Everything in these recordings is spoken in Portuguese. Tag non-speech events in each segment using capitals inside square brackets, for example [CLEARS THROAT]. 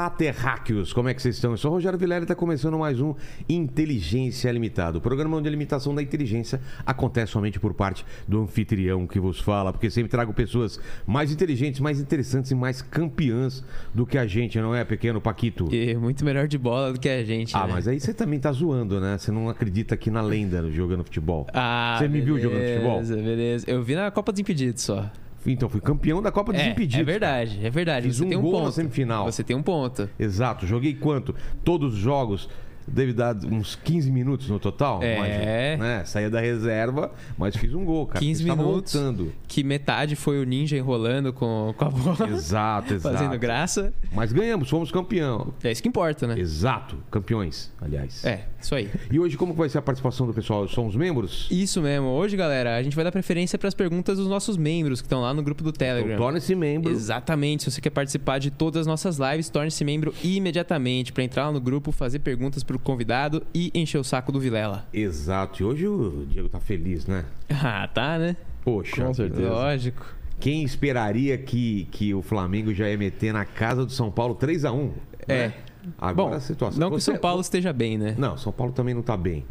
Olá, terráqueos! Como é que vocês estão? Eu sou o Rogério Vilela e está começando mais um Inteligência Limitada. O programa onde a limitação da inteligência acontece somente por parte do anfitrião que vos fala, porque sempre trago pessoas mais inteligentes, mais interessantes e mais campeãs do que a gente, não é, pequeno Paquito? E muito melhor de bola do que a gente. Ah, né? mas aí você também tá zoando, né? Você não acredita aqui na lenda jogando futebol. Ah, você me viu jogando futebol? Beleza, beleza. Eu vi na Copa dos Impedidos só. Então, fui campeão da Copa dos É, Impedidos. é verdade, é verdade. Fiz Você um tem um gol na ponto. semifinal. Você tem um ponto. Exato. Joguei quanto? Todos os jogos. Deve dar uns 15 minutos no total. É. imagina, né? Saía da reserva, mas fiz um gol, cara. 15 Estava minutos. voltando. Que metade foi o ninja enrolando com, com a bola. Exato, [LAUGHS] exato. Fazendo graça. Mas ganhamos, fomos campeão. É isso que importa, né? Exato. Campeões, aliás. É, isso aí. E hoje, como vai ser a participação do pessoal? Somos membros? Isso mesmo. Hoje, galera, a gente vai dar preferência para as perguntas dos nossos membros que estão lá no grupo do Telegram. Então, Torne-se membro. Exatamente. Se você quer participar de todas as nossas lives, torne-se membro imediatamente para entrar lá no grupo, fazer perguntas pro convidado e encher o saco do Vilela. Exato. E hoje o Diego tá feliz, né? [LAUGHS] Ah, tá, né? Poxa. Com certeza. Lógico. Quem esperaria que, que o Flamengo já ia meter na casa do São Paulo 3 a 1 É. né? Agora Bom, a situação. não que o Você- São Paulo esteja bem, né? Não, São Paulo também não tá bem.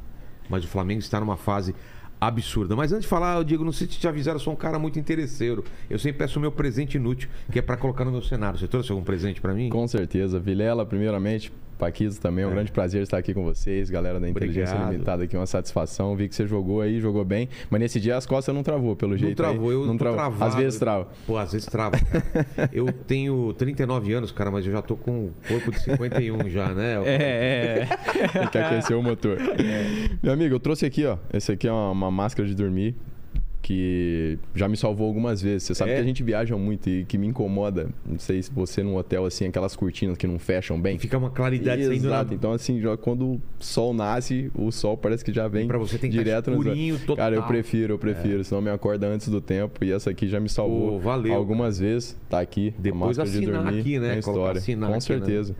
Mas o Flamengo está numa fase absurda. Mas antes de falar, Diego, não sei se te avisaram, eu sou um cara muito interesseiro. Eu sempre peço o meu presente inútil, que é pra colocar no meu cenário. Você trouxe algum presente pra mim? Com certeza. Vilela, primeiramente, Paquito também, é um grande prazer estar aqui com vocês, galera da Inteligência Obrigado. Limitada aqui, uma satisfação. Vi que você jogou aí, jogou bem, mas nesse dia as costas não travou, pelo Não jeito. aí. travou, eu não tô travou. travado. Às vezes trava. Pô, às vezes trava. [LAUGHS] eu tenho 39 anos, cara, mas eu já tô com um corpo de 51 já, né? [LAUGHS] É, é. [LAUGHS] Tem que aquecer o motor. Meu amigo, eu trouxe aqui, ó. Esse aqui é uma, uma máscara de dormir que já me salvou algumas vezes. Você sabe É? que a gente viaja muito e que me incomoda. Não sei se você num hotel assim, aquelas cortinas que não fecham bem. E fica uma claridade saindo Exato. Então, assim, já quando o sol nasce, o sol parece que já vem Pra você tem direto escurinho, total. Cara, eu prefiro, eu prefiro. Senão me acorda antes do tempo. E essa aqui já me salvou Pô, valeu, algumas vezes. Tá aqui. Depois máscara de assinar dormir, aqui, né? Colocar história. assinar Com aqui, né?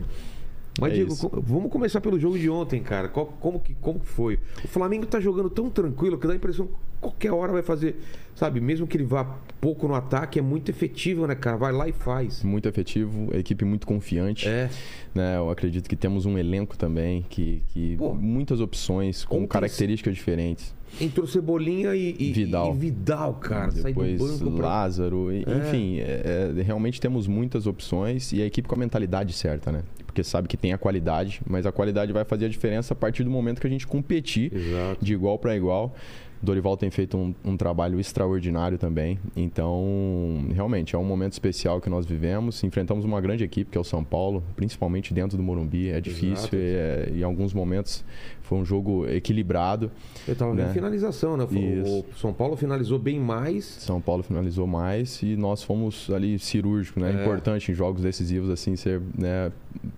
Mas, É Diego, isso. co- vamos começar pelo jogo de ontem, cara. Qual- como, que, como que foi? O Flamengo tá jogando tão tranquilo que dá a impressão que qualquer hora vai fazer, sabe? Mesmo que ele vá pouco no ataque, é muito efetivo, né, cara? Vai lá e faz. Muito efetivo, a equipe muito confiante. É. né? Eu acredito que temos um elenco também que, que Pô, muita opções com ontem- características diferentes. Entrou Cebolinha e, e- Vidal. e Vidal, cara. Sai do Depois banco pra... Lázaro, e- enfim, é, é, realmente temos muitas opções e a equipe com a mentalidade certa, né? Porque sabe que tem a qualidade, mas a qualidade vai fazer a diferença a partir do momento que a gente competir Exato. de igual para igual. Dorival tem feito um, um trabalho extraordinário também. Então, realmente, é um momento especial que nós vivemos. Enfrentamos uma grande equipe, que é o São Paulo, principalmente dentro do Morumbi. É difícil Exato. e é- em alguns momentos foi um jogo equilibrado. Eu tava vendo né? finalização, né? O. São Paulo finalizou bem mais. São Paulo finalizou mais e nós fomos ali cirúrgicos, né? É. Importante em jogos decisivos, assim, ser né,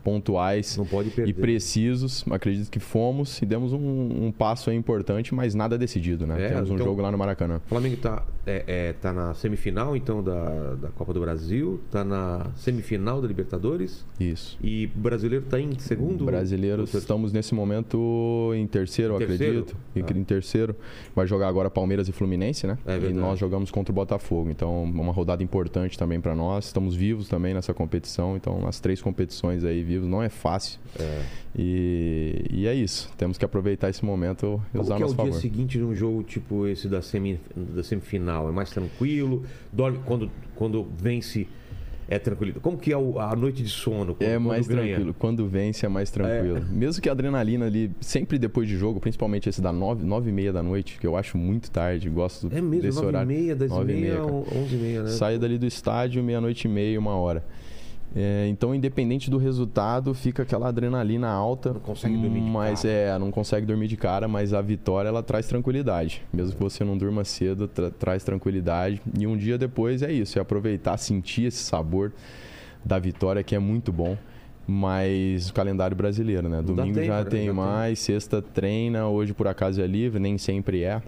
pontuais e precisos. Acredito que fomos e demos um, um passo importante, mas nada decidido, né? É, Temos um então- jogo lá no Maracanã. O Flamengo tá, é, é, tá na semifinal, então, da, da Copa do Brasil. Tá na semifinal da Libertadores. Isso. E o brasileiro tá em segundo? Brasileiros, Ou estamos nesse momento em terceiro, Em terceiro? acredito. Em- Ah. Em terceiro. Vai jogar agora Palmeiras e Fluminense, né? É e nós jogamos contra o Botafogo. Então, uma rodada importante também para nós. Estamos vivos também nessa competição. Então, as três competições aí vivos não é fácil. É. E, e é isso. Temos que aproveitar esse momento e usar que é o nosso dia favor. seguinte de um jogo tipo esse da, semi, da semifinal? É mais tranquilo? Dorme quando, quando vence é tranquilo? Como que é a noite de sono? Quando, É quando mais ganha? tranquilo. Quando vence é mais tranquilo. Mesmo que a adrenalina ali, sempre depois de jogo, principalmente esse da nove, nove e meia da noite, que eu acho muito tarde, gosto É mesmo, desse 9 e horário. meia, 10 e e meia, meia, cara. 11 e meia, né? Sai dali do estádio meia-noite e meia, uma hora. É, então, independente do resultado, fica aquela adrenalina alta. Não consegue dormir de mas cara. é, não consegue dormir de cara, mas a vitória ela traz tranquilidade. Mesmo que você não durma cedo, tra- traz tranquilidade. E um dia depois é isso, é aproveitar, sentir esse sabor da vitória que é muito bom. Mas o calendário brasileiro, né? Domingo já né? tem mais, sexta treina, hoje por acaso é livre, nem sempre é.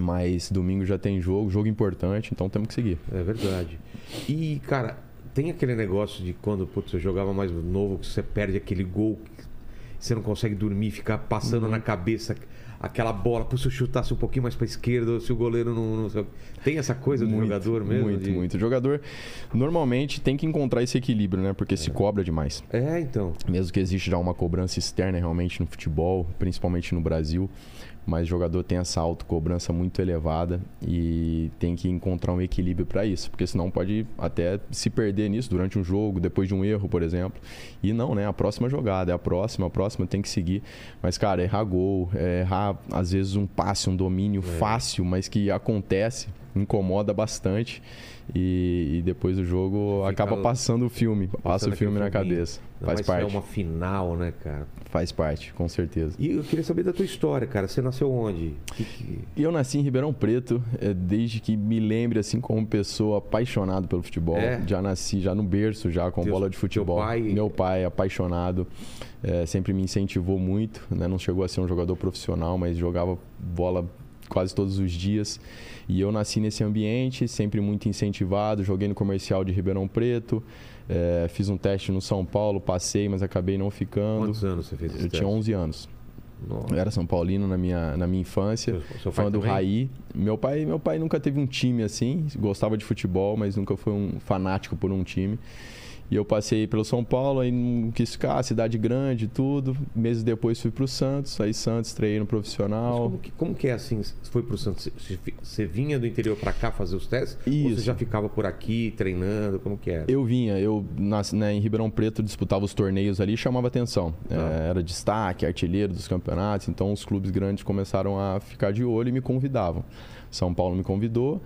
Mas domingo já tem jogo, jogo importante, então temos que seguir. É verdade. E, cara, tem aquele negócio de quando putz, você jogava mais novo, que você perde aquele gol você não consegue dormir, ficar passando Uhum. na cabeça aquela bola, pô, se eu chutasse um pouquinho mais pra esquerda, se o goleiro não. não- Tem essa coisa do Muito, jogador mesmo? Muito, de- muito. O jogador normalmente tem que encontrar esse equilíbrio, né? Porque se cobra demais. É, então. Mesmo que existe já uma cobrança externa realmente no futebol, principalmente no Brasil, mas o jogador tem essa autocobrança muito elevada e tem que encontrar um equilíbrio para isso, porque senão pode até se perder nisso durante um jogo, depois de um erro, por exemplo. E não, né? A próxima jogada, é a próxima, a próxima tem que seguir. Mas, cara, errar gol, é errar às vezes um passe, um domínio fácil, mas que acontece, incomoda bastante. E, e depois o jogo Fica acaba passando o filme, passa o filme na cabeça. Ainda Faz é parte. uma final, né, cara? Faz parte, com certeza. E eu queria saber da tua história, cara. Você nasceu onde? Que- que- eu nasci em Ribeirão Preto, é, desde que me lembre, assim, como pessoa apaixonado pelo futebol. É? Já nasci, já no berço, já com Teus- bola de futebol. pai- Meu pai, apaixonado, é, sempre me incentivou muito. Né? Não chegou a ser um jogador profissional, mas jogava bola quase todos os dias. E eu nasci nesse ambiente, sempre muito incentivado. Joguei no comercial de Ribeirão Preto, é, fiz um teste no São Paulo, passei, mas acabei não ficando. Quantos anos você fez esse Eu tinha teste? 11 anos. Nossa. Eu era São Paulino na minha, na minha infância. Seu- seu fã do? Raí. Meu pai, meu pai nunca teve um time assim, gostava de futebol, mas nunca foi um fanático por um time. E eu passei pelo São Paulo, aí não quis ficar, cidade grande tudo. Meses depois fui pro Santos, aí Santos treinei no profissional. como, que, como que é assim? Você foi pro Santos? Você, você vinha do interior pra cá fazer os testes? Ou você Isso. já ficava por aqui treinando? Como que era? Eu vinha, eu nas, né, em Ribeirão Preto disputava os torneios ali e chamava atenção. Tá. É, era destaque, artilheiro dos campeonatos, então os clubes grandes começaram a ficar de olho e me convidavam. São Paulo me convidou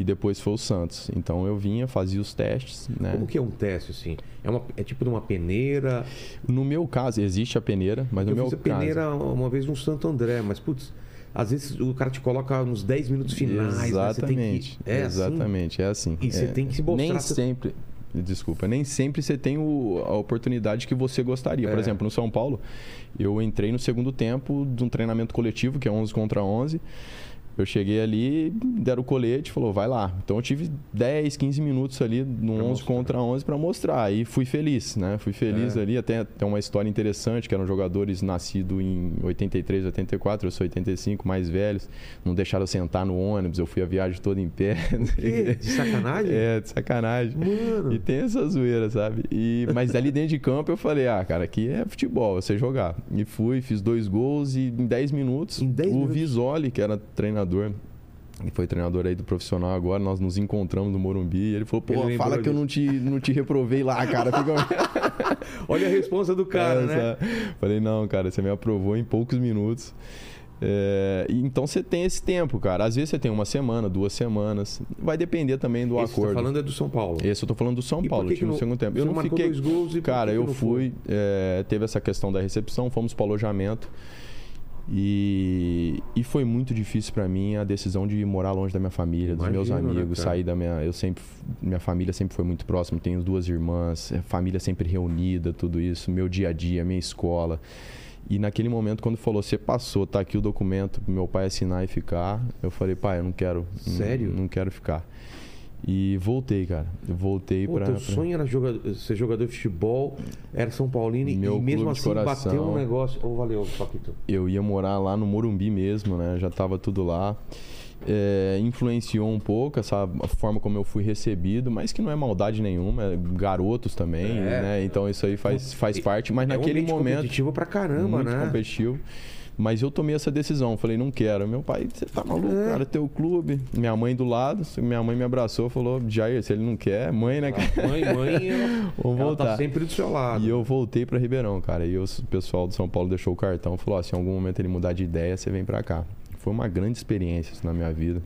e depois foi o Santos. Então eu vinha, fazia os testes. Né? Como que é um teste, assim? É, uma, é tipo de uma peneira? No meu caso, existe a peneira, mas no eu meu fiz a caso. peneira uma vez no Santo André, mas, putz, às vezes o cara te coloca nos 10 minutos finais. né? Exatamente. que- é assim? exatamente, é assim. E você É, tem que se mostrar Nem sempre. Desculpa, nem sempre você tem o- a oportunidade que você gostaria. Por É. exemplo, no São Paulo, eu entrei no segundo tempo de um treinamento coletivo, que é 11 contra 11. Eu cheguei ali, deram o colete, falou, vai lá. Então eu tive 10, 15 minutos ali no Pra 11 mostrar. contra 11 para mostrar. E fui feliz, né? Fui feliz É. ali. Até tem uma história interessante, que eram jogadores nascidos em 83, 84, eu sou 85, mais velhos. Não deixaram eu sentar no ônibus, eu fui a viagem toda em pé. Que? De [LAUGHS] sacanagem? É, de sacanagem. Mano. E tem essa zoeira, sabe? E, mas ali dentro de campo eu falei, ah, cara, aqui é futebol, você jogar. E fui, fiz dois gols e em 10 minutos, Em 10 o minutos? Visoli, que era treinador, e foi treinador aí do profissional agora, nós nos encontramos no Morumbi e ele falou, Ele pô, lembrou fala que eu não te, não te reprovei lá, cara. Fica... [LAUGHS] [LAUGHS] Olha a resposta do cara, né? Essa- Falei, não, cara, você me aprovou em poucos minutos. É, então você tem esse tempo, cara. Às vezes você tem uma semana, duas semanas. Vai depender também do Esse que você acordo. tá falando é do São Paulo. Esse eu tô falando do São E Paulo, que tive no segundo tempo. Eu não fiquei. dois gols e Cara, eu fui. é, teve essa questão da recepção, fomos pro alojamento. E, e foi muito difícil pra mim a decisão de morar longe da minha família, dos meus né, amigos, cara? sair da minha. Eu sempre. Minha família sempre foi muito próxima, tenho duas irmãs, é, família sempre reunida, tudo isso, meu dia a dia, minha escola. E naquele momento, quando falou, você passou, tá aqui o documento pro meu pai assinar e ficar, eu falei, pai, eu não quero. não- Sério? Não, quero ficar. E voltei, cara. Eu voltei Pô, pra. teu pra- sonho era jogador- ser jogador de futebol, era São Paulino Meu e mesmo assim coração. bateu um negócio. Ô, valeu, Papito. eu ia morar lá no Morumbi mesmo, né? Já tava tudo lá. É, influenciou um pouco essa forma como eu fui recebido, mas que não é maldade nenhuma, é garotos também, É. né? Então isso aí faz, faz parte, mas é um naquele ambiente momento competitivo pra caramba, muito né? competitivo. Mas eu tomei essa decisão, falei, não quero. Meu pai, você tá maluco, É. cara, teu clube. Minha mãe do lado, minha mãe me abraçou, falou, Jair, se ele não quer, mãe, né? cara? Mãe, mãe, [LAUGHS] ela tá voltar. sempre do seu lado. E eu voltei para Ribeirão, cara. E o pessoal do São Paulo deixou o cartão e falou: ó, se em algum momento ele mudar de ideia, você vem para cá. Foi uma grande experiência isso na minha vida.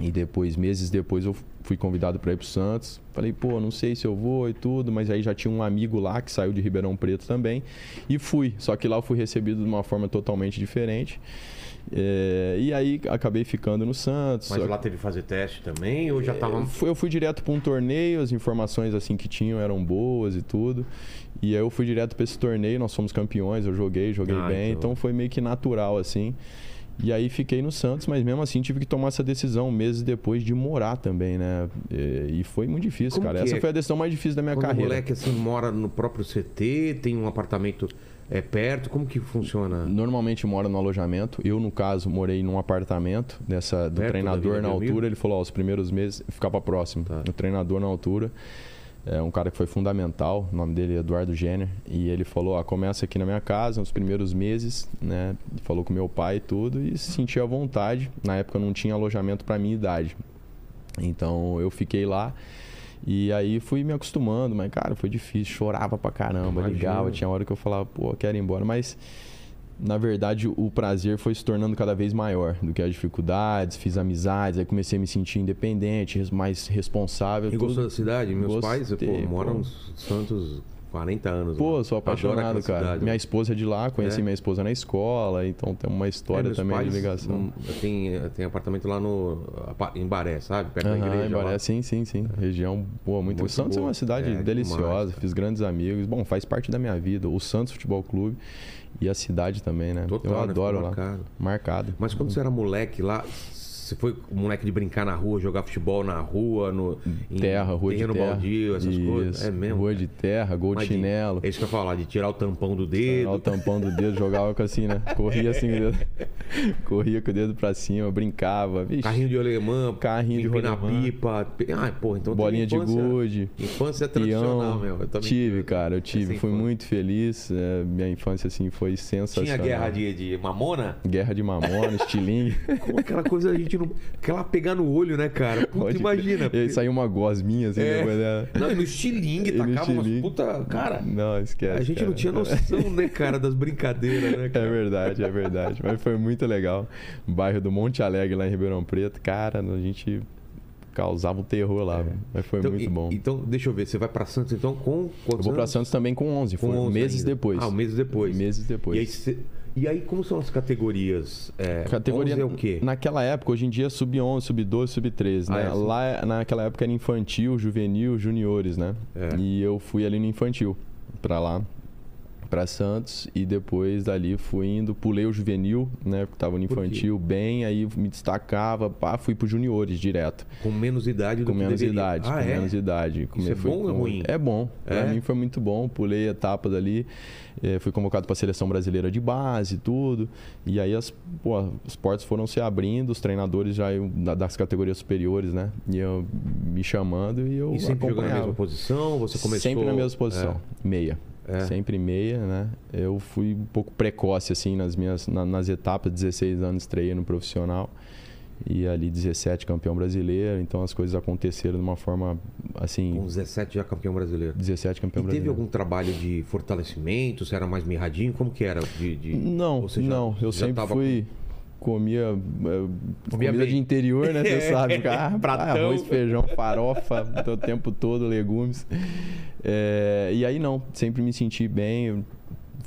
E depois, meses depois, eu fui convidado para ir pro Santos. Falei, pô, não sei se eu vou e tudo, mas aí já tinha um amigo lá que saiu de Ribeirão Preto também. E fui. Só que lá eu fui recebido de uma forma totalmente diferente. É, e aí acabei ficando no Santos. Mas lá teve que fazer teste também ou já tava. eu fui, eu fui direto para um torneio, as informações assim que tinham eram boas e tudo. E aí eu fui direto para esse torneio, nós fomos campeões, eu joguei, joguei Ah, bem, então. então. foi meio que natural assim. E aí fiquei no Santos, mas mesmo assim tive que tomar essa decisão meses depois de morar também, né? E, foi muito difícil, Como cara. Essa é? foi a decisão mais difícil da minha Quando o carreira. moleque assim mora no próprio CT, tem um apartamento é, perto, como que funciona? Normalmente mora no alojamento. Eu, no caso, morei num apartamento dessa, do Perto treinador na altura. Ele falou, ó, os primeiros meses, ficava próximo. Tá. O treinador na altura. É um cara que foi fundamental, o nome dele é Eduardo Jenner. E ele falou, ó, começa aqui na minha casa, nos primeiros meses, né? Falou com meu pai e tudo e se sentia à vontade. Na época não tinha alojamento para minha idade. Então eu fiquei lá. E aí fui me acostumando, mas cara, foi difícil, chorava pra caramba, Imagino. ligava, tinha hora que eu falava, pô, quero ir embora, mas na verdade o prazer foi se tornando cada vez maior do que as dificuldades, fiz amizades, aí comecei a me sentir independente, mais responsável. E tudo. gostou da cidade? Meus pais, pô, Gostei, moram pô. em Santos 40 anos. Pô, né? sou apaixonado, cara. cidade. Minha esposa é de lá, conheci É? minha esposa na escola, então tem uma É, história meus também pais, de ligação. hum, Tem, tem apartamento lá no em Baré, sabe? Perto da Aham, igreja. Embaré, lá. sim, sim, sim. Região boa, muito. Muito o Santos é boa. uma cidade É, deliciosa, demais, fiz grandes amigos. Bom, faz parte da minha vida. O Santos Futebol Clube e a cidade também, né? Total, Eu né? adoro lá. marcado. Marcado. Mas quando você era moleque lá, você foi moleque de brincar na rua, jogar futebol na rua, no em Terra, rua de terreno terra. baldio, essas coisas? Isso, É mesmo. Rua de terra, gol Mas de chinelo. É isso que eu ia falar, de tirar o tampão do Tirar o dedo. tampão do dedo, jogava com assim, né? Corria assim com o dedo. [LAUGHS] Corria com o dedo pra cima, brincava. Vixe, Carrinho de alemã, Carrinho de rolemã. pipa. Ah, porra, então bolinha de gude. Infância tradicional, meu. Eu tive, cara, eu tive. Essa Fui infância. muito feliz. é, minha infância, assim, foi sensacional. Tinha guerra de, de mamona? Guerra de mamona, estilingue. [LAUGHS] Como aquela coisa a gente não. Aquela pegar no olho, né, cara? Puta, Pode imagina. crer. E aí saiu uma gosminha assim É. depois dela. Não, e no estilingue, [LAUGHS] no tacava umas puta. Cara, Não, esquece. a gente não cara. tinha noção, né, cara, das brincadeiras, né, [LAUGHS] É cara? verdade, é verdade. Mas foi muito legal. Bairro do Monte Alegre, lá em Ribeirão Preto, cara, a gente causava um terror lá. velho. Mas foi Então, muito e- bom. Então, deixa eu ver, você vai pra Santos então com eu quantos vou pra anos? Santos também com 11, Com foi 11 meses ainda. depois. Ah, meses depois. Meses depois. E aí, você- e aí, como são as categorias? É, Categoria 11 é o quê? Naquela época, hoje em dia, sub-11, sub-12, sub-13, Ah, né? é assim? Lá, naquela época, era infantil, juvenil, juniores, né? É. E eu fui ali no infantil, pra lá, pra Santos. E depois dali fui indo, pulei o juvenil, né? Porque tava no infantil bem, aí me destacava, pá, fui pro juniores direto. Com menos idade do Com que menos deveria. idade, Ah, com é? menos idade. Como Isso é bom ou é com- ruim? É bom. Pra É? mim foi muito bom. Pulei etapas ali. eh, fui convocado para a seleção brasileira de base, tudo. E aí as, pô, as portas foram se abrindo, os treinadores já das categorias superiores, né? Iam me chamando e eu E sempre jogou na acompanhava. mesma posição? Você começou... Sempre na mesma posição, meia. É. Sempre meia, né? Eu fui um pouco precoce, assim, nas minhas na- nas etapas. 16 anos estreiei no profissional. E ali 17 campeão brasileiro. Então as coisas aconteceram de uma forma, assim... Com 17 já campeão brasileiro. 17 campeão E teve brasileiro. algum trabalho de fortalecimento? Você era mais mirradinho? Como que era? De, de- Não, já- não. Eu sempre tava fui... Comia, eh, Comia comida bem. de interior, né? Você [LAUGHS] sabe. Ah, Pratão. arroz, feijão, farofa, o tempo todo, legumes. É, e aí não, sempre me senti bem,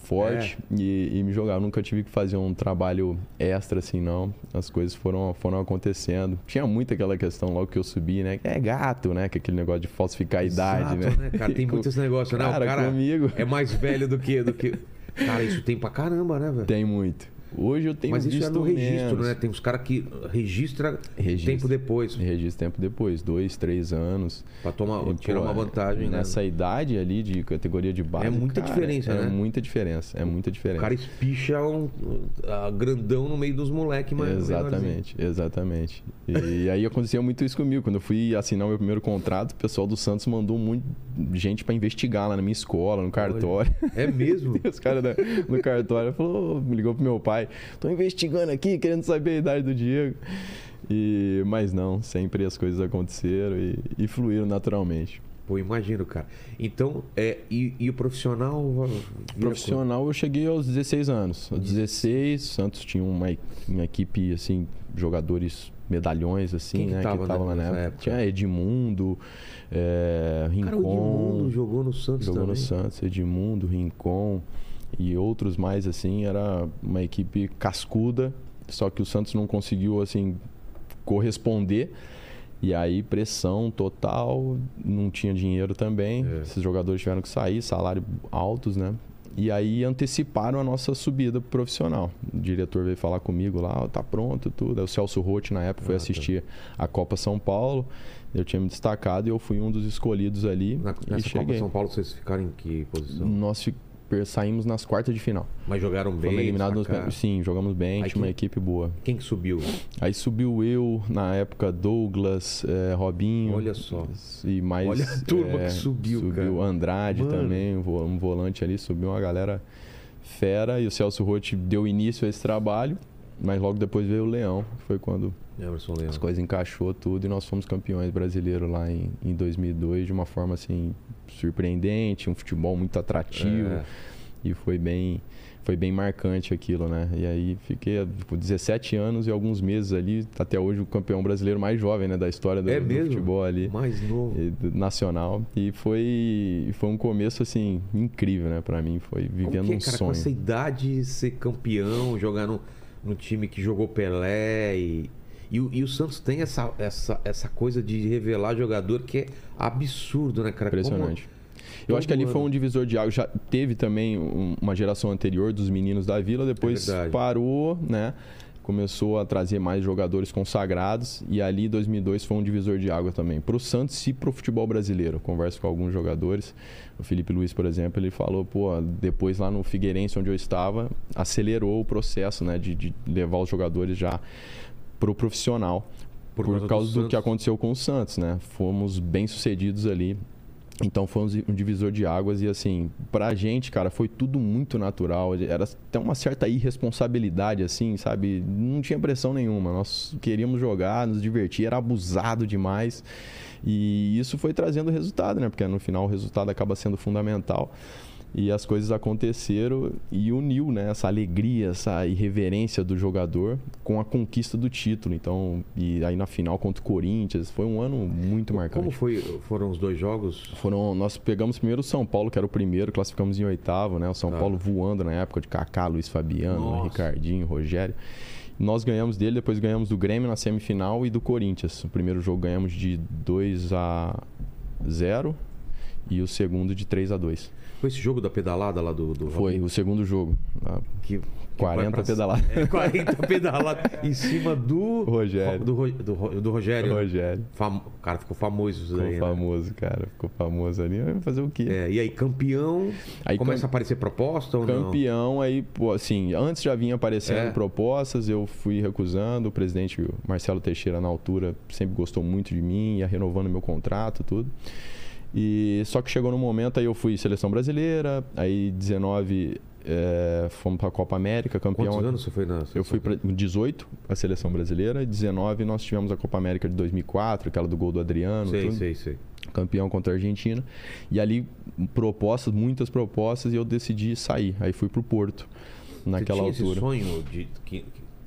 forte É. e, e me jogava. Nunca tive que fazer um trabalho extra assim, não. As coisas foram, foram acontecendo. Tinha muito aquela questão logo que eu subi, né? Que é gato, né? Que é aquele negócio de falsificar a idade, Exato, né? Cara, tem [LAUGHS] muito esse negócio, né? O Cara, cara comigo. é mais velho do que, do que... [LAUGHS] Cara, isso tem pra caramba, né, velho? Tem muito. Hoje eu tenho Mas isso é no registro, menos. né? Tem uns caras que registra Registra. tempo depois. Registro tempo depois, dois, três anos. Pra tomar, E, tirar pô, uma vantagem, né? Nessa idade ali de categoria de base. É muita cara, diferença, é né? muita diferença. É muita O diferença. cara espicha um, ah, grandão no meio dos moleques, mas Exatamente, exatamente. E, aí aconteceu muito isso comigo. Quando eu fui assinar o meu primeiro contrato, o pessoal do Santos mandou muito gente pra investigar lá na minha escola, no cartório. É mesmo? [LAUGHS] Os caras no cartório falou, me ligou pro meu pai, tô investigando aqui, querendo saber a idade do Diego. E, mas não, sempre as coisas aconteceram e, e fluíram naturalmente. Pô, imagino, cara. Então, é, e, e o profissional? Profissional eu cheguei aos 16 anos. Aos 16, Santos tinha uma, uma equipe, assim, jogadores medalhões, assim, Quem que né? tava que tava lá nessa na época. época? Tinha Edmundo, é, quanto? Cara, o Edmundo Rincon, jogou no Santos jogou também. no Santos, Edmundo, Rincon e outros mais, assim. Era uma equipe cascuda, só que o Santos não conseguiu, assim, corresponder. E aí, pressão total, não tinha dinheiro também. É. Esses jogadores tiveram que sair, salário altos, né? E aí anteciparam a nossa subida pro profissional. O diretor veio falar comigo lá, ó, tá pronto tudo. Aí o Celso Rotti, na época, foi Ah, tá. assistir a Copa São Paulo. Eu tinha me destacado e eu fui um dos escolhidos ali. Na, nessa Copa. São Paulo, vocês ficaram em que posição? Nós saímos nas quartas de final. Mas jogaram bem? Fomos eliminados nos. Sim, jogamos bem, Aí tinha uma equipe boa. Quem que subiu? Aí subiu eu, na época Douglas, eh, Robinho. Olha só. E mais. Olha a turma eh, que subiu, Subiu cara. Andrade Mano. também, um vo- um volante ali, subiu uma galera fera. E o Celso Rotti deu início a esse trabalho. Mas logo depois veio o Leão, que foi quando Emerson Leão. as coisas encaixou tudo e nós fomos campeões brasileiros lá em, em 2002 de uma forma assim surpreendente, um futebol muito atrativo É. e foi bem foi bem marcante aquilo, né? E aí fiquei tipo, 17 anos e alguns meses ali, até hoje o campeão brasileiro mais jovem, né, da história do, É do futebol ali Mais novo. e do- nacional e foi foi um começo assim incrível, né, para mim, foi vivendo Como que é, um cara, sonho. com essa idade, ser campeão, jogar no, no time que jogou Pelé e... E o, e o Santos tem essa, essa, essa coisa de revelar jogador que é absurdo, né, cara? Como- Impressionante. Eu todo acho que ali foi ano. um divisor de água. Já teve também um- uma geração anterior dos meninos da Vila, depois É parou, né? Começou a trazer mais jogadores consagrados e ali 2002 foi um divisor de água também para o Santos e para o futebol brasileiro. Converso com alguns jogadores, o Felipe Luiz, por exemplo, ele falou, pô, depois lá no Figueirense onde eu estava, acelerou o processo, né, de, de levar os jogadores já pro profissional Por por, causa do do, que aconteceu com o Santos, né? Fomos bem sucedidos ali. Então foi um um divisor de águas e assim, pra gente, cara, foi tudo muito natural. Era até uma certa irresponsabilidade, assim, sabe? Não tinha pressão nenhuma. Nós queríamos jogar, nos divertir, era abusado demais. E isso foi trazendo resultado, né? Porque no final o resultado acaba sendo fundamental. E as coisas aconteceram e uniu né, essa alegria, essa irreverência do jogador com a conquista do título. Então, e aí na final contra o Corinthians, foi um ano muito marcante. Como foi, foram os dois jogos? Foram, nós pegamos primeiro o São Paulo, que era o primeiro, classificamos em oitavo, né? O São Tá. Paulo voando na época de Kaká, Luiz Fabiano. Ricardinho, Rogério. Nós ganhamos dele, depois ganhamos do Grêmio na semifinal e do Corinthians. O primeiro jogo ganhamos de 2 a 0 e o segundo de 3 a 2. Foi esse jogo da pedalada lá do... do Foi o segundo jogo. Ah, Que, que 40 vai pra- pedaladas. É, 40 [LAUGHS] pedaladas em cima do... Rogério. Do, do, do Rogério. né? Rogério. Fam- O cara ficou famoso Ficou daí, né? famoso, cara. Ficou famoso ali. Fazer o quê? É, e aí, campeão, Aí começa cam- a aparecer proposta ou não? Campeão, aí, pô, assim, antes já vinha aparecendo É. propostas, eu fui recusando. O presidente o Marcelo Teixeira, na altura, sempre gostou muito de mim, ia renovando meu contrato, tudo. E só que chegou no momento, aí eu fui seleção brasileira, aí 19 é, fomos para a Copa América, campeão. Quantos anos você foi na Eu fui para 18 a seleção brasileira, e 19 nós tivemos a Copa América de 2004, aquela do gol do Adriano, Sei, tudo sei, sei. campeão contra a Argentina. E ali, propostas, muitas propostas, e eu decidi sair. Aí fui pro Porto, naquela você tinha altura. esse sonho de, que,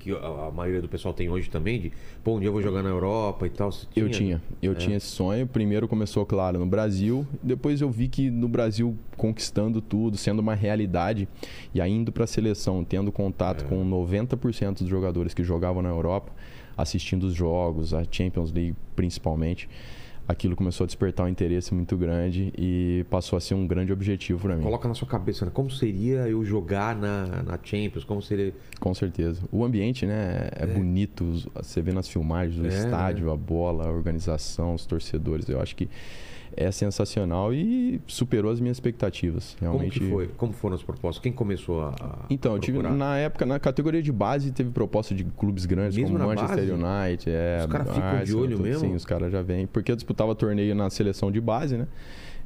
que a maioria do pessoal tem hoje também, de, pô, um dia eu vou jogar na Europa e tal? Você Eu tinha, eu É. tinha esse sonho. Primeiro começou, claro, no Brasil. Depois eu vi que no Brasil, conquistando tudo, sendo uma realidade, e aí indo para a seleção, tendo contato É. com 90% dos jogadores que jogavam na Europa, assistindo os jogos, a Champions League principalmente, aquilo começou a despertar um interesse muito grande e passou a ser um grande objetivo para mim. Coloca na sua cabeça, né? Como seria eu jogar na, na Champions? Como seria... Com certeza. O ambiente, né, é, bonito. os- Você vê nas filmagens, o É, estádio, a bola, a organização, os torcedores. Eu acho que é sensacional e superou as minhas expectativas. Realmente. Como que foi? Como foram as propostas? Quem começou a, a Então, eu tive, na época, na categoria de base, teve proposta de clubes grandes Mesmo como Manchester base? United. É, Os caras ficam de olho tudo. mesmo? Sim, os caras já vêm. Porque eu disputava torneio na seleção de base, né?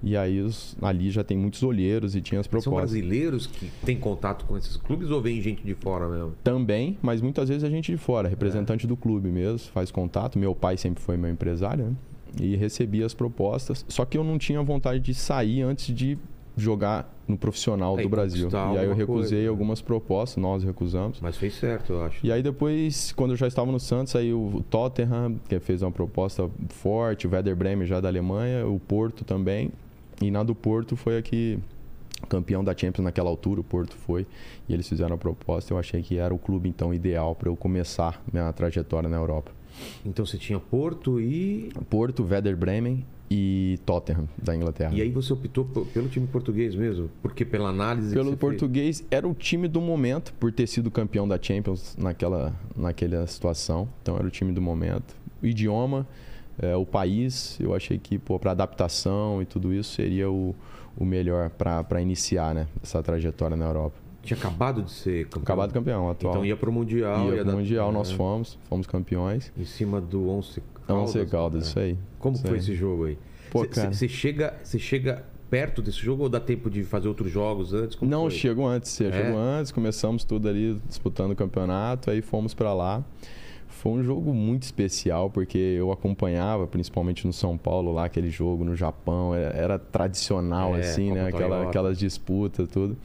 E aí os- ali já tem muitos olheiros e tinha as São propostas. brasileiros que têm contato com esses clubes ou vem gente de fora mesmo? Também, mas muitas vezes a gente de fora, representante do clube mesmo, faz contato. Meu pai sempre foi meu empresário, né? E recebia as propostas. Só que eu não tinha vontade de sair antes de jogar no profissional e do Brasil. E aí eu recusei coisa, né? algumas propostas, nós recusamos. Mas fez certo, eu acho. E aí depois, quando eu já estava no Santos, aí o Tottenham, que fez uma proposta forte, o Werder Bremen já da Alemanha, o Porto também. E na do Porto foi aqui campeão da Champions naquela altura, o Porto foi, e eles fizeram a proposta. Eu achei que era o clube então ideal para eu começar minha trajetória na Europa. Então você tinha Porto e. Porto, Werder Bremen e Tottenham, da Inglaterra. E aí você optou pelo time português mesmo? Porque pela análise Pelo português, era o time do momento, por ter sido campeão da Champions naquela, naquela situação. Então, era o time do momento. O idioma, é, o país, eu achei que, para adaptação e tudo isso, seria o, o melhor para iniciar, né? Essa trajetória na Europa. Tinha acabado de ser campeão. Acabado campeão, atual. Então ia pro Mundial. Ia pro dar- Mundial, é, nós fomos, fomos campeões. Em cima do Once Caldas. Onze Caldas, É. isso aí. Como Isso foi aí. esse jogo aí? Pô, cara. Você chega, chega perto desse jogo ou dá tempo de fazer outros jogos antes? Como Não, foi? chegou antes. É? Chegou antes, começamos tudo ali disputando o campeonato, aí fomos pra lá. Foi um jogo muito especial, porque eu acompanhava, principalmente no São Paulo, lá aquele jogo, no Japão, era, era tradicional, É, assim, né? Aquela, aquelas disputas, tudo.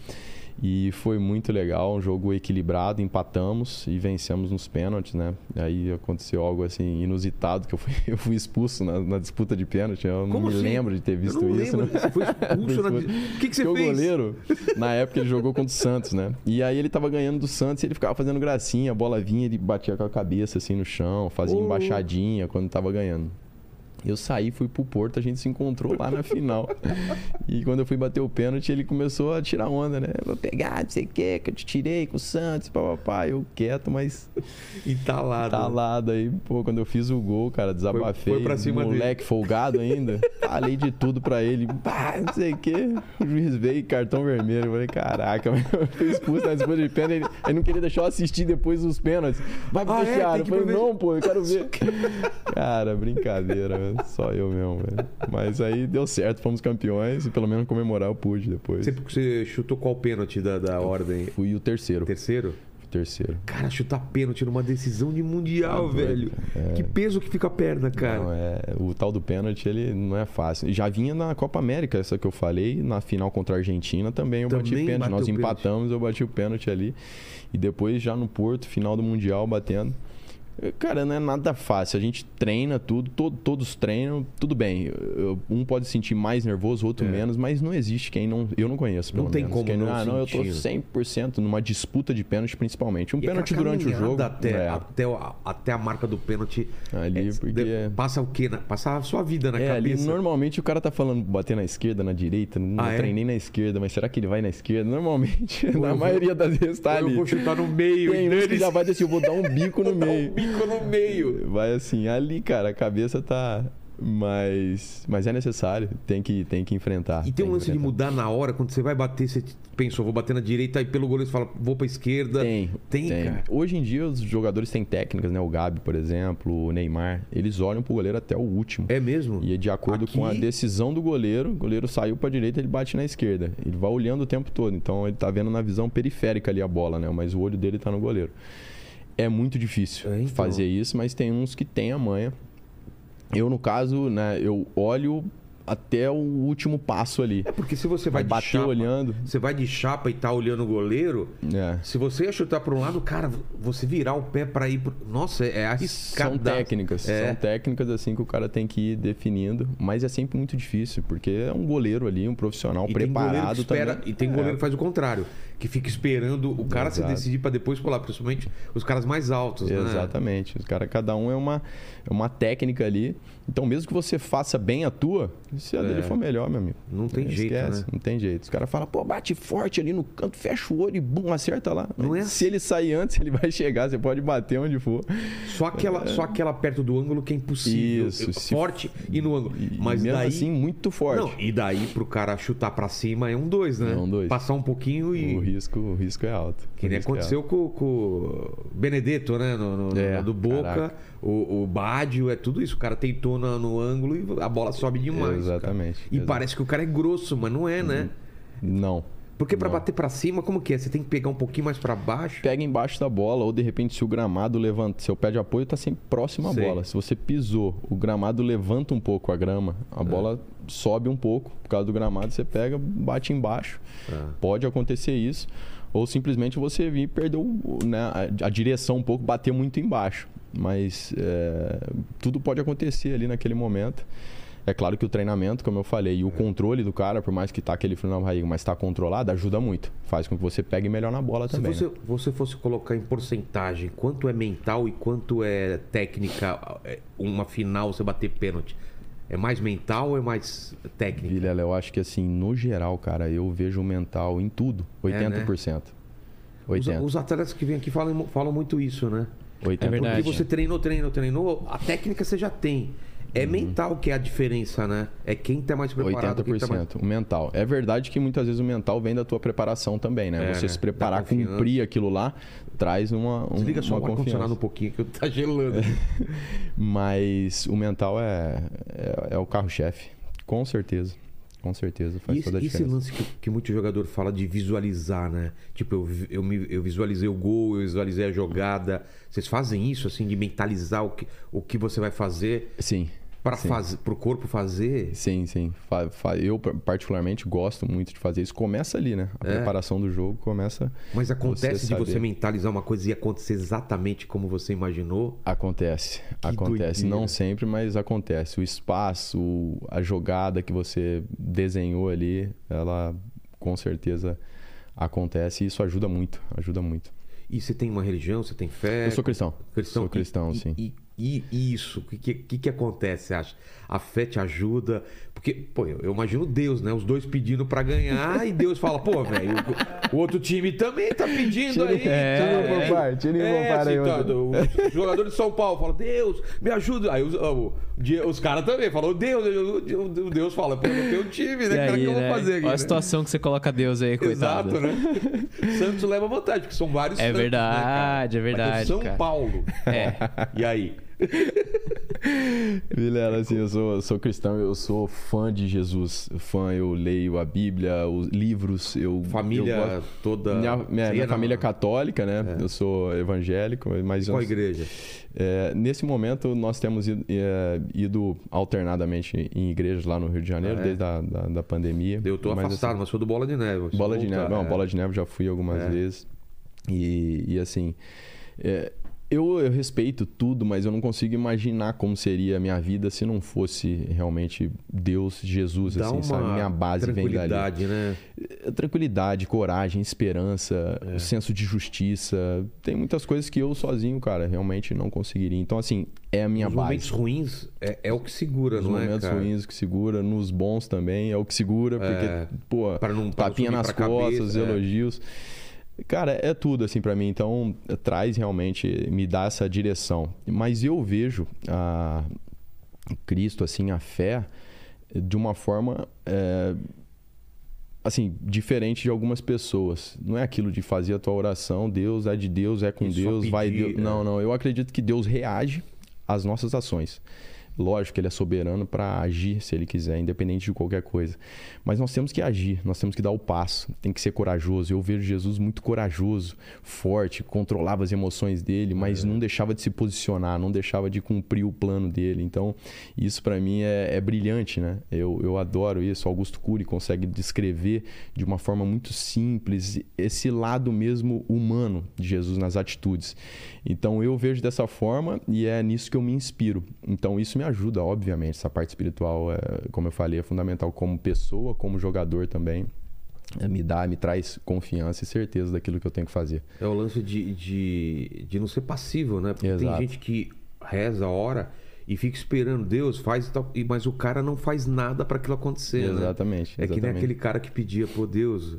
E foi muito legal, um jogo equilibrado, empatamos e vencemos nos pênaltis, né? Aí aconteceu algo assim inusitado, que eu fui, [LAUGHS] eu fui expulso na, na disputa de pênalti. Eu não Como me assim? lembro de ter visto Eu não isso. lembro. né? Você foi expulso na... [LAUGHS] O que, que você Porque fez? o goleiro, [LAUGHS] na época, ele jogou contra o Santos, né? E aí ele tava ganhando do Santos e ele ficava fazendo gracinha, a bola vinha, ele batia com a cabeça assim no chão, fazia Ô. embaixadinha quando tava ganhando. Eu saí, fui pro Porto, a gente se encontrou lá na final. E quando eu fui bater o pênalti, ele começou a tirar onda, né? Vou pegar, não sei o que, que eu te tirei com o Santos, papapá. Eu quieto, mas Entalado. talado aí. Pô, quando eu fiz o gol, cara, desabafei. foi pra cima dele. moleque folgado ainda. Falei de tudo pra ele. Não sei o quê. O juiz veio, cartão vermelho. Eu falei, caraca, eu [LAUGHS] fui expulso na disputa de pênalti. Ele, ele não queria deixar eu assistir depois os pênaltis. Vai pro Ah, é? eu que falei, não, pô, eu quero ver. [LAUGHS] Cara, brincadeira, velho. Só eu mesmo, velho. Mas aí deu certo, fomos campeões e pelo menos comemorar eu pude depois. Você, você chutou qual pênalti da, da ordem? Fui o terceiro. Terceiro? Terceiro. Cara, chutar pênalti numa decisão de mundial, doido, velho. É. Que peso que fica a perna, cara. Não, é, o tal do pênalti, ele não é fácil. Já vinha na Copa América, essa que eu falei, na final contra a Argentina também eu bati Também pênalti. bateu Nós pênalti. empatamos, eu bati o pênalti ali. E depois já no Porto, final do Mundial, batendo. Cara, não é nada fácil. A gente treina tudo, to- todos treinam, tudo bem. Eu- Um pode se sentir mais nervoso, outro É. menos, mas não existe quem não. Eu não conheço, pelo Não tem menos. como quem não ah, não, eu tô sentir. 100% numa disputa de pênalti, principalmente. Um E pênalti aquela durante o jogo. Até, é. até, até a marca do pênalti. Ali, é, porque- de- Passa o quê? Passa a sua vida na É, ali cabeça. normalmente o cara tá falando bater na esquerda, na direita, não Ah, é? treinei na esquerda, mas será que ele vai na esquerda? Normalmente, [LAUGHS] Pô, na eu vou- maioria das vezes tá Eu ali. vou chutar no meio. Tem e uns que já vai decidir, eu vou dar um bico no [LAUGHS] meio. Um bico no meio. Vai assim, ali, cara, a cabeça tá. Mas, mas é necessário, tem que, tem que enfrentar. E tem um que lance de mudar na hora, quando você vai bater, você pensou, vou bater na direita, aí pelo goleiro você fala, vou pra esquerda. Tem, Tem, cara. Hoje em dia os jogadores têm técnicas, né? O Gabi, por exemplo, o Neymar, eles olham pro goleiro até o último. É mesmo? E é de acordo com a Aqui- decisão do goleiro, o goleiro saiu para direita, ele bate na esquerda. Ele vai olhando o tempo todo, então ele tá vendo na visão periférica ali a bola, né? Mas o olho dele tá no goleiro. É muito difícil É, então. fazer isso, mas tem uns que têm a manha. Eu, no caso, né, eu olho até o último passo ali. É porque se você vai, Vai de chapa, olhando. você vai de chapa e tá olhando o goleiro, É. se você ia chutar para um lado, cara, você virar o pé para ir pro... Nossa, é arriscado. São técnicas, É. são técnicas assim que o cara tem que ir definindo, mas é sempre muito difícil, porque é um goleiro ali, um profissional E tem preparado espera, também. E tem É. goleiro que faz o contrário, que fica esperando o cara se Exato. decidir para depois pular, principalmente os caras mais altos, né? Exatamente. Os cara, cada um é uma, é uma técnica ali. Então, mesmo que você faça bem a tua, se a É. dele for melhor, meu amigo. Não tem É, jeito, esquece, né? Não tem jeito. Os caras falam, pô, bate forte ali no canto, fecha o olho e bum, acerta lá. Não é Se ele sair antes, ele vai chegar. Você pode bater onde for. Só aquela, só aquela perto do ângulo que é impossível. É. Isso, se- Forte e no ângulo. E, Mas mesmo daí. assim, muito forte. Não, e daí pro cara chutar pra cima é um dois, né? É um dois. Passar um pouquinho e. risco, o risco é alto. Que nem é aconteceu com, com o Benedetto, né? No, no- É, no do Boca, caraca. o, o Badio, é tudo isso. O cara tentou na- no ângulo e a bola sobe demais. Exatamente, cara. E exato. parece que o cara é grosso, mas não é, né? Não. Porque Não. bater pra cima, como que é? Você tem que pegar um pouquinho mais pra baixo. Pega embaixo da bola, ou de repente, se o gramado levanta, seu pé de apoio tá sempre próximo à Sei. bola. Se você pisou, o gramado levanta um pouco a grama, a bola sobe um pouco. Por causa do gramado, você pega, bate embaixo. Ah. Pode acontecer isso. Ou simplesmente você vir e perder o- né, a, a direção um pouco, bater muito embaixo. Mas é, tudo pode acontecer ali naquele momento. É claro que o treinamento, como eu falei, e o controle do cara, por mais que tá aquele frio na barriga, mas está controlado, ajuda muito. Faz com que você pegue melhor na bola Se também. você, né? você fosse colocar em porcentagem quanto é mental e quanto é técnica é, uma final você bater pênalti, É mais mental ou é mais técnico? Vilela, eu acho que assim, no geral, cara, eu vejo o mental em tudo, 80%. É, né? 80%. Os, os atletas que vêm aqui falam, falam muito isso, né? 80%. É verdade. Porque você treinou, treinou, treinou, a técnica você já tem. É Uhum. mental que é a diferença, né? É quem tá mais preparado. Quem tá mais... 80% o mental. É verdade que muitas vezes o mental vem da tua preparação também, né? É, Você né? se preparar, confiança. cumprir aquilo lá, traz uma, um, Desliga só uma ar-condicionado um confiança. pouquinho que tá gelando. [LAUGHS] Mas o mental é, é, é o carro-chefe. Com certeza. Com certeza. Faz E esse, toda a esse diferença. lance que, que muito jogador fala de visualizar, né? Tipo, eu, eu, me- eu visualizei o gol, eu visualizei a jogada. Vocês fazem isso, assim, de mentalizar o que, o que você vai fazer Sim. Para fazer, pro corpo fazer? Sim, sim. Eu, particularmente, gosto muito de fazer isso. Começa ali, né? A É. preparação do jogo começa. Mas acontece Você de você saber. mentalizar uma coisa e acontecer exatamente como você imaginou? Acontece. acontece. doideira. Não sempre, mas acontece. O espaço, o- a jogada que você desenhou ali, ela com certeza acontece e isso ajuda muito. Ajuda muito. E você tem uma religião, você tem fé? Eu sou cristão. cristão. Sou cristão, e, sim. E, e- isso, o que, que, que acontece, você acha? A fé te ajuda? Porque, pô, eu, eu imagino Deus, né? Os dois pedindo pra ganhar e Deus fala, pô, velho, o, o outro time também tá pedindo Tira- aí. tira o é, tira o é, Popar aí, assim, tá, o jogador de São Paulo fala, Deus, me ajuda. Aí os, o- os caras também falam, Deus, o, o Deus fala, pô, não tem um time, né? E cara, o aí, que eu vou né? fazer aqui? Olha a né? situação que você coloca Deus aí, coitado. Exato, né? Santos leva vantagem, porque são vários É Santos, verdade, né, cara? é o verdade, São cara. Paulo. É. E aí? [LAUGHS] Vilela, assim, eu sou, sou cristão, eu sou fã de Jesus. Fã, eu leio a Bíblia, os livros, eu. Família eu toda. Minha, minha- minha família é católica, né? Eu sou evangélico, mas. Qual eu- igreja? É, nesse momento, nós temos ido, é, ido alternadamente em igrejas lá no Rio de Janeiro, Ah, é? desde a da, da pandemia. Eu tô Mas, afastado, assim, mas sou do Bola de Neve. Bola de neve. Não, é. bola de neve já fui algumas É. vezes. E, e assim. é, eu, eu respeito tudo, mas eu não consigo imaginar como seria a minha vida se não fosse realmente Deus, Jesus, Dá assim, sabe? Minha base vem dali. tranquilidade, né? É, Tranquilidade, coragem, esperança, É. o senso de justiça. Tem muitas coisas que eu sozinho, cara, realmente não conseguiria. Então, assim, é a minha Os base. momentos ruins é, é o que segura, Nos não é, momentos cara? ruins que segura, nos bons também é o que segura, porque, É. pô, Pra não- pra tapinha nas costas, cabeça, é. Cara, é tudo assim pra mim. Então, traz realmente, me dá essa direção. Mas eu vejo a Cristo, assim, a fé, de uma forma. eh, assim, diferente de algumas pessoas. Não é aquilo de fazer a tua oração, Deus é de Deus, é com Deus, vai pedir, Deus. é. Não, não. Eu acredito que Deus reage às nossas ações. Lógico que ele é soberano para agir se ele quiser, independente de qualquer coisa. Mas nós temos que agir, nós temos que dar o passo, tem que ser corajoso. Eu vejo Jesus muito corajoso, forte, controlava as emoções dele, mas não deixava de se posicionar, não deixava de cumprir o plano dele. Então, isso para mim é, é brilhante, né? Eu, eu adoro isso. Augusto Cury consegue descrever de uma forma muito simples esse lado mesmo humano de Jesus nas atitudes. Então, eu vejo dessa forma e é nisso que eu me inspiro. Então, isso me ajuda, obviamente. Essa parte espiritual, é, como eu falei, é fundamental como pessoa, como jogador também. É, me dá, me traz confiança e certeza daquilo que eu tenho que fazer. É o lance de, de, de não ser passivo, né? Porque tem Exato. gente que reza, ora e fica esperando Deus, faz e tal, mas o cara não faz nada para aquilo acontecer, né? Exatamente, É que nem exatamente. aquele cara que pedia, pô, Deus,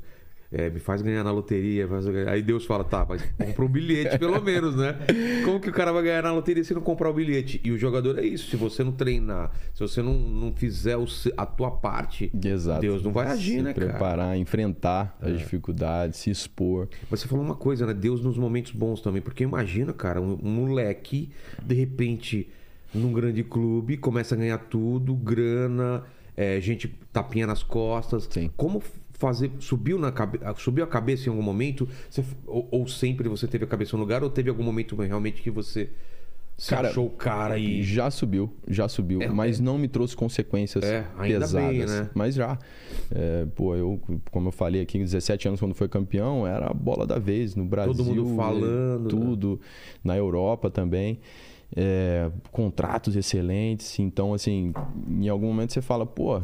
é, me faz ganhar na loteria. faz. Aí Deus fala, tá, mas compra um bilhete pelo menos, né? Como que o cara vai ganhar na loteria se não comprar o bilhete? E o jogador é isso, se você não treinar, se você não, não fizer o a tua parte, Exato. Deus não vai agir, se né, cara? É. preparar, enfrentar as dificuldades, se expor. Mas você falou uma coisa, né? Deus nos momentos bons também. Porque imagina, cara, um, um moleque, de repente, num grande clube, começa a ganhar tudo, grana, é, gente tapinha nas costas. Sim. Como fazer. Subiu, na cabe... subiu a cabeça em algum momento? Você- ou, ou sempre você teve a cabeça no lugar, ou teve algum momento realmente que você se Cara, achou o cara e. Já subiu, já subiu, É, mas não me trouxe consequências É, pesadas. bem, né? Mas já. É, pô, eu, como eu falei aqui, 17 anos quando foi campeão, era a bola da vez no Brasil. Todo mundo falando, né? Tudo. Na Europa também. É, contratos excelentes. Então, assim, em algum momento você fala, pô,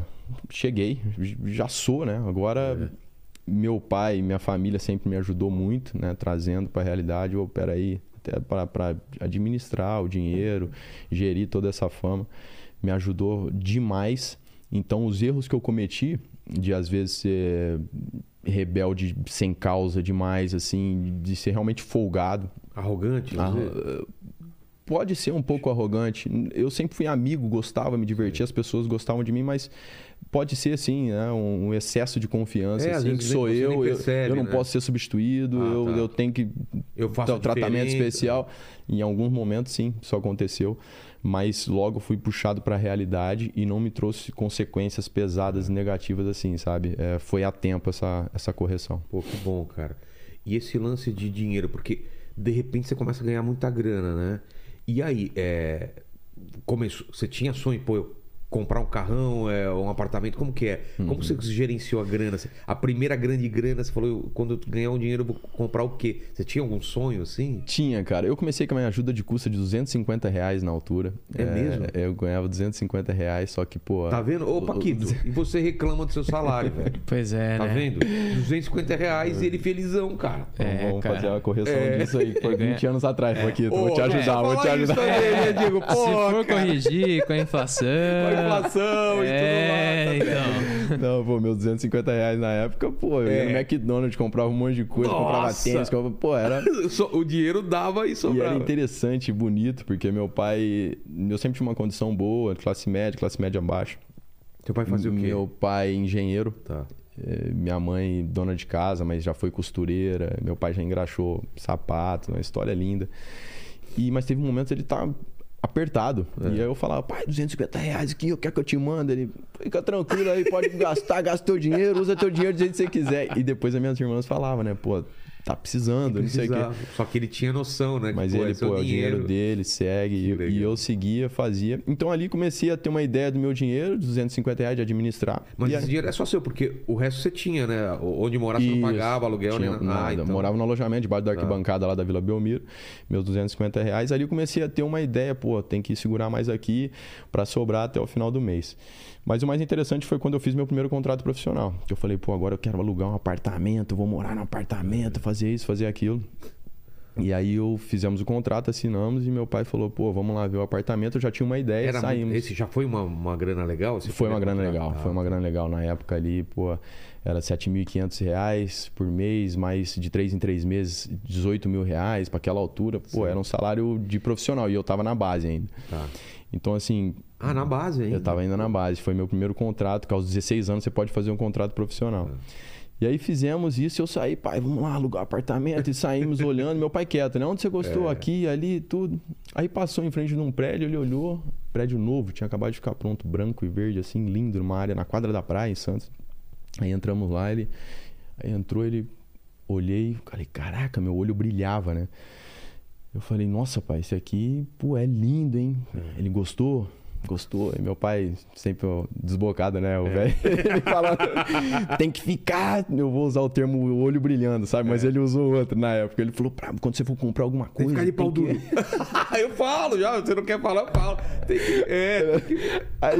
cheguei, já sou, né? Agora. É. Meu pai, minha família sempre me ajudou muito, né? Trazendo para a realidade, ô, peraí, até para administrar o dinheiro, gerir toda essa fama. me ajudou demais. Então, os erros que eu cometi, de às vezes ser rebelde sem causa demais, assim, de ser realmente folgado. Arrogante? Ah, pode ser um pouco arrogante. Eu sempre fui amigo, gostava, me divertia, as pessoas gostavam de mim, mas pode ser assim, né? um excesso de confiança, É, assim, que sou eu, eu, percebe, eu não né? posso ser substituído, Ah, eu, tá. eu tenho que Eu faço dar um tratamento especial. Em alguns momentos, sim, isso aconteceu, mas logo fui puxado para a realidade e não me trouxe consequências pesadas e negativas assim, sabe? É, foi a tempo essa, essa correção. Pô, que bom, cara. E esse lance de dinheiro, porque de repente você começa a ganhar muita grana, né? E aí, é... começou... você tinha sonho, pô, eu comprar um carrão, é, um apartamento, como que é? Como você gerenciou a grana? A primeira grande grana, você falou, quando eu ganhar um dinheiro, eu vou comprar o quê? Você tinha algum sonho assim? Tinha, cara. Eu comecei com a minha ajuda de custo de 250 reais na altura. É mesmo? Eu ganhava 250 reais, só que, pô. Tá vendo? Ô, Paquito, [LAUGHS] e você reclama do seu salário, velho. [LAUGHS] Pois é, Tá né? vendo? 250 reais e ele felizão, cara. É, vamos cara. fazer uma correção É. disso aí. Foi [LAUGHS] 20 anos atrás, Paquito. Ô, vou te é, ajudar, vou te ajudar. também, né, Diego? Pô, Se for cara, corrigir com a inflação. Inflação é, e tudo lá. tá então. Não, pô, meus 250 reais na época, pô, eu ia É. no McDonald's, comprava um monte de coisa, comprava Nossa! tênis, comprava, pô, era. [LAUGHS] O dinheiro dava e E era sobrava. interessante e bonito, porque meu pai. Eu sempre tinha uma condição boa, classe média, classe média baixa. Teu pai fazia o quê? Meu pai, engenheiro. Tá. Minha mãe, dona de casa, mas já foi costureira. Meu pai já engraxou sapato, uma história linda. E, mas teve um momento que ele tá apertado. É. E aí eu falava, pai, 250 reais aqui, eu quero que eu te mando. Ele, fica tranquilo aí, pode [LAUGHS] gastar, gasta teu dinheiro, usa teu dinheiro do jeito que você quiser. E depois as minhas irmãs falavam, né, pô, tá precisando, não sei o quê. Só que ele tinha noção, né? que, Mas pô, ele, é pô, é o dinheiro dele, segue. Que E, e eu seguia, fazia. Então ali comecei a ter uma ideia do meu dinheiro, 250 reais de administrar. Mas E esse aí- dinheiro é só seu, porque o resto você tinha, né? Onde morar você não pagava aluguel, Tinha né? nada. Ah, então. Morava no alojamento, debaixo da arquibancada lá da Vila Belmiro, meus 250 reais. Ali comecei a ter uma ideia, pô, tem que segurar mais aqui para sobrar até o final do mês. Mas o mais interessante foi quando eu fiz meu primeiro contrato profissional. Que eu falei, pô, agora eu quero alugar um apartamento, vou morar num apartamento, fazer isso, fazer aquilo. E aí eu fizemos o contrato, assinamos e meu pai falou, pô, vamos lá ver o apartamento. Eu já tinha uma ideia, Era, saímos. esse já foi uma, uma grana legal? esse Foi uma grana legal, Ah, foi uma grana legal. Na época ali, pô, era 7.500 reais por mês, mais de três em três meses, 18 mil reais para aquela altura. Pô, era um salário de profissional e eu tava na base ainda. Tá. Então, assim, Ah, na base ainda. eu tava ainda na base. Foi meu primeiro contrato, que aos 16 anos você pode fazer um contrato profissional. E aí fizemos isso e eu saí, pai, vamos lá alugar apartamento. E saímos [LAUGHS] olhando, meu pai quieto, né? Onde você gostou? Aqui, ali, tudo. Aí passou em frente de um prédio, ele olhou, prédio novo, tinha acabado de ficar pronto, branco e verde, assim, lindo, numa área na quadra da praia, em Santos. Aí entramos lá, ele aí entrou, ele olhei, falei, caraca, meu olho brilhava, né? Eu falei, nossa, pai, esse aqui, pô, é lindo, hein? Ele gostou? Gostou. E meu pai, sempre desbocado, né? O velho, [LAUGHS] ele falando, tem que ficar. Eu vou usar o termo olho brilhando, sabe? Mas ele usou outro na época. Ele falou, pra, quando você for comprar alguma Tem que coisa. ficar de pau que- duro. [LAUGHS] eu falo já, você não quer falar, eu falo. Tem que, é, tem que... [LAUGHS] Aí,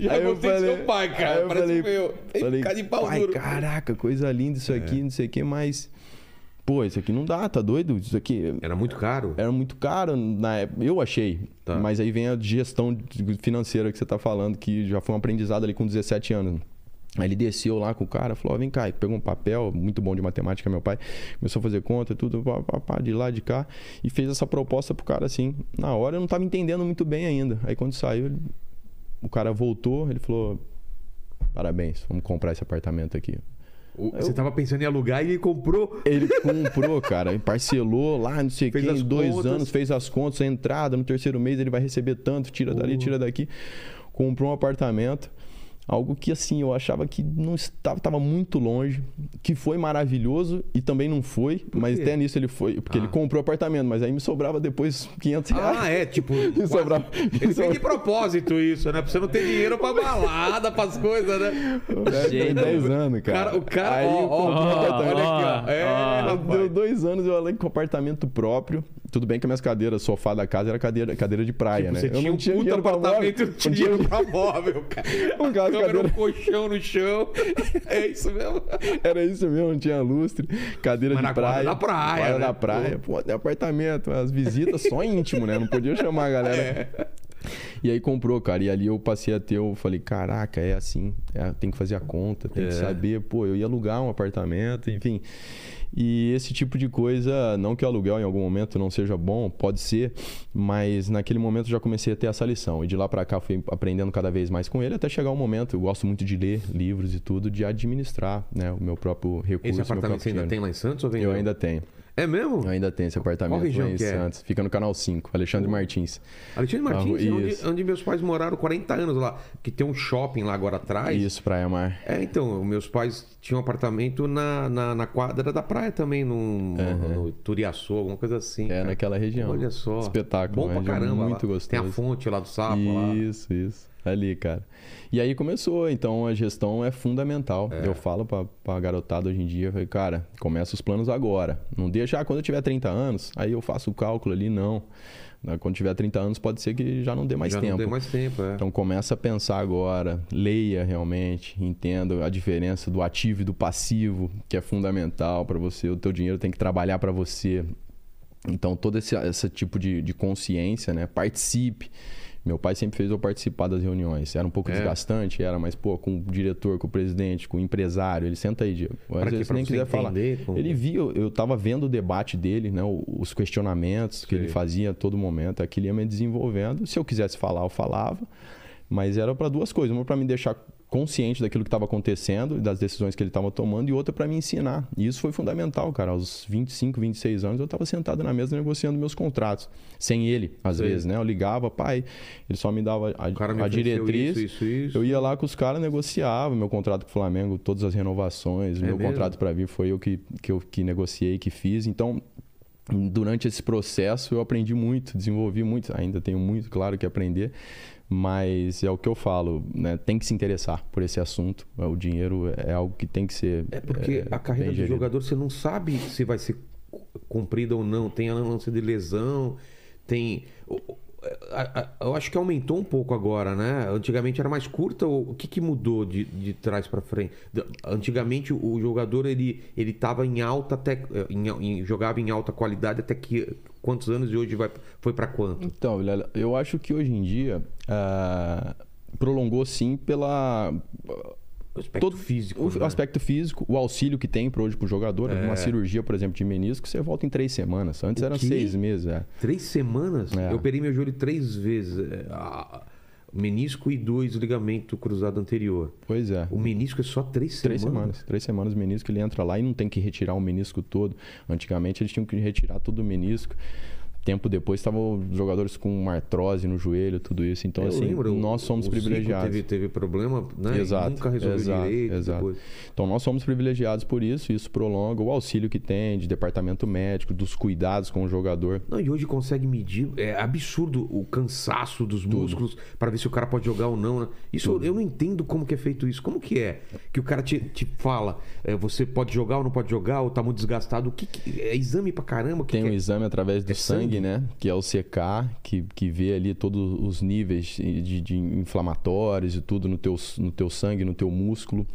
Já Aí eu falei- seu pai, aí cara. eu Parece falei- meu. Tem que ficar de pau pai, duro. caraca, coisa linda isso aqui, não sei o que, mas. Pô, isso aqui não dá, tá doido? Isso aqui Era muito caro? era muito caro na época. Eu achei. Tá. Mas aí vem a gestão financeira que você tá falando, que já foi um aprendizado ali com 17 anos. Aí ele desceu lá com o cara, falou: ó, vem cá, pegou um papel, muito bom de matemática, meu pai, começou a fazer conta, tudo, pá, pá, pá, de lá, de cá, e fez essa proposta pro cara assim. Na hora eu não tava entendendo muito bem ainda. Aí quando saiu, ele- o cara voltou, ele falou: parabéns, vamos comprar esse apartamento aqui. O- Você tava pensando em alugar e ele comprou. Ele comprou, cara, parcelou lá, não sei Fez quê, as em dois contas. anos, fez as contas, a entrada, no terceiro mês ele vai receber tanto, tira dali, tira daqui. Comprou um apartamento. Algo que, assim, eu achava que não estava, estava muito longe, que foi maravilhoso e também não foi, mas até nisso ele foi, porque Ah. ele comprou o apartamento, mas aí me sobrava depois 500 reais. Ah, é, tipo. [LAUGHS] Me sobrava- me Ele fez de sobrava- propósito isso, né? Pra você não ter dinheiro pra balada, pras coisas, né? Tem 10 anos, cara. Cara, o cara. Aí ó, eu ó, um apartamento. olha aqui, ó. É, ó. Meu dois anos eu além com apartamento próprio. Tudo bem que minhas cadeiras, sofá da casa era cadeira, cadeira de praia, Tipo, né? Você eu tinha não um tinha puta apartamento, não tinha dinheiro pra móvel, cara. [LAUGHS] Um caso, Câmera, cadeira- um colchão no chão. É isso mesmo. Era isso mesmo, não tinha lustre, cadeira Mas de na praia. da praia, né? da praia. Pô, tem apartamento, as visitas só íntimo, né? Não podia chamar a galera. É. E aí comprou, cara. E ali eu passei a ter, eu falei, caraca, é assim. é, tem que fazer a conta, tem É. que saber. Pô, eu ia alugar um apartamento, enfim. E esse tipo de coisa, não que o aluguel em algum momento não seja bom, pode ser, mas naquele momento eu já comecei a ter essa lição. E de lá pra cá fui aprendendo cada vez mais com ele, até chegar um momento, eu gosto muito de ler livros e tudo, de administrar né, o meu próprio recurso. Esse apartamento você ainda tem lá em Santos ou vendeu? Eu ainda tenho. É mesmo? Eu ainda tenho esse apartamento lá em é? Santos. Fica no canal 5, Alexandre Martins. Alexandre Martins, Ah, é onde, onde meus pais moraram 40 anos lá. Que tem um shopping lá agora atrás. Isso, Praia Mar. É, então, meus pais tinham um apartamento na, na, na quadra da praia também, num, no Turiaçu, alguma coisa assim. É cara. naquela região. Olha só. Espetáculo. Bom pra caramba. Muito lá. gostoso. Tem a fonte lá do sapo lá. Isso, isso. Ali, cara. E aí começou, então a gestão é fundamental. É. Eu falo pra, pra garotada hoje em dia, falei, cara, começa os planos agora. Não deixa, ah, quando eu tiver 30 anos, aí eu faço o cálculo ali, não. Né, Quando tiver 30 anos, pode ser que já não dê mais Já tempo. não tem mais tempo, é. Então começa a pensar agora, leia realmente, entenda a diferença do ativo e do passivo, que é fundamental para você. O teu dinheiro tem que trabalhar para você. Então todo esse, esse tipo de, de consciência, né? Participe. Meu pai sempre fez eu participar das reuniões. Era um pouco É. desgastante, era, mas pô, com o diretor, com o presidente, com o empresário, ele senta aí, Diego. Às Pra vezes Pra nem quiser falar. como- Ele via, eu tava vendo o debate dele, né? Os questionamentos que Sim. ele fazia a todo momento, aquilo ia me desenvolvendo. Se eu quisesse falar, eu falava. Mas era para duas coisas. Uma para me deixar consciente daquilo que estava acontecendo e das decisões que ele estava tomando, e outra para me ensinar. E isso foi fundamental, cara. Aos 25, 26 anos, eu estava sentado na mesa negociando meus contratos. Sem ele, às Sei. vezes, né? Eu ligava, pai, ele só me dava a, me a diretriz. Isso, isso, isso. Eu ia lá com os caras, negociava meu contrato com o Flamengo, todas as renovações, É meu mesmo? contrato para vir foi eu que, que eu que negociei, que fiz. Então, durante esse processo eu aprendi muito, desenvolvi muito, ainda tenho muito, claro, que aprender, mas é o que eu falo, né? Tem que se interessar por esse assunto. O dinheiro é algo que tem que ser. É porque a carreira do gerido. jogador você não sabe se vai ser cumprida ou não. Tem a lance de lesão, tem. Eu acho que aumentou um pouco agora, né? Antigamente era mais curta. O que, que mudou de, de trás para frente? Antigamente o jogador ele ele estava em alta até em, em- jogava em alta qualidade até que quantos anos e hoje vai foi para quanto? Então, eu acho que hoje em dia ah, prolongou sim pela O aspecto todo físico. o né? aspecto físico, o auxílio que tem para hoje para o jogador, É. uma cirurgia, por exemplo, de menisco, você volta em três semanas. Antes eram seis meses. É. Três semanas? É. Eu operei meu joelho três vezes. É, a- Menisco e dois ligamento cruzado anterior. Pois é. O menisco é só três, Três semanas? semanas. Três semanas o menisco, ele entra lá e não tem que retirar o menisco todo. Antigamente eles tinham que retirar todo o menisco. Tempo depois estavam jogadores com artrose no joelho, tudo isso. Então, Eu assim, lembro, nós somos privilegiados. Teve, teve problema, né? E Exato, Nunca resolveu exato, direito. exato. depois. Então nós somos privilegiados por isso, isso prolonga o auxílio que tem de departamento médico, dos cuidados com o jogador. Não, e hoje consegue medir. É absurdo o cansaço dos músculos para ver se o cara pode jogar ou não. né? Isso eu- eu não entendo como que é feito isso. Como que é? Que o cara te, te fala, é, você pode jogar ou não pode jogar, ou tá muito desgastado. O que, que- é exame pra caramba? Que Tem que um é? exame através do É sangue, sangue? né? Que é o CK, que, que vê ali todos os níveis de, de inflamatórios e tudo no teu, no teu sangue, no teu músculo.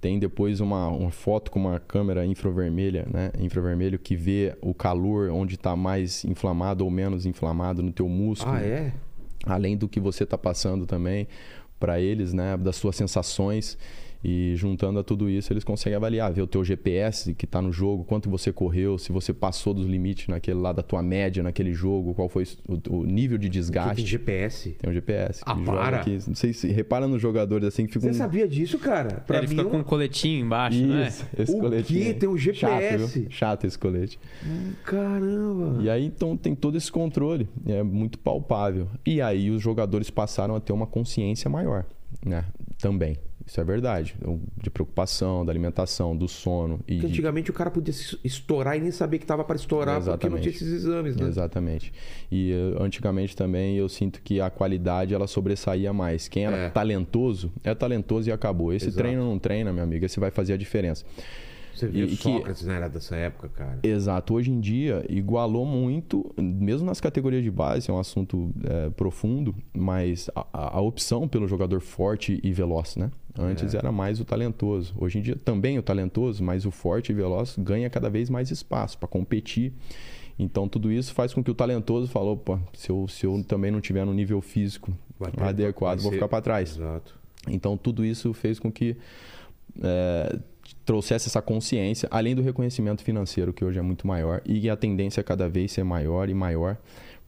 Tem depois uma, uma foto com uma câmera infravermelha, né? Infravermelho que vê o calor, onde está mais inflamado ou menos inflamado no teu músculo. Ah, é? além do que você está passando também para eles, né, das suas sensações e juntando a tudo isso eles conseguem avaliar, ver o teu GPS que está no jogo, quanto você correu, se você passou dos limites naquele lá da tua média naquele jogo, qual foi o, o nível de desgaste. tem GPS. Tem um GPS. Ah, para! aqui. Não sei se repara nos jogadores assim que ficam Você sabia disso, cara? É, ele fica com um coletinho embaixo, não é? Isso, esse O coletinho. quê? Tem um Chato, GPS? viu? Chato esse colete. Hum, Caramba. E aí, então, tem todo esse controle. É muito palpável. E aí, os jogadores passaram a ter uma consciência maior, né? Também. Isso é verdade. Então, De preocupação, da alimentação, do sono. E Porque de- antigamente o cara podia se estourar e nem saber que tava para estourar porque não tinha esses exames, né? Exatamente. E eh, antigamente também eu sinto que a qualidade ela sobressaía mais. Quem era É. talentoso, é talentoso e acabou. Esse Exato. treino não treina, meu amigo, esse vai fazer a diferença. Você viu E- que- Sócrates, né? Era dessa época, cara. Exato. Hoje em dia, igualou muito, mesmo nas categorias de base, é um assunto é, profundo, mas a, a- opção pelo jogador forte e veloz, né? Antes É. era mais o talentoso. Hoje em dia também o talentoso, mas o forte e veloz ganha cada vez mais espaço para competir. Então tudo isso faz com que o talentoso falou, opa, se eu, se eu também não tiver no nível físico adequado, vou ficar para trás. Exato. Então, tudo isso fez com que é, trouxesse essa consciência, além do reconhecimento financeiro, que hoje é muito maior, e a tendência a cada vez ser maior e maior,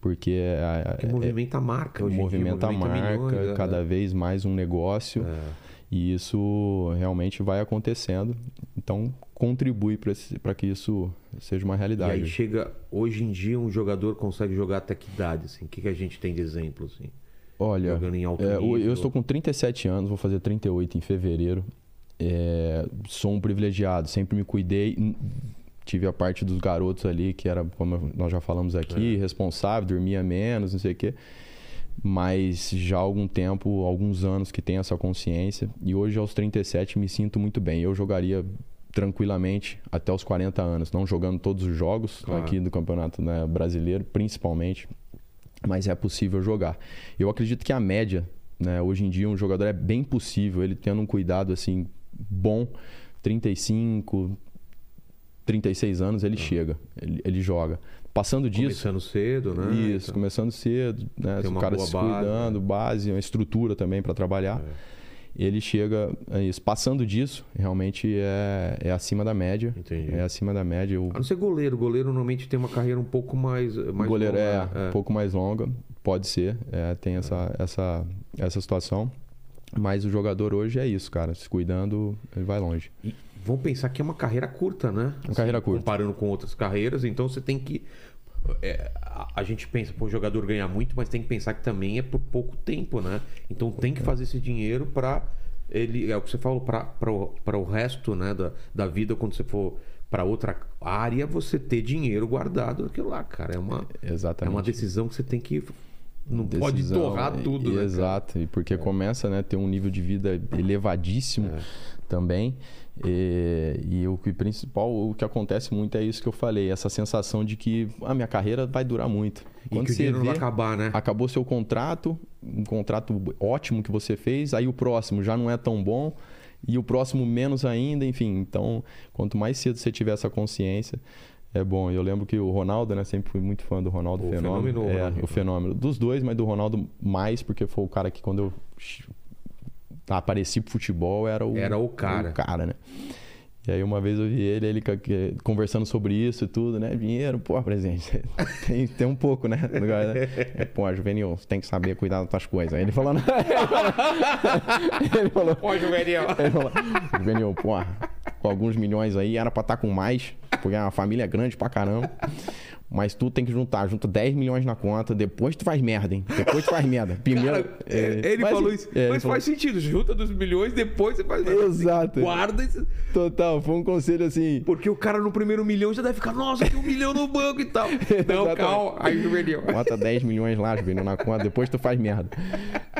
porque é, Que movimenta a marca hoje em dia, movimenta a movimenta marca, milhões, é. cada vez mais um negócio, É. e isso realmente vai acontecendo. Então, contribui para que isso seja uma E realidade. aí chega, hoje em dia, um jogador consegue jogar até que idade, assim? O que, que a gente tem de exemplo, assim? Olha, Jogando em alto é, eu estou com 37 anos, vou fazer 38 em fevereiro. É, sou um privilegiado, sempre me cuidei. Tive a parte dos garotos ali, que era, como nós já falamos aqui, É. responsável, dormia menos, não sei o quê. Mas já há algum tempo, alguns anos que tenho essa consciência. E hoje, aos 37, me sinto muito bem. Eu jogaria tranquilamente até os 40 anos, não jogando todos os jogos Claro. aqui do Campeonato né, Brasileiro, principalmente mas é possível jogar. Eu acredito que a média, né, hoje em dia um jogador é bem possível, ele tendo um cuidado assim bom, 35, 36 anos ele chega, ele, ele joga. Passando disso, Começando cedo, né? isso, Então, começando cedo, né, Tem o cara se base, cuidando, base, uma estrutura também para trabalhar. Ele chega a isso. Passando disso, realmente é, é acima da média. Entendi. É acima da média. Eu, A não ser goleiro. Goleiro normalmente tem uma carreira um pouco mais. mais goleiro é, longa, né? um pouco mais longa, pode ser, é, tem essa, essa, essa situação. Mas o jogador hoje é isso, cara. Se cuidando, ele vai longe. E vamos pensar que é uma carreira curta, né? Uma carreira curta. Comparando com outras carreiras, então você tem que. é, a, a gente pensa, pô, o jogador ganhar muito, mas tem que pensar que também é por pouco tempo, né? Então tem que fazer esse dinheiro para ele. É o que você falou, para o resto né, da, da vida, quando você for para outra área, você ter dinheiro guardado naquilo lá, cara. É uma, é Exatamente. uma decisão que você tem que. Não pode Decisão, torrar tudo, e- né? Exato, e porque começa a né, ter um nível de vida elevadíssimo É. também. E, e o que principal, o que acontece muito é isso que eu falei, essa sensação de que a minha carreira vai durar muito. E que o dinheiro não vai acabar, né? acabou seu contrato, um contrato ótimo que você fez, aí o próximo já não é tão bom e o próximo menos ainda, enfim. Então, quanto mais cedo você tiver essa consciência, é bom. Eu lembro que o Ronaldo, né, sempre fui muito fã do Ronaldo O Fenômeno. fenômeno, é, Ronaldo. o fenômeno dos dois, mas do Ronaldo mais porque foi o cara que quando eu apareci pro futebol era o Era o cara. o cara, né? E aí uma vez eu vi ele, ele conversando sobre isso e tudo, né? Dinheiro, pô, presente. [LAUGHS] Tem, tem um pouco, né? né? É, pô, Juvenil, você tem que saber cuidar das tuas coisas. Aí ele falando. [LAUGHS] ele falou. Pô, Juvenil. Ele falou, Juvenil, pô, com alguns milhões aí, era pra estar com mais, porque é uma família grande pra caramba. Mas tu tem que juntar, junta 10 milhões na conta, depois tu faz merda, hein? Depois tu faz merda. [LAUGHS] Primeiro. Cara, é, ele mas- falou isso. é, mas falou- faz sentido. Junta dos milhões, depois você faz. Exato. Guarda isso. Total, foi um conselho assim. Porque o cara no primeiro milhão já deve ficar, nossa, tem um milhão no banco e tal. [LAUGHS] Não, calma. Aí juvenil. Bota 10 milhões lá, Juvenil, na conta, depois tu faz merda.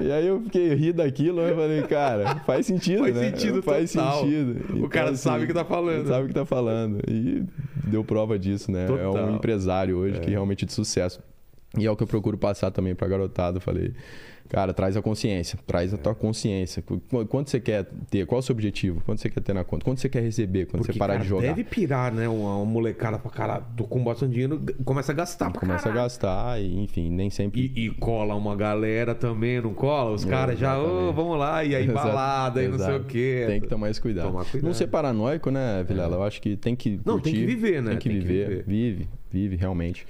E aí eu fiquei ri daquilo, eu falei, cara, faz sentido, Faz né? sentido Faz total. sentido. O cara sabe o que tá falando. Sabe o que tá falando. E deu prova disso, né? É Total. um empresário hoje que realmente de sucesso. E é o que eu procuro passar também pra garotada. Falei, cara, traz a consciência, traz a tua consciência. Qu- Quanto você quer ter? Qual é o seu objetivo? Quanto você quer ter na conta? Quanto você quer receber quando Porque, você parar cara, de jogar? deve pirar, né? Uma, uma molecada pra caralho. Tô com bastante dinheiro, começa a gastar pra Começa a caralho. gastar e, enfim, nem sempre E, e cola uma galera também, não cola? Os caras já, ô, Exatamente. vamos lá, e aí [LAUGHS] Exato, balada, e não sei o quê. Tem que tomar esse cuidado. Tomar cuidado. É. Não ser paranoico, né, Vilela? Eu acho que tem que Não, tem curtir, que viver, né? Tem que, Tem que viver. viver. Vive, vive, realmente.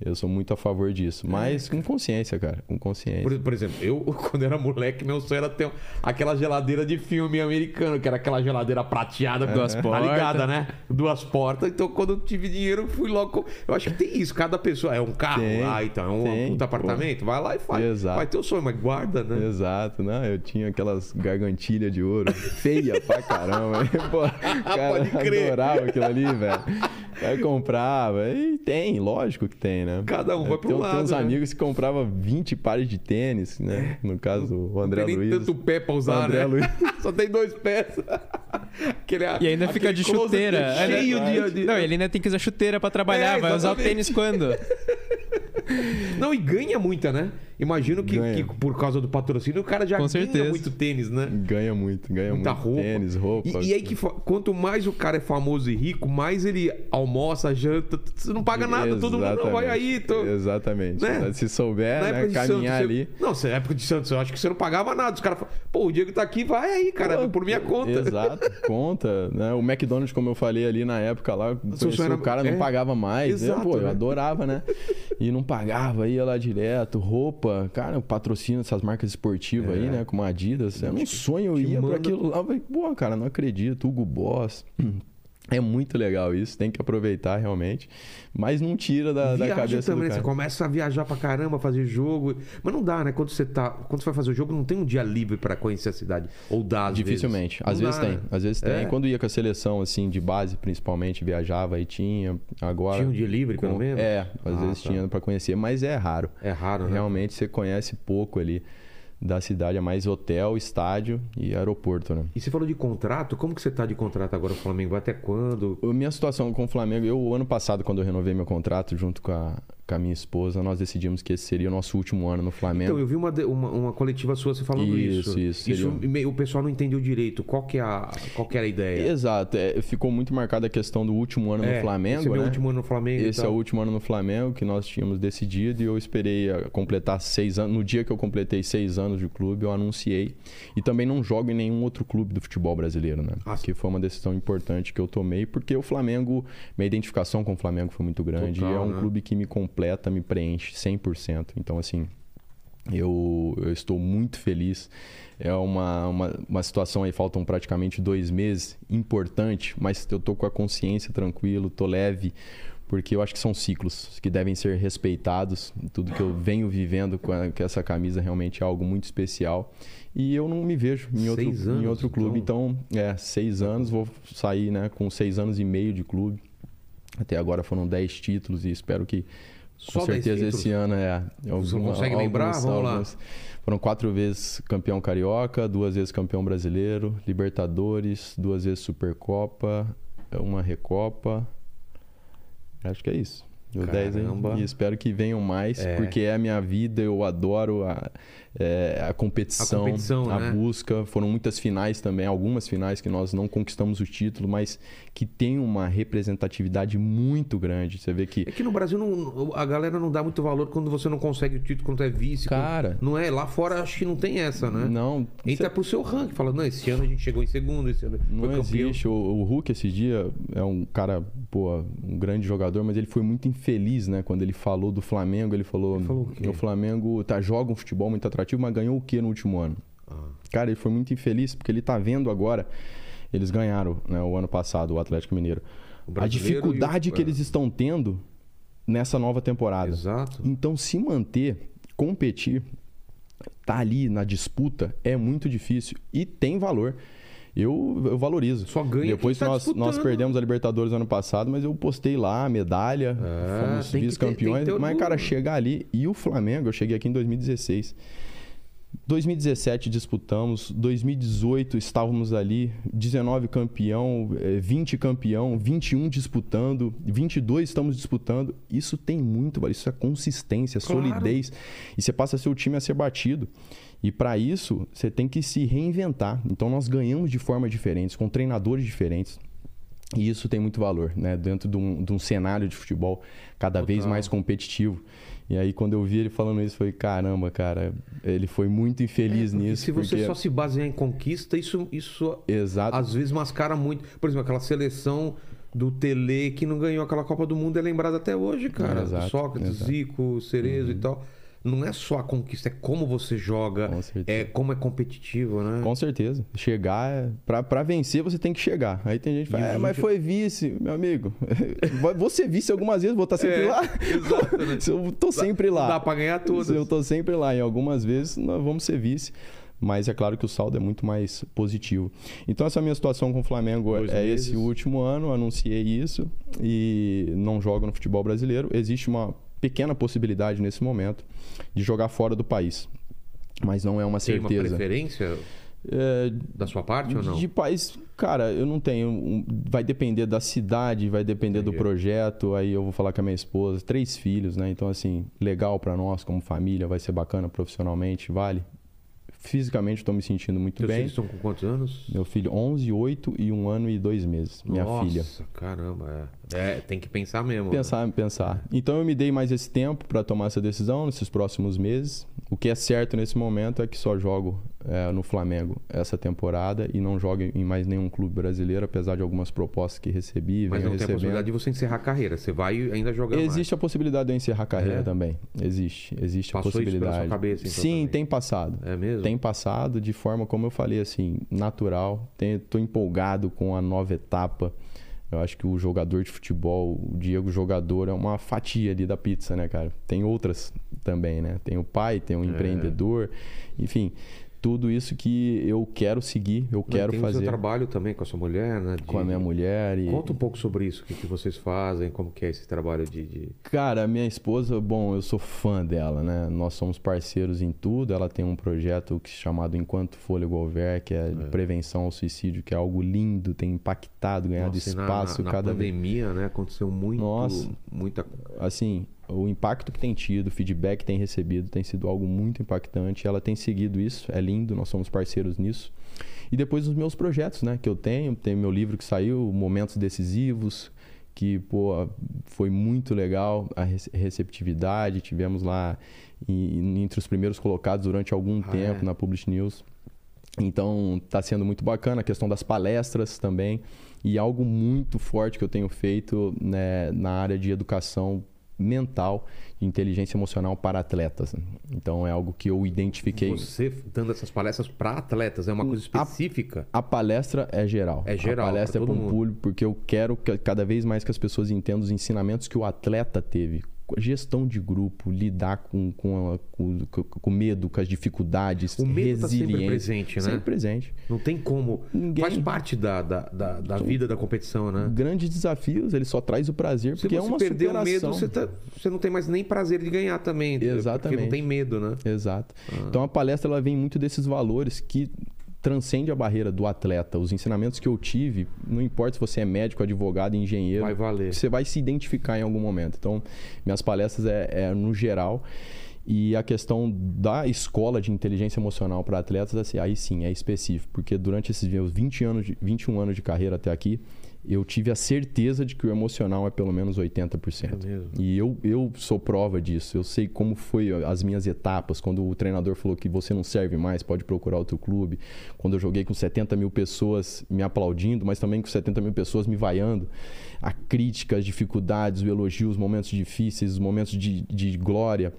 Eu sou muito a favor disso. Mas com consciência, cara. Com consciência. Por, por exemplo, eu, [LAUGHS] quando era moleque, meu sonho era ter aquela geladeira de filme americano, que era aquela geladeira prateada. Duas tá portas. ligada, né? Duas portas. Então, quando eu tive dinheiro, eu fui logo. Eu acho que tem isso. Cada pessoa. É um carro? Tem, ah, então. É um tem, puta pô. apartamento? Vai lá e faz. Exato. Vai ter o sonho, mas guarda, né? Exato, né? Eu tinha aquelas gargantilhas de ouro [LAUGHS] feia pra caramba. Pô, [LAUGHS] cara, Pode crer. adorava aquilo ali, velho. Aí comprava. E tem, lógico que tem, né? Cada um vai pro tem, lado, Tem uns né? amigos que compravam 20 pares de tênis, né? No caso, o Não André tem nem Luiz. tanto pé pra usar, André né? Luiz. [LAUGHS] Só tem dois pés. [LAUGHS] Aquele- E ainda fica de chuteira. Cheio Ainda- de, de- Não, ele ainda tem que usar chuteira pra trabalhar. É, vai usar o tênis quando? [LAUGHS] Não, e ganha muita, né? Imagino que, que por causa do patrocínio o cara já Com ganha certeza. muito tênis, né? Ganha muito, ganha Muita muito. roupa. Tênis, roupa. E, e aí que fa- quanto mais o cara é famoso e rico, mais ele almoça, janta, você não paga nada, todo mundo não vai aí, tô... Exatamente. Né? Se souber, né, caminhar Santos, ali. Você... Não, na época de Santos, eu acho que você não pagava nada. Os caras falam, pô, o Diego tá aqui, vai aí, cara, Pô, por minha conta. Exato, [LAUGHS] conta. Né? O McDonald's, como eu falei ali na época lá, era- o cara não é. pagava mais. né? Exato, Pô, eu né? adorava, né? E não pagava, ia lá direto, roupa, cara, patrocínio dessas marcas esportivas aí, né? Como a Adidas. Era um sonho, eu ia pra manda- aquilo lá. eu falei, Pô, cara, não acredito. Hugo Boss. [CLEARS THROAT] É muito legal isso, tem que aproveitar realmente. Mas não tira da, da cabeça também, do você cara. começa a viajar pra caramba, fazer jogo. Mas não dá, né? Quando você tá. Quando você vai fazer o jogo, não tem um dia livre pra conhecer a cidade. Ou dá, às Dificilmente. vezes. Às vezes dá, tem. né? Às vezes tem. É. Quando ia com a seleção, assim, de base, principalmente, viajava e tinha. Agora. Tinha um dia livre, pelo com- menos? É, às Ah, vezes tá. tinha pra conhecer, mas é raro. É raro, né? Realmente você conhece pouco ali da cidade, é mais hotel, estádio e aeroporto, né? E você falou de contrato, como que você tá de contrato agora no Flamengo? Vai Até quando? A minha situação com o Flamengo, eu, o ano passado, quando eu renovei meu contrato junto com a, com a minha esposa, nós decidimos que esse seria o nosso último ano no Flamengo. Então, eu vi uma, uma, uma coletiva sua você falando isso. Isso, isso, meio- o pessoal não entendeu direito. Qual que, é a, qual que era a ideia? Exato, é, ficou muito marcada a questão do último ano É, no Flamengo, esse é meu né? último ano no Flamengo Esse é o último ano no Flamengo que nós tínhamos decidido e eu esperei a completar seis anos. No dia que eu completei seis anos de clube, eu anunciei. E também não jogo em nenhum outro clube do futebol brasileiro, né? Ah, que foi uma decisão importante que eu tomei, porque o Flamengo, minha identificação com o Flamengo foi muito grande. Total, e é um né? clube que me completa, me preenche 100%. Então, assim, eu, eu estou muito feliz. É uma, uma, uma situação aí, faltam praticamente dois meses, importante, mas eu tô com a consciência tranquilo, tô leve, porque eu acho que são ciclos que devem ser respeitados. Tudo que eu venho vivendo com, a- com essa camisa realmente é algo muito especial. E eu não me vejo em outro, Seis em anos, outro clube. Então, é, seis anos, vou sair né, com seis anos e meio de clube. Até agora foram dez títulos e espero que Só com 10 certeza esse ano é. Você não consegue lembrar? Vamos lá. Foram quatro vezes campeão carioca, duas vezes campeão brasileiro, Libertadores, duas vezes Supercopa, uma Recopa. Acho que é isso. Deu 10 Caramba. aí. E espero que venham mais, É. porque é a minha vida, eu adoro a, é, a competição, A competição, a né? busca. Foram muitas finais também, algumas finais que nós não conquistamos o título, mas que tem uma representatividade muito grande. Você vê que É que no Brasil não- a galera não dá muito valor quando você não consegue o título, quando é vice. quando- Cara. Não é? Lá fora acho que não tem essa, né? não. Entra pro seu ranking. Fala, não, esse ano a gente chegou em segundo, esse ano Não existe. O, o Hulk esse dia é um cara, pô, um grande jogador, mas ele foi muito infeliz, né? Quando ele falou do Flamengo, ele falou, Ele falou o Flamengo tá, joga um futebol muito mas ganhou o quê no último ano? Ah. Cara, ele foi muito infeliz porque ele tá vendo agora. Eles ganharam né, o ano passado, o Atlético Mineiro. O A dificuldade o- que é. eles estão tendo nessa nova temporada. Exato. Então, se manter, competir, tá ali na disputa, é muito difícil. E tem valor. Eu, eu valorizo. Só ganha Depois tá nós, nós perdemos a Libertadores ano passado, mas eu postei lá a medalha, É, fomos que vice-campeões. que Mas, cara, chegar ali. E o Flamengo, eu cheguei aqui em 2016. 2017 disputamos, 2018 estávamos ali, 19 campeão, eh, 20 campeão, 21 disputando, 22 estamos disputando. Isso tem muito, valor, isso é consistência, Claro. solidez. E você passa seu time a ser batido. E para isso, você tem que se reinventar. Então nós ganhamos de formas diferentes, com treinadores diferentes. E isso tem muito valor, né? Dentro de um, de um cenário de futebol cada vez Total. mais competitivo. E aí, quando eu vi ele falando isso, foi caramba, cara, ele foi muito infeliz É, nisso. Se você porque- só se basear em conquista, isso, isso Exato. às vezes mascara muito. Por exemplo, aquela seleção do Tele que não ganhou aquela Copa do Mundo é lembrada até hoje, cara. Exato, Sócrates, exato. Uhum. Zico, Cerezo e tal. Não é só a conquista, é como você joga, Com é como é competitivo, né? Com certeza. Chegar, é... pra, pra vencer, você tem que chegar. Aí tem gente que fala, é, a mas gente- foi vice, meu amigo. [LAUGHS] Vou ser vice algumas vezes, vou estar sempre É, lá. exato, né? [LAUGHS] Eu tô sempre lá. Dá pra ganhar todas. Eu tô sempre lá. E algumas vezes nós vamos ser vice. Mas é claro que o saldo é muito mais positivo. Então, essa minha situação com o Flamengo Dois é meses. esse último ano. Anunciei isso e não jogo no futebol brasileiro. Existe uma pequena possibilidade nesse momento de jogar fora do país. Mas não é uma Tem uma certeza. preferência É, da sua parte ou não? de país Cara, eu não tenho. Vai depender da cidade, vai depender do Entendi. projeto. Aí eu vou falar com a minha esposa, três filhos, né? Então, assim, legal pra nós como família, vai ser bacana profissionalmente, vale. Fisicamente, estou me sentindo muito Seus bem. filhos estão com quantos anos? Meu filho, 11, 8 e um ano e dois meses. Minha Nossa, filha. caramba. É. É, tem que pensar mesmo. né? Pensar, pensar. Então eu me dei mais esse tempo para tomar essa decisão nesses próximos meses. O que é certo nesse momento é que só jogo é, no Flamengo essa temporada e não jogo em mais nenhum clube brasileiro, apesar de algumas propostas que recebi, Mas não tem a recebendo. possibilidade de você encerrar a carreira. Você vai ainda jogar mais. Existe a possibilidade de eu encerrar a carreira É? também. Existe, existe Passou a isso pela sua possibilidade. cabeça, então, Sim, também? tem passado. É mesmo? Tem passado de forma, como eu falei, assim, natural. Estou empolgado com a nova etapa. Eu acho que o jogador de futebol, o Diego jogador, é uma fatia ali da pizza, né, cara? Tem outras também, né? Tem o pai, tem o É. empreendedor, enfim. Tudo isso que eu quero seguir, eu Não, quero tem o seu fazer trabalho também com a sua mulher, né? com a de- minha mulher. E... Conta um pouco sobre isso, o que, que vocês fazem, como que é esse trabalho de... de- Cara, minha esposa, bom, eu sou fã dela, né? Nós somos parceiros em tudo. Ela tem um projeto que chamado Enquanto Fôlego Houver, que é de prevenção ao suicídio, que é algo lindo, tem impactado, ganhado Nossa, na- espaço na, na cada vez. pandemia, né? Aconteceu muito, Nossa. muita... Assim, o impacto que tem tido, o feedback que tem recebido, tem sido algo muito impactante. Ela tem seguido isso, é lindo, nós somos parceiros nisso. E depois os meus projetos, né, que eu tenho, tem meu livro que saiu, Momentos Decisivos, que pô, foi muito legal a rece- receptividade, tivemos lá em- entre os primeiros colocados durante algum Ah, tempo é? na Publish News. Então, está sendo muito bacana a questão das palestras também. E algo muito forte que eu tenho feito né, na área de educação mental inteligência emocional para atletas. Então, é algo que eu identifiquei. Você dando essas palestras para atletas, é uma coisa A- específica? A palestra é geral. É geral, A palestra é para um público, porque eu quero que cada vez mais que as pessoas entendam os ensinamentos que o atleta teve. Gestão de grupo, lidar com, com, a- com, com medo, com as dificuldades, O medo tá sempre presente, né? Sempre presente. Não tem como... Ninguém- Faz parte da, da, da, da vida da competição, né? Grandes desafios, ele só traz o prazer, Se porque você é uma perder o superação. medo, você, tá- você não tem mais nem prazer de ganhar também. entendeu? Porque Exatamente. não tem medo, né? Exato. Ah. Então a palestra ela vem muito desses valores que transcende a barreira do atleta. Os ensinamentos que eu tive, não importa se você é médico, advogado, engenheiro, Vai valer. você vai se identificar em algum momento. Então, minhas palestras é, é no geral. E a questão da escola de inteligência emocional para atletas, assim, aí sim, é específico. Porque durante esses meus 20 anos de, 21 anos de carreira até aqui, eu tive a certeza de que o emocional é pelo menos 80%. É mesmo. E eu, eu sou prova disso. Eu sei como foi as minhas etapas. Quando o treinador falou que você não serve mais, pode procurar outro clube. Quando eu joguei com 70 mil pessoas me aplaudindo, mas também com 70 mil pessoas me vaiando. A crítica, as dificuldades, o elogio, os momentos difíceis, os momentos de, de glória.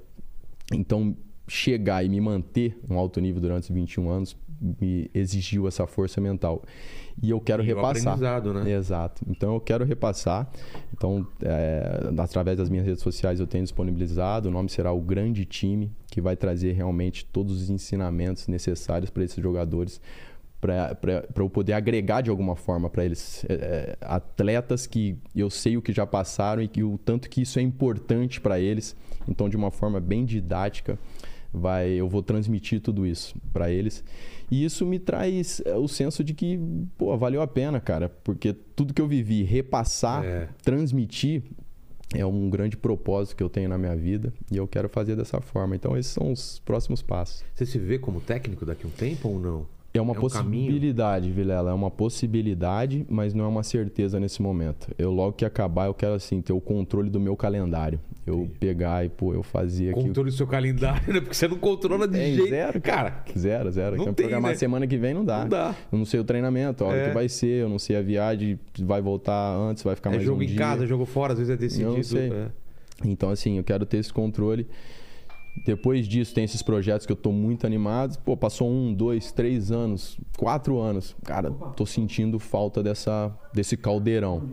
Então, chegar e me manter um alto nível durante os 21 anos me exigiu essa força mental. E eu quero E o repassar. aprendizado, né? Exato. Então eu quero repassar. Então, é, através das minhas redes sociais eu tenho disponibilizado. O nome será o Grande Time, que vai trazer realmente todos os ensinamentos necessários para esses jogadores, para eu poder agregar de alguma forma para eles. É, é, atletas que eu sei o que já passaram e que o tanto que isso é importante para eles. Então, de uma forma bem didática, vai, eu vou transmitir tudo isso para eles. E isso me traz é, o senso de que, pô, valeu a pena, cara, porque tudo que eu vivi, repassar, É. transmitir, é um grande propósito que eu tenho na minha vida e eu quero fazer dessa forma. Então, esses são os próximos passos. Você se vê como técnico daqui a um tempo ou não? É uma É um caminho? possibilidade, Vilela. É uma possibilidade, mas não é uma certeza nesse momento. Eu, logo que acabar, eu quero, assim, ter o controle do meu calendário. Eu pegar e, pô, eu fazer aqui. Controle do seu calendário, né? Porque você não controla de É, jeito. zero, cara. Zero, zero. Não Então, tem, programar né? semana que vem não dá. Não dá. Eu não sei o treinamento, a hora É. que vai ser, eu não sei a viagem, vai voltar antes, vai ficar É mais jogo um em dia. casa, jogo fora, às vezes é decidido. Eu não sei. é. Então, assim, eu quero ter esse controle. Depois disso, tem esses projetos que eu tô muito animado. Pô, passou um, dois, três anos, quatro anos. Cara, tô sentindo falta dessa, desse caldeirão.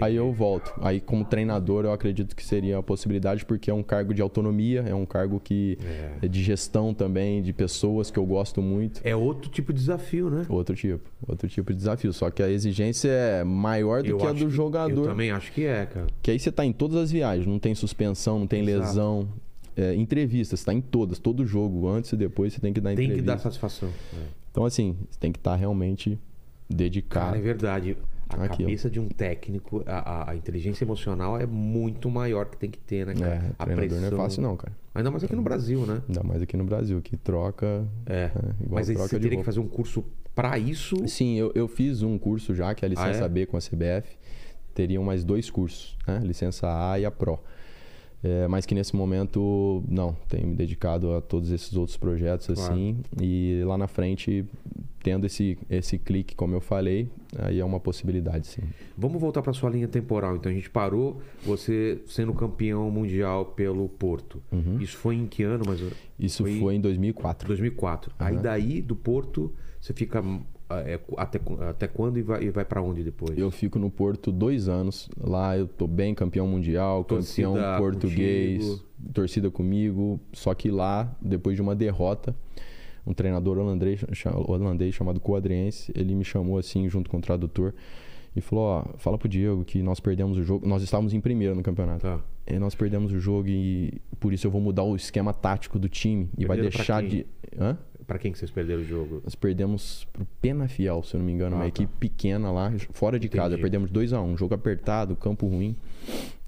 Aí eu volto. Aí, como treinador, eu acredito que seria a possibilidade, porque é um cargo de autonomia, é um cargo que é de gestão também, de pessoas que eu gosto muito. É outro tipo de desafio, né? Outro tipo, outro tipo de desafio. Só que a exigência é maior do Eu que a do jogador. Eu também acho que é, cara. Que aí você tá em todas as viagens, não tem suspensão, não tem Exato. lesão. É, entrevistas, você tá em todas, todo jogo, antes e depois você tem que dar Tem entrevista. que dar satisfação. É. Então, assim, você tem que estar realmente dedicar. Cara, é verdade. A Aquilo. cabeça de um técnico, a, a- inteligência emocional é muito maior que tem que ter, né, cara? É, a treinador não é fácil não, cara. Ainda mais aqui no Brasil, né? Ainda mais aqui no Brasil, que troca. É. igual Mas aí troca você teria que fazer um curso pra isso. Sim, eu, eu fiz um curso já, que é a licença Ah, é? B com a CBF. Teriam mais dois cursos, né? Licença A e a Pro. É, mas que nesse momento, não, tenho me dedicado a todos esses outros projetos, Claro. assim. E lá na frente, tendo esse, esse clique, como eu falei, aí é uma possibilidade, sim. Vamos voltar pra sua linha temporal. Então a gente parou você sendo campeão mundial pelo Porto. Isso foi em que ano, mais ou menos? Uhum. Isso Foi- foi, em 2004. 2004. Aí daí do Porto você fica até, até quando e vai, e vai para onde depois? Eu fico no Porto dois anos. Lá eu tô bem campeão mundial, Torcida campeão português, contigo. torcida comigo. Só que lá, depois de uma derrota, um treinador holandês, holandês chamado Coadriense, ele me chamou assim, junto com o tradutor, e falou: Ó, fala pro Diego que nós perdemos o jogo. Nós estávamos em primeiro no campeonato. Tá. E nós perdemos o jogo e por isso eu vou mudar o esquema tático do time. E vai Perderam pra deixar de. Hã? Para quem que vocês perderam o jogo? Nós perdemos pro Penafiel, se eu não me engano, Ah, uma tá. equipe pequena lá, fora de casa. Entendi. Perdemos 2 a 1 um, jogo apertado, campo ruim.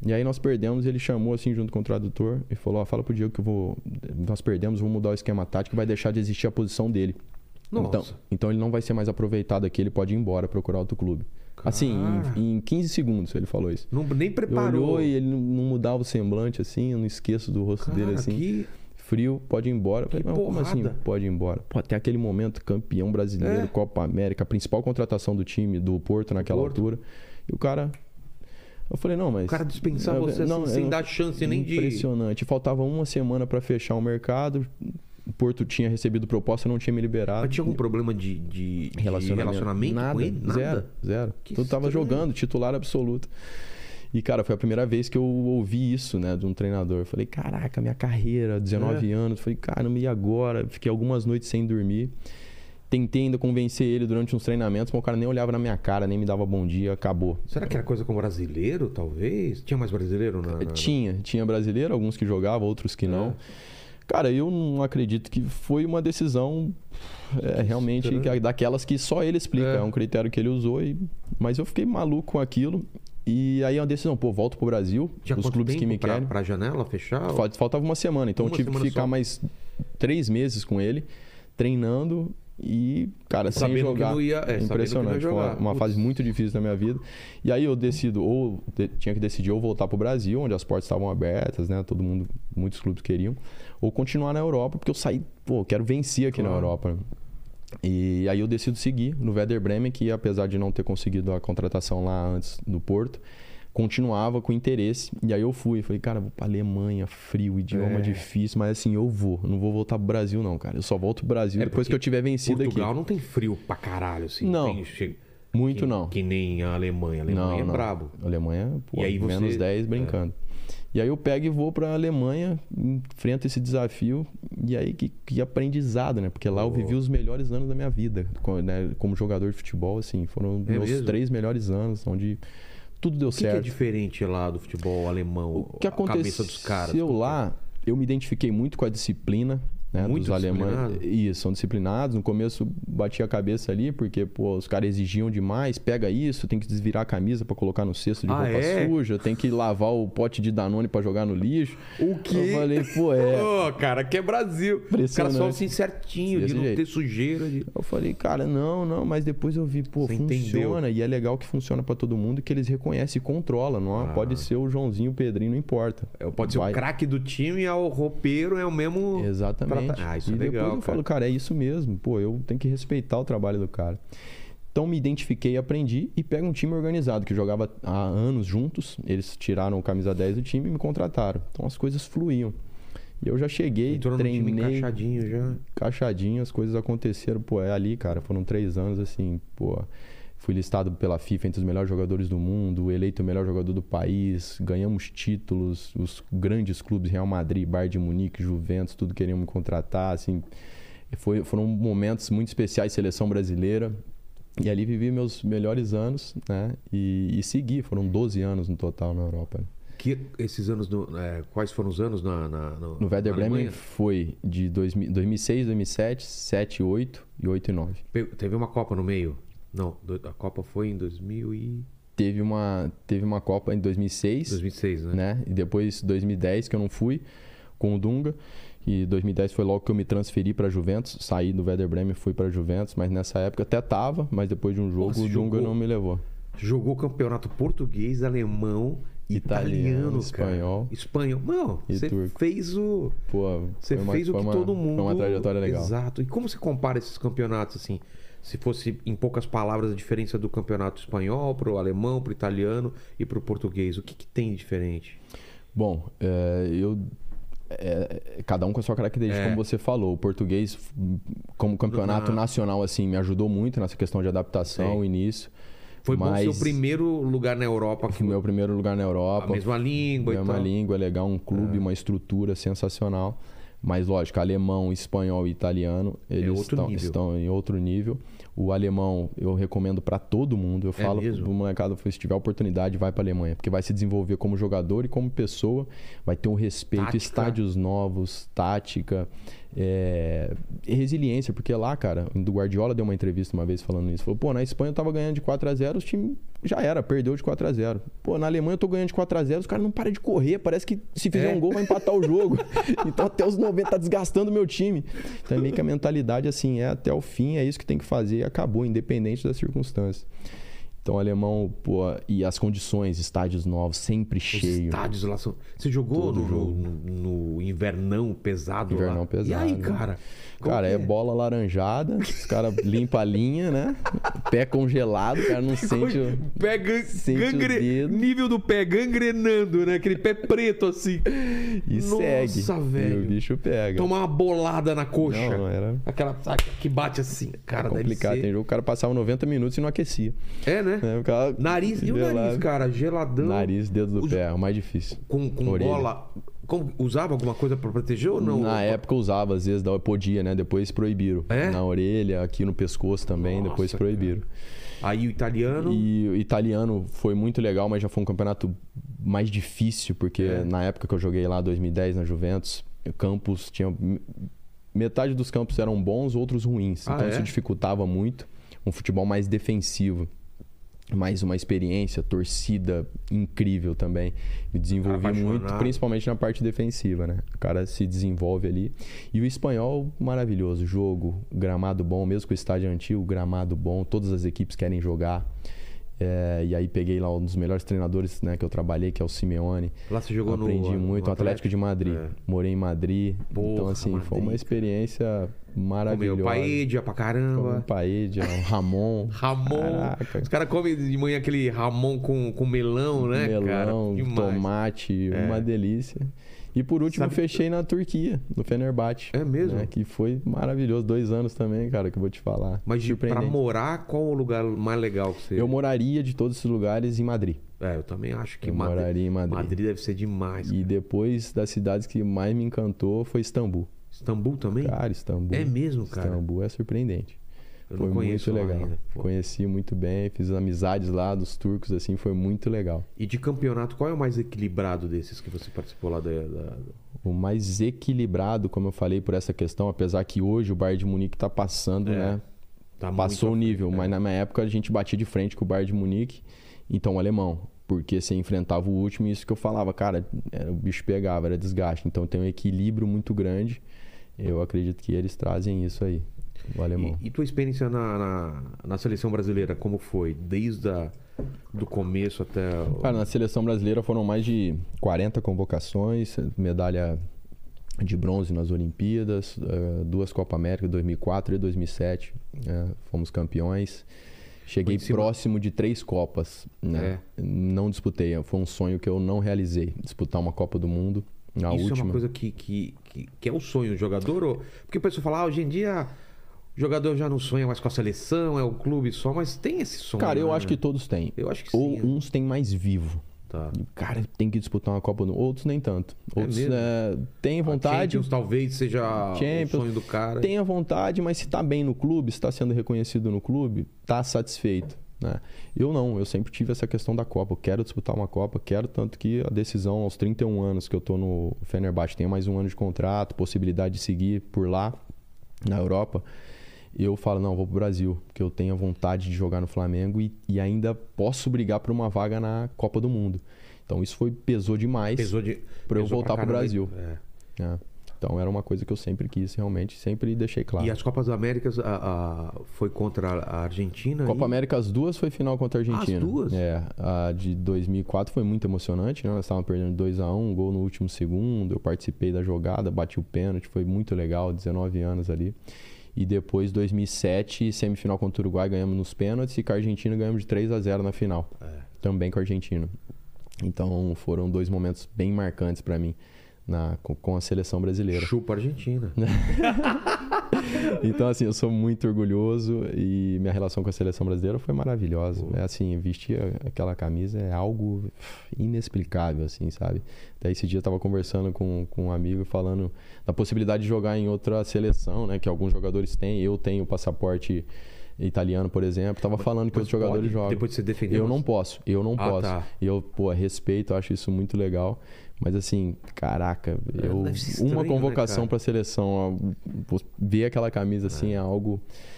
E aí nós perdemos, ele chamou assim junto com o tradutor e falou: ó, fala pro Diego que eu vou. Nós perdemos, vou mudar o esquema tático e vai deixar de existir a posição dele. Nossa. Então, então ele não vai ser mais aproveitado aqui, ele pode ir embora procurar outro clube. Assim, em, em 15 segundos ele falou isso. Não, nem preparou. olhou e ele não, não mudava o semblante assim, eu não esqueço do rosto Cara, dele assim que- frio, pode ir embora. Falei, não, como assim? Pode ir embora. Pô, até aquele momento, campeão brasileiro, É. Copa América, a principal contratação do time, do Porto naquela Porto. altura. E o cara. Eu falei, não, mas. O cara dispensar Eu- você assim, sem dar chance nem de. Impressionante. Faltava uma semana pra fechar o mercado. O Porto tinha recebido proposta, não tinha me liberado. Mas tinha algum problema de, de- de Relacionamento, relacionamento nada, com ele? Nada. Zero, zero. Que Tudo tava jogando, titular absoluto. E, cara, foi a primeira vez que eu ouvi isso, né, de um treinador. Eu falei, caraca, minha carreira, 19 É. anos. Eu falei, caramba, e agora? Fiquei algumas noites sem dormir. Tentei ainda convencer ele durante uns treinamentos, mas o cara nem olhava na minha cara, nem me dava bom dia, acabou. Será que era coisa com brasileiro, talvez? Tinha mais brasileiro na. na- Tinha, tinha brasileiro, alguns que jogavam, outros que não. É. Cara, eu não acredito que foi uma decisão é, realmente que- daquelas que só ele explica. É. É. um critério que ele usou. E... Mas eu fiquei maluco com aquilo. E aí é uma decisão, pô, volto pro Brasil, Tinha os clubes que me pra, querem. Pra janela fechar? Fal- Faltava uma semana, então Uma eu tive que ficar só. mais três meses com ele, treinando e, cara, sem Sabendo que jogar. ia- é, Impressionante. Foi uma, jogar. Putz. fase muito difícil da minha vida. E aí eu decido, ou de- tinha que decidir ou voltar pro Brasil, onde as portas estavam abertas, né? Todo mundo, muitos clubes queriam, ou continuar na Europa, porque eu saí, pô, quero vencer aqui na Claro. Europa. E aí eu decido seguir no Werder Bremen, que apesar de não ter conseguido a contratação lá antes do Porto, continuava com interesse. E aí eu fui, falei, cara, vou pra Alemanha, frio, idioma É. difícil, mas assim, eu vou, não vou voltar pro Brasil não, cara. Eu só volto pro Brasil É, depois que eu tiver vencido Portugal aqui. não tem frio pra caralho, assim. Não. Tem- Muito que, não. Que nem a Alemanha. A Alemanha não, é brabo. A Alemanha, pô, E aí você- menos 10 brincando. E aí eu pego e vou pra Alemanha, enfrento esse desafio, e aí que, que aprendizado, né? Porque lá eu Pô. vivi os melhores anos da minha vida, co- né? como jogador de futebol, assim, foram É meus mesmo? três melhores anos, onde tudo deu O que, que é certo. diferente lá do futebol alemão? O que a aconteceu cabeça dos caras? lá, eu me identifiquei muito com a disciplina, né, Muito dos alemães. Isso, são disciplinados. No começo bati a cabeça ali, porque pô, os caras exigiam demais. Pega isso, tem que desvirar a camisa pra colocar no cesto de Ah, roupa é? suja, tem que lavar o pote de Danone pra jogar no lixo. O quê? Eu falei, pô, é. Ô, cara, que é Brasil. Os caras só assim certinho, de não jeito. ter sujeira. De... Eu falei, cara, não, não, mas depois eu vi, pô, Você funciona e é legal que funciona pra todo mundo que eles reconhecem e controlam. Não Ah. pode ser o Joãozinho, o Pedrinho, não importa. É, Pode ser Vai. o craque do time e o roupeiro é o mesmo. Exatamente. Pra- Ah, isso e é depois legal, eu cara. falo, cara, é isso mesmo. Pô, eu tenho que respeitar o trabalho do cara. Então me identifiquei, aprendi e pego um time organizado que jogava há anos juntos. Eles tiraram o camisa 10 do time e me contrataram. Então as coisas fluíam. E eu já cheguei, Entrou no time treinei, encaixadinho já. encaixadinho, as coisas aconteceram. Pô, é ali, cara. Foram três anos assim, pô. Fui listado pela FIFA entre os melhores jogadores do mundo, eleito o melhor jogador do país, ganhamos títulos, os grandes clubes Real Madrid, Bayern de Munique, Juventus, tudo queriam me contratar, assim. Foi, foram momentos muito especiais, seleção brasileira. E ali vivi meus melhores anos, né? E, e segui, foram 12 anos no total na Europa. Que esses anos, no- é, quais foram os anos na, na, no, No Werder Bremen foi de 2000 2006, 2007, 7, 8 e 8 e 9. Pe- Teve uma Copa no meio? Não, a Copa foi em 2000 e... Teve uma, teve uma Copa em 2006, 2006, né? né? E depois 2010 que eu não fui com o Dunga. E 2010 foi logo que eu me transferi para Juventus, saí do Werder Bremen e fui para Juventus, mas nessa época até tava, mas depois de um jogo Nossa, o Dunga jogou? não me levou. Jogou campeonato português, alemão, italiano, Italiano, cara. espanhol. Espanhol. Não, você turco. fez o... Pô, Você uma- fez o que uma- todo mundo... Foi uma trajetória legal. Exato. E como você compara esses campeonatos, assim? Se fosse, em poucas palavras, a diferença do campeonato espanhol pro alemão, pro italiano e pro português. O que, que tem de diferente? Bom, é, eu. é, é, cada um com a sua característica, É. como você falou. O português, como campeonato Na- nacional, assim, me ajudou muito nessa questão de adaptação, Sim. o início. Foi bom o Mas- primeiro lugar na Europa que Foi meu primeiro lugar na a Europa. mesma língua e Mesma língua, é legal, um clube, uma estrutura sensacional. Mas, lógico, alemão, espanhol e italiano, eles É estão, estão em outro nível. O alemão eu recomendo para todo mundo. Eu É falo mesmo? pro se tiver oportunidade, vai para Alemanha, porque vai se desenvolver como jogador e como pessoa, vai ter um respeito, Tática. estádios novos, tática, é, resiliência, porque lá, cara, do Guardiola deu uma entrevista uma vez falando isso. Falou, pô, na Espanha eu tava ganhando de 4 a 0 os times já era, perdeu de 4 a 0 Pô, na Alemanha eu tô ganhando de 4 a 0 os caras não param de correr, parece que se fizer É. um gol vai empatar o jogo. [LAUGHS] então até os 90 tá desgastando o meu time. Então é meio que a mentalidade assim, é até o fim, é isso que tem que fazer e acabou, independente das circunstâncias. Então o alemão, pô, e as condições, estádios novos, sempre Os cheio. estádios lá são. Você jogou no, no- no invernão pesado Invernão lá? pesado. E aí, cara? Cara, que é bola laranjada, os caras limpam a linha, né? Pé congelado, o cara não [LAUGHS] sente o... Pé gan- Sente o gangre- dedo. Nível do pé gangrenando, né? Aquele pé preto assim. E Nossa, segue. E velho. o bicho pega. Tomar uma bolada na coxa. Não, era Aquela que bate assim. Cara, deve complicado. ser- Tem jogo o cara passava 90 minutos e não aquecia. É, né? Né? O cara Nariz. E o nariz, cara? Geladão. Nariz, dedo do Os- pé, é o mais difícil. Com, com Orelha. bola. Como- usava alguma coisa pra proteger ou não? Na época eu usava, às vezes da- podia, né? Depois proibiram. É? Na orelha, aqui no pescoço também, Nossa, depois proibiram. Aí o italiano. E o italiano foi muito legal, mas já foi um campeonato mais difícil, porque É. na época que eu joguei lá, 2010, na Juventus, campos tinha. Metade dos campos eram bons, outros ruins. Ah, então é? isso dificultava muito. Um futebol mais defensivo. Mais uma experiência, torcida incrível também. Me desenvolvi muito, principalmente na parte defensiva, né? O cara se desenvolve ali. E o espanhol, maravilhoso. Jogo, gramado bom, mesmo com o estádio antigo, gramado bom. Todas as equipes querem jogar. É, e aí peguei lá um dos melhores treinadores né, que eu trabalhei, que é o Simeone. Lá você jogou Aprendi no. muito, no Atlético de Madrid. É. Morei em Madrid. Porra, então, assim, foi uma Madrid, experiência Comeu maravilhosa. paella pra Comeu caramba. paella, um Ramon. [LAUGHS] Ramon. Caraca. Os caras comem de manhã aquele Ramon com, com melão, né, cara? melão, tomate, É. uma delícia. E por último, Sabe- fechei na Turquia, no Fenerbahçe. É mesmo? né, que foi maravilhoso. Dois anos também, cara, que eu vou te falar. Mas pra morar, qual o lugar mais legal que você. Eu moraria de todos esses lugares em Madrid. É, eu também acho que Eu Madrid, moraria em Madrid. Madrid deve ser demais. E depois das cidades que mais me encantou foi Istambul. Istambul também? Cara, Istambul. É mesmo, cara? Istambul é surpreendente. Eu foi não conheço muito legal. ainda. Conheci muito bem, fiz amizades lá dos turcos, assim, foi muito legal. E de campeonato, qual é o mais equilibrado desses que você participou lá da. da- O mais equilibrado, como eu falei, por essa questão, apesar que hoje o Bayern de Munique tá passando, É, né? tá Passou o nível, mas é. na minha época a gente batia de frente com o Bayern de Munique, então o alemão. Porque você enfrentava o último e isso que eu falava, cara, o bicho pegava, era desgaste. Então tem um equilíbrio muito grande. Eu acredito que eles trazem isso aí, o alemão. E, e tua experiência na, na, na seleção brasileira, como foi? Desde a, do começo até. o- Cara, na seleção brasileira foram mais de 40 convocações, medalha de bronze nas Olimpíadas, eh, duas Copa América, 2004 e 2007, eh, fomos campeões. Cheguei próximo de três Copas, né? Não disputei, foi um sonho que eu não realizei, disputar uma Copa do Mundo, a Isso última. é uma coisa que, que, que, que é o sonho do jogador? Ou... Porque a pessoa fala, ah, hoje em dia o jogador já não sonha mais com a seleção, é o clube só, mas tem esse sonho. Cara, eu né? acho que todos têm. Eu acho que Ou sim. uns têm mais vivo. Tá. E, Cara, tem que disputar uma Copa do Mundo. Outros nem tanto. É Outros mesmo? eh, têm vontade, Champions talvez seja Champions. o sonho do cara. tem a vontade, mas se tá bem no clube, se tá sendo reconhecido no clube, tá satisfeito. Né? Eu não, eu sempre tive essa questão da Copa. Eu quero disputar uma Copa, quero tanto que a decisão aos 31 anos que eu tô no Fenerbahçe, tenho mais um ano de contrato, possibilidade de seguir por lá, na Europa. Eu falo, não, vou pro Brasil, porque eu tenho a vontade de jogar no Flamengo e, e ainda posso brigar por uma vaga na Copa do Mundo. Então isso foi pesou demais Pesou de. para eu voltar pro caramba, Brasil. é. né? Então era uma coisa que eu sempre quis, realmente, sempre deixei claro. E as Copas Américas a, a- foi contra a Argentina? Copa e- América, as duas foi final contra a Argentina. As duas? É, a de 2004 foi muito emocionante, né? Nós estávamos perdendo 2 a 1 um gol no último segundo. Eu participei da jogada, bati o pênalti, foi muito legal, 19 anos ali. E depois, 2007, semifinal contra o Uruguai, ganhamos nos pênaltis e com a Argentina ganhamos de 3 a 0 na final. É. Também com a Argentina. Então foram dois momentos bem marcantes para mim na, com, a seleção brasileira. Chupa a Argentina. [LAUGHS] Então, assim, eu sou muito orgulhoso e minha relação com a seleção brasileira foi maravilhosa. É assim, vestir aquela camisa é algo inexplicável, assim, sabe? Daí esse dia eu tava conversando com, com um amigo falando da possibilidade de jogar em outra seleção, né? Que alguns jogadores têm. Eu tenho o passaporte italiano, por exemplo. Tava falando que os jogadores pode? jogam. Depois de você defender Eu não posso, eu não Ah, posso. tá. Eu, pô, respeito, acho isso muito legal. Mas assim, caraca, É, eu, estranho, uma né, convocação cara? pra seleção, ó, ver aquela camisa assim é algo Amarelinha.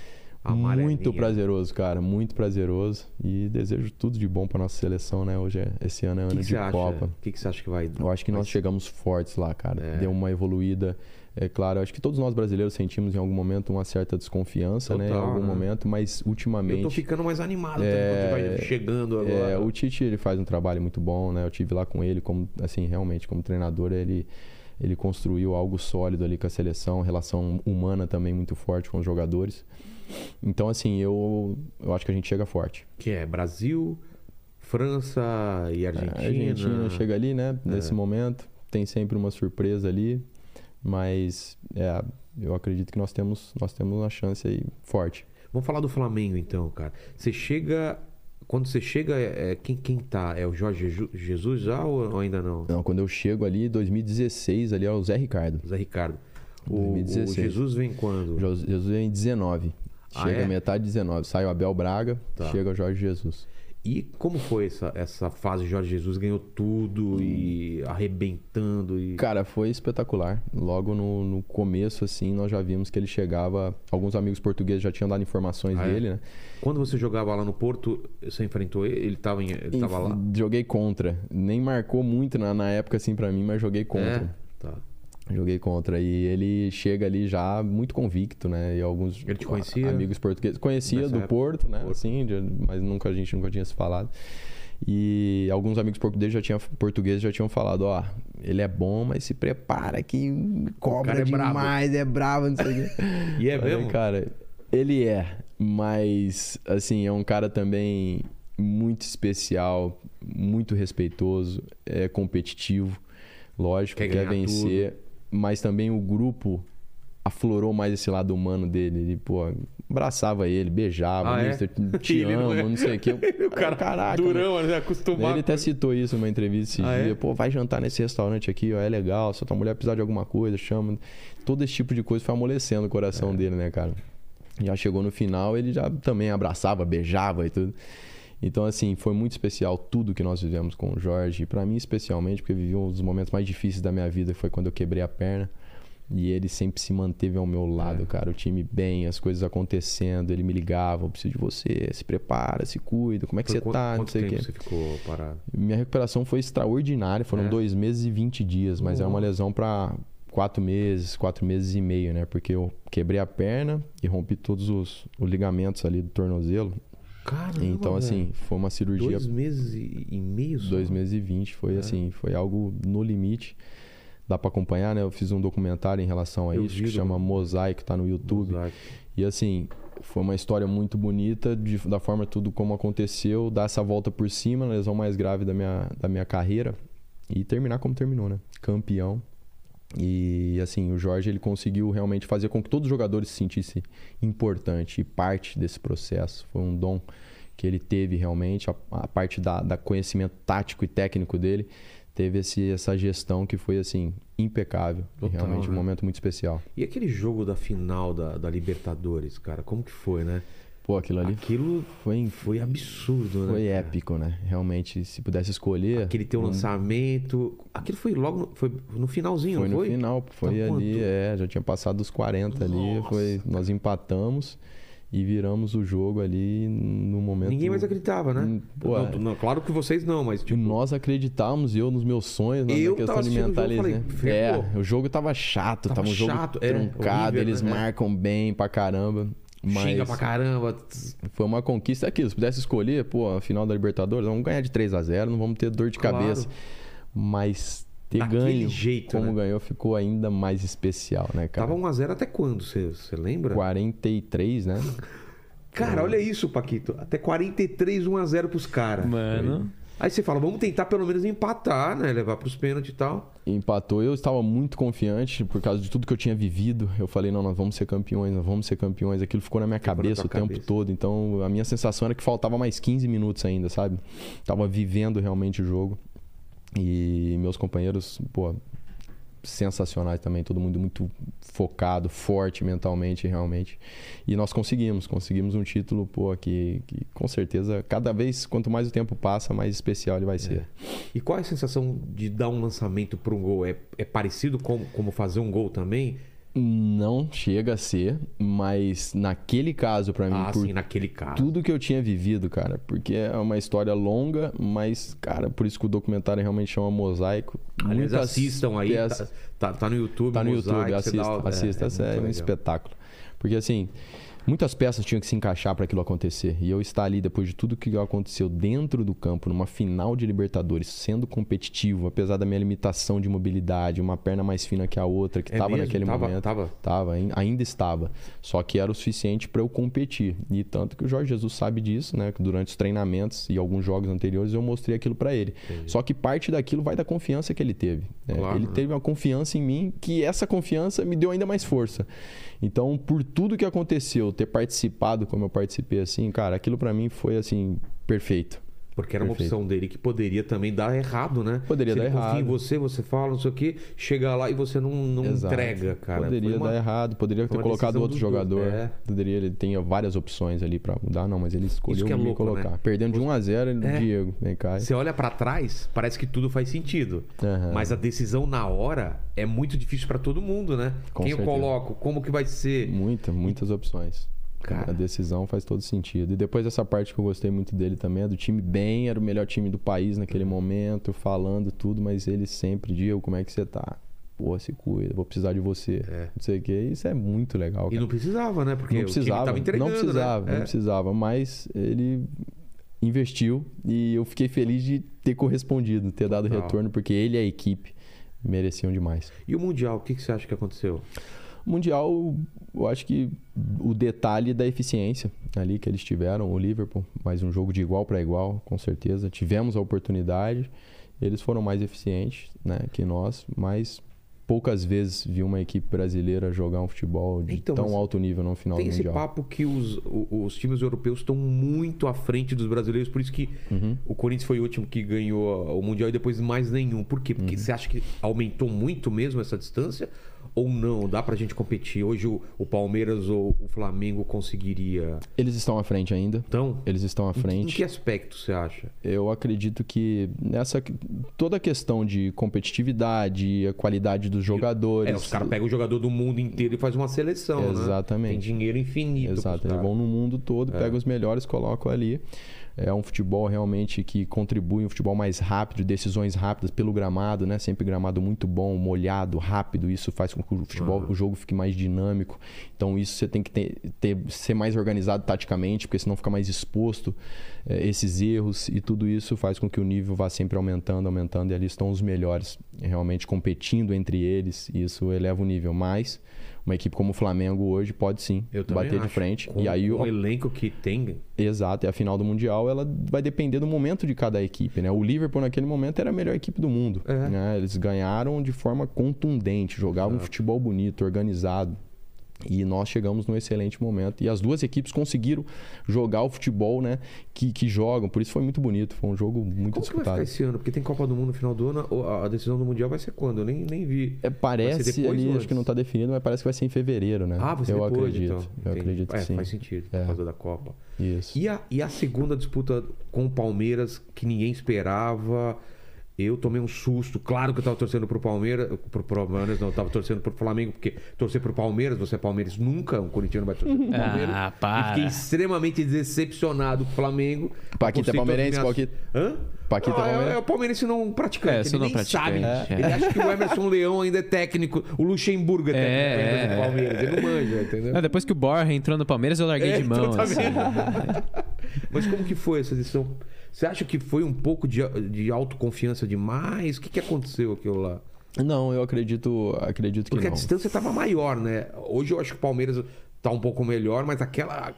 Muito prazeroso, cara, muito prazeroso e desejo tudo de bom pra nossa seleção, né? Hoje é, esse ano é O ano que, que de? Copa. O que, que você acha que vai. Eu acho que vai nós ser? chegamos fortes lá, cara. É. Deu uma evoluída. É claro, acho que todos nós brasileiros sentimos em algum momento uma certa desconfiança, né? Em Total, algum né? momento, mas ultimamente. Eu tô ficando mais animado É, também vai chegando agora. É, o Tite ele faz um trabalho muito bom, né? Eu tive lá com ele, como assim realmente como treinador ele ele construiu algo sólido ali com a seleção, relação humana também muito forte com os jogadores. Então assim eu eu acho que a gente chega forte. Que é Brasil, França e Argentina. A Argentina chega ali, né? É. Nesse momento tem sempre uma surpresa ali, mas é, eu acredito que nós temos nós temos uma chance aí forte. Vamos falar do Flamengo então, cara. Você chega. Quando você chega, é, é- quem, quem tá? É o Jorge Jesus já ou, ou ainda não? Não, quando eu chego ali 2016 ali é o Zé Ricardo. Zé Ricardo. O, o 2016. Jesus vem quando? Jesus é em 19. Ah, Chega é? metade de 19. Sai o Abel Braga, Tá. chega o Jorge Jesus. E como foi essa, essa fase? Jorge Jesus ganhou tudo e arrebentando e. Cara, foi espetacular. Logo no, no começo, assim, nós já vimos que ele chegava. Alguns amigos portugueses já tinham dado informações Ah, é? dele, né? Quando você jogava lá no Porto, você enfrentou ele? Ele tava, em, ele tava lá? Joguei contra. Nem marcou muito na, na época, assim, pra mim, mas joguei contra. É? Tá. Joguei contra. E ele chega ali já muito convicto, né? E alguns Ele te conhecia? amigos portugueses. Conhecia do época? Porto, né? Porto. Assim, mas nunca a gente nunca tinha se falado. E alguns amigos portugueses já tinham, portugueses já tinham falado, ó, ele é bom, mas se prepara que cobra é demais, é bravo, não sei o quê. [LAUGHS] E é mesmo? Cara, ele é, mas assim, é um cara também muito especial, muito respeitoso, é competitivo, lógico, Quer quer, vencer, mas também o grupo aflorou mais esse lado humano dele. Ele, pô, abraçava ele, beijava, Ah, é? "Mister, [LAUGHS] te Ele não amo, é- não sei o quê. [LAUGHS] o cara Caraca, mano. durão, né? acostumado. Ele até citou isso numa entrevista esse Ah, é? dia. Pô, vai jantar nesse restaurante aqui, ó, é legal. Se a tua mulher precisar de alguma coisa, chama. Todo esse tipo de coisa foi amolecendo o É. coração dele, né, cara? Já chegou no final, ele já também abraçava, beijava e tudo. Então, assim, foi muito especial tudo que nós vivemos com o Jorge. E pra mim, especialmente, porque eu vivi um dos momentos mais difíceis da minha vida, que foi quando eu quebrei a perna. E ele sempre se manteve ao meu lado, É. cara. O time bem, as coisas acontecendo. Ele me ligava, eu preciso de você, se prepara, se cuida, como é que você quanto, tá, não quanto sei o tempo quê. você ficou parado? Minha recuperação foi extraordinária. Foram É? dois meses e 20 dias, mas é uma lesão para quatro meses, quatro meses e meio, né? Porque eu quebrei a perna e rompi todos os, os ligamentos ali do tornozelo. Caramba, então, assim, velho. foi uma cirurgia. Dois meses e, meio só? Dois meses e vinte. Foi É. assim, foi algo no limite. Dá pra acompanhar, né? Eu fiz um documentário em relação a Eu isso, vi que do- chama Mosaico, tá no YouTube. Mosaico. E assim, foi uma história muito bonita, de- da forma tudo como aconteceu, dar essa volta por cima, a lesão mais grave da minha, da minha carreira, e terminar como terminou, né? Campeão. E assim, o Jorge ele conseguiu realmente fazer com que todos os jogadores se sentissem importante e parte desse processo. Foi um dom que ele teve realmente, a, a parte da, da conhecimento tático e técnico dele, teve esse, essa gestão que foi assim, impecável. E Total, realmente um né? momento muito especial. E aquele jogo da final da, da Libertadores, cara, como que foi, né? Pô, aquilo ali Aquilo foi, foi absurdo, né? foi épico, né? Realmente, se pudesse escolher. Aquele teu lançamento. Aquilo foi logo no, foi no finalzinho, Foi não no foi? final, foi Tá ali, quanto? é, já tinha passado dos 40 ali, Nossa, foi, nós empatamos e viramos o jogo ali no momento. Ninguém mais acreditava, né? Hum, pô, Não, é. não, claro que vocês não, mas tipo, nós acreditávamos, eu nos meus sonhos, na Eu questão de assistindo o jogo, mentalizar. falei, ferrou. é, o jogo tava chato, Tava tava, um jogo chato, é, truncado, horrível, eles né? Marcam bem pra caramba. Mas xinga pra caramba. foi uma conquista É aquilo. Se pudesse escolher, pô, a final da Libertadores, vamos ganhar de 3 a 0 não vamos ter dor de Claro. cabeça. Mas ter Daquele ganho jeito, como né? ganhou ficou ainda mais especial, né, cara? Tava 1x0 até quando? Você lembra? 43, né? [LAUGHS] Cara, olha isso, Paquito. Até 43, 1x0 pros caras. Mano. Aí você fala, vamos tentar pelo menos empatar, né? Levar pros pênaltis e tal. Empatou. Eu estava muito confiante por causa de tudo que eu tinha vivido. Eu falei, não, nós vamos ser campeões, nós vamos ser campeões. Aquilo ficou na minha Ficou na cabeça tua o tempo cabeça. todo. Então, a minha sensação era que faltava mais 15 minutos ainda, sabe? Tava vivendo realmente o jogo. E meus companheiros, pô, sensacionais também, todo mundo muito focado, forte mentalmente, realmente. E nós conseguimos, conseguimos um título, pô, que, que com certeza, cada vez, quanto mais o tempo passa, mais especial ele vai ser. E qual é a sensação de dar um lançamento para um gol? É, é parecido com como fazer um gol também? Não chega a ser, mas naquele caso, pra mim, Ah, por sim, naquele caso. tudo que eu tinha vivido, cara, porque é uma história longa, mas, cara, por isso que o documentário realmente chama Mosaico. Aliás, Muitas assistam aí, peças- tá, tá, tá no YouTube. Tá no Mosaico, YouTube, assista, dá- assista, é, é, muito um legal. espetáculo. Porque assim, muitas peças tinham que se encaixar para aquilo acontecer. E eu estar ali depois de tudo que aconteceu dentro do campo, numa final de Libertadores, sendo competitivo, apesar da minha limitação de mobilidade, uma perna mais fina que a outra, que É estava mesmo? naquele Tava- momento. tava? Tava, ain- ainda estava. Só que era o suficiente para eu competir. E tanto que o Jorge Jesus sabe disso, né? Que durante os treinamentos e alguns jogos anteriores eu mostrei aquilo para ele. Só que parte daquilo vai da confiança que ele teve. né? Claro, ele né? teve uma confiança em mim que essa confiança me deu ainda mais força. Então, por tudo que aconteceu, ter participado como eu participei assim, cara, aquilo para mim foi assim perfeito. Porque era uma Perfeito. opção dele que poderia também dar errado, né? Poderia Se dar confia em errado. você, você fala, não sei o quê, chega lá e você não, não Exato. entrega, cara. Poderia uma- dar errado, poderia ter colocado outro jogador. é. Poderia, ele tinha várias opções ali para mudar, não, mas ele escolheu que é me louco, colocar. né? Perdendo de 1 a 0 ele, É. Diego, vem cá. Você olha pra trás, parece que tudo faz sentido. Aham. Mas a decisão na hora é muito difícil pra todo mundo, né? Com Quem eu certeza. coloco, como que vai ser? Muita, muitas opções. Cara. A decisão faz todo sentido. E depois essa parte que eu gostei muito dele também é do time bem, era o melhor time do país naquele momento, falando tudo, mas ele sempre, Diego, como é que você tá? Pô, se cuida, vou precisar de você. É. Não sei o quê. Isso é muito legal. E cara. não precisava, né? Porque não precisava, não precisava, né? não É. precisava, mas ele investiu e eu fiquei feliz de ter correspondido, ter dado Total. retorno, porque ele e a equipe mereciam demais. E o Mundial, o que, que você acha que aconteceu? Mundial, eu acho que o detalhe da eficiência ali que eles tiveram, o Liverpool, mais um jogo de igual para igual, com certeza. Tivemos a oportunidade, eles foram mais eficientes né, que nós, mas poucas vezes vi uma equipe brasileira jogar um futebol de Então, tão alto nível no final Tem do esse Mundial. papo que os, os times europeus estão muito à frente dos brasileiros, por isso que Uhum. o Corinthians foi o último que ganhou o Mundial e depois mais nenhum. Por quê? Uhum. Porque você acha que aumentou muito mesmo essa distância? Ou não? Dá pra gente competir? Hoje o, o Palmeiras ou o Flamengo conseguiria. Eles estão à frente ainda. Então, Eles estão à em, em frente. que aspecto você acha? Eu acredito que nessa toda a questão de competitividade, a qualidade dos jogadores. É, os caras pegam o jogador do mundo inteiro e faz uma seleção, né? Exatamente. Tem dinheiro infinito. Exato, eles vão no mundo todo, pegam os melhores, colocam ali. É um futebol realmente que contribui, um futebol mais rápido, decisões rápidas pelo gramado, né? Sempre gramado muito bom, molhado, rápido. Isso faz com que o futebol, o jogo fique mais dinâmico. Então isso você tem que ter, ter- ser mais organizado taticamente, porque senão fica mais exposto eh, esses erros e tudo isso faz com que o nível vá sempre aumentando, aumentando e ali estão os melhores, realmente competindo entre eles. E isso eleva o nível. Mas uma equipe como o Flamengo hoje pode sim Eu bater de frente. Com, e aí o o elenco que tem, Exato, e a final do Mundial ela vai depender do momento de cada equipe, né? O Liverpool naquele momento era a melhor equipe do mundo, É. né? Eles ganharam de forma contundente, jogavam um futebol bonito, organizado. E nós chegamos num excelente momento. E as duas equipes conseguiram jogar o futebol, né? Que, que jogam. Por isso foi muito bonito. Foi um jogo muito Como disputado. que vai ficar esse ano? Porque tem Copa do Mundo no final do ano. A decisão do Mundial vai ser quando? Eu nem, nem vi. É, parece ali, acho que não está definido, mas parece que vai ser em fevereiro, né? Ah, vai ser Eu depois, acredito. então. Eu Entendi. acredito é, sim. faz sentido, por É. causa da Copa. Isso. E a, e a segunda disputa com o Palmeiras, que ninguém esperava. Eu tomei um susto. Claro que eu tava torcendo pro Palmeiras. Pro Palmeiras, não, eu tava torcendo pro Flamengo, porque torcer pro Palmeiras, você é Palmeiras, nunca um corintiano vai torcer pro Palmeiras. Ah, E para. fiquei extremamente decepcionado com o Flamengo. Paquita é palmeirense, minhas- Paquita? Hã? Paquita Não, é, palmeirense? é o palmeirense não praticante. É, ele não nem praticante, sabe. é. Ele acha que o Emerson Leão ainda é técnico. O Luxemburgo é técnico É, ainda é. do Palmeiras. Ele não manja, entendeu? Ah, depois que o Borja entrou no Palmeiras, eu larguei É, de mão. então tá assim. [LAUGHS] Mas como que foi essa edição? Você acha que foi um pouco de, de autoconfiança demais? O que, que aconteceu aquilo lá? Não, eu acredito, acredito que Porque a não. distância estava maior, né? Hoje eu acho que o Palmeiras tá um pouco melhor, mas aquela.